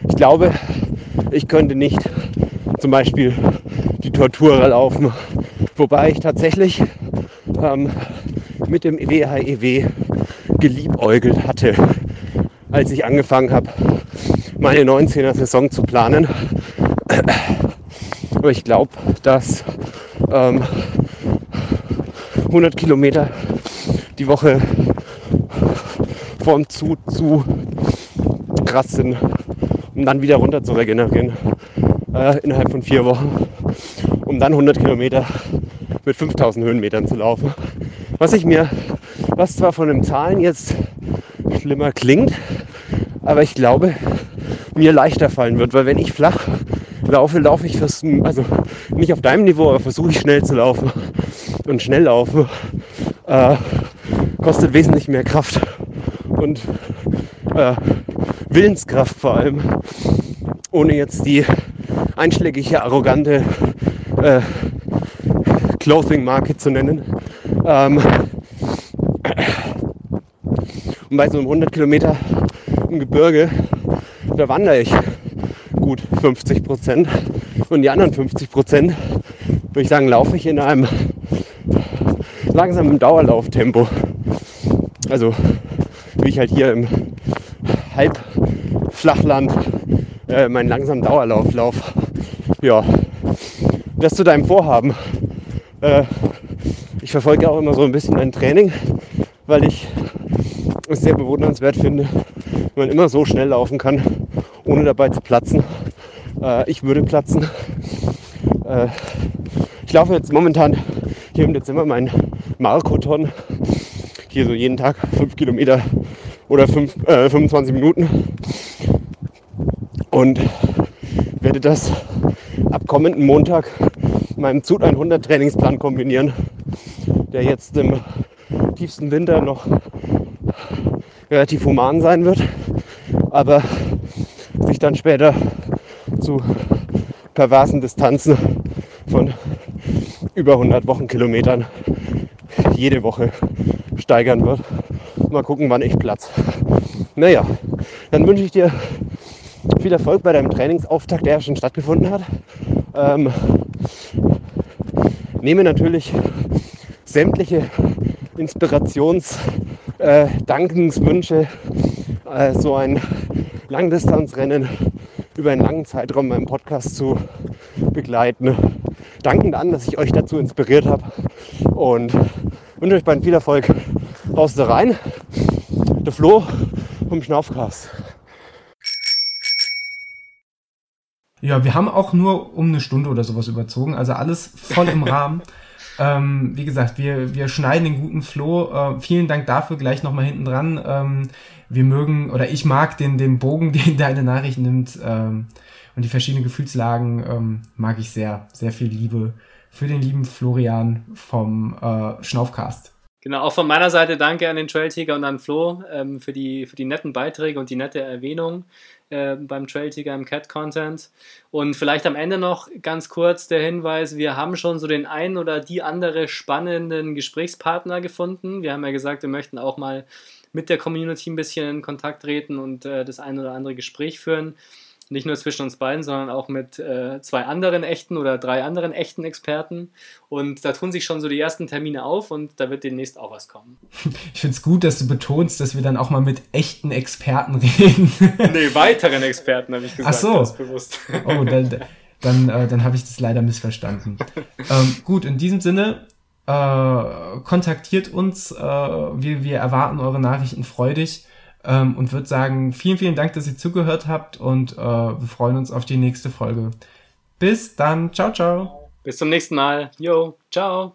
ich glaube, ich könnte nicht zum Beispiel die Tortura laufen, wobei ich tatsächlich ähm, mit dem WHEW e geliebäugelt hatte, als ich angefangen habe, meine 19er Saison zu planen. Aber ich glaube, dass ähm, 100 Kilometer die Woche vom zu zu krass sind dann wieder runter zu regenerieren äh, innerhalb von vier Wochen, um dann 100 Kilometer mit 5000 Höhenmetern zu laufen. Was ich mir, was zwar von den Zahlen jetzt schlimmer klingt, aber ich glaube, mir leichter fallen wird, weil wenn ich flach laufe, laufe ich fast, also nicht auf deinem Niveau, aber versuche ich schnell zu laufen und schnell laufen äh, kostet wesentlich mehr Kraft und äh, Willenskraft vor allem, ohne jetzt die einschlägige, arrogante äh, Clothing-Marke zu nennen. Ähm, und bei so einem 100 Kilometer im Gebirge, da wandere ich gut 50 Prozent. Und die anderen 50 Prozent, würde ich sagen, laufe ich in einem langsamen Dauerlauftempo. Also wie ich halt hier im Halbflachland äh, meinen langsamen Dauerlauf lauf. Ja, das zu deinem Vorhaben. Äh, ich verfolge auch immer so ein bisschen dein Training, weil ich es sehr bewundernswert finde, wenn man immer so schnell laufen kann, ohne dabei zu platzen. Äh, ich würde platzen. Äh, ich laufe jetzt momentan hier im Dezember meinen Markoton. Hier so jeden Tag 5 Kilometer oder 5, äh, 25 Minuten. Und werde das ab kommenden Montag meinem Zut 100 Trainingsplan kombinieren, der jetzt im tiefsten Winter noch relativ human sein wird, aber sich dann später zu perversen Distanzen von über 100 Wochenkilometern jede Woche steigern wird. Mal gucken, wann ich Platz. Naja, dann wünsche ich dir viel Erfolg bei deinem Trainingsauftakt, der schon stattgefunden hat. Ähm, nehme natürlich sämtliche Inspirations-, äh, Dankenswünsche, äh, so ein Langdistanzrennen über einen langen Zeitraum meinem Podcast zu begleiten. Dankend an, dass ich euch dazu inspiriert habe und wünsche euch beiden viel Erfolg. Raus da rein. Der Flo vom Schnaufcast. Ja, wir haben auch nur um eine Stunde oder sowas überzogen, also alles voll im (laughs) Rahmen. Ähm, wie gesagt, wir, wir schneiden den guten Floh. Äh, vielen Dank dafür gleich nochmal hinten dran. Ähm, wir mögen, oder ich mag den, den Bogen, (laughs) den deine Nachricht nimmt ähm, und die verschiedenen Gefühlslagen ähm, mag ich sehr. Sehr viel Liebe für den lieben Florian vom äh, Schnaufcast. Genau, auch von meiner Seite danke an den Trail Tiger und an Flo ähm, für, die, für die netten Beiträge und die nette Erwähnung äh, beim Trail Tiger im Cat Content. Und vielleicht am Ende noch ganz kurz der Hinweis: Wir haben schon so den einen oder die andere spannenden Gesprächspartner gefunden. Wir haben ja gesagt, wir möchten auch mal mit der Community ein bisschen in Kontakt treten und äh, das ein oder andere Gespräch führen nicht nur zwischen uns beiden, sondern auch mit äh, zwei anderen echten oder drei anderen echten Experten. Und da tun sich schon so die ersten Termine auf und da wird demnächst auch was kommen. (laughs) Ich finde es gut, dass du betonst, dass wir dann auch mal mit echten Experten (laughs) reden. nee, weiteren Experten habe ich gesagt. Ach so. Das bewusst. Oh, dann, dann, äh, dann habe ich das leider missverstanden. ähm, gut, in diesem Sinne, äh, kontaktiert uns. Äh, wir, wir erwarten eure Nachrichten freudig ähm, und würde sagen, vielen, vielen Dank, dass ihr zugehört habt und äh, wir freuen uns auf die nächste Folge. Bis dann. Ciao, ciao. Bis zum nächsten Mal. Jo, ciao.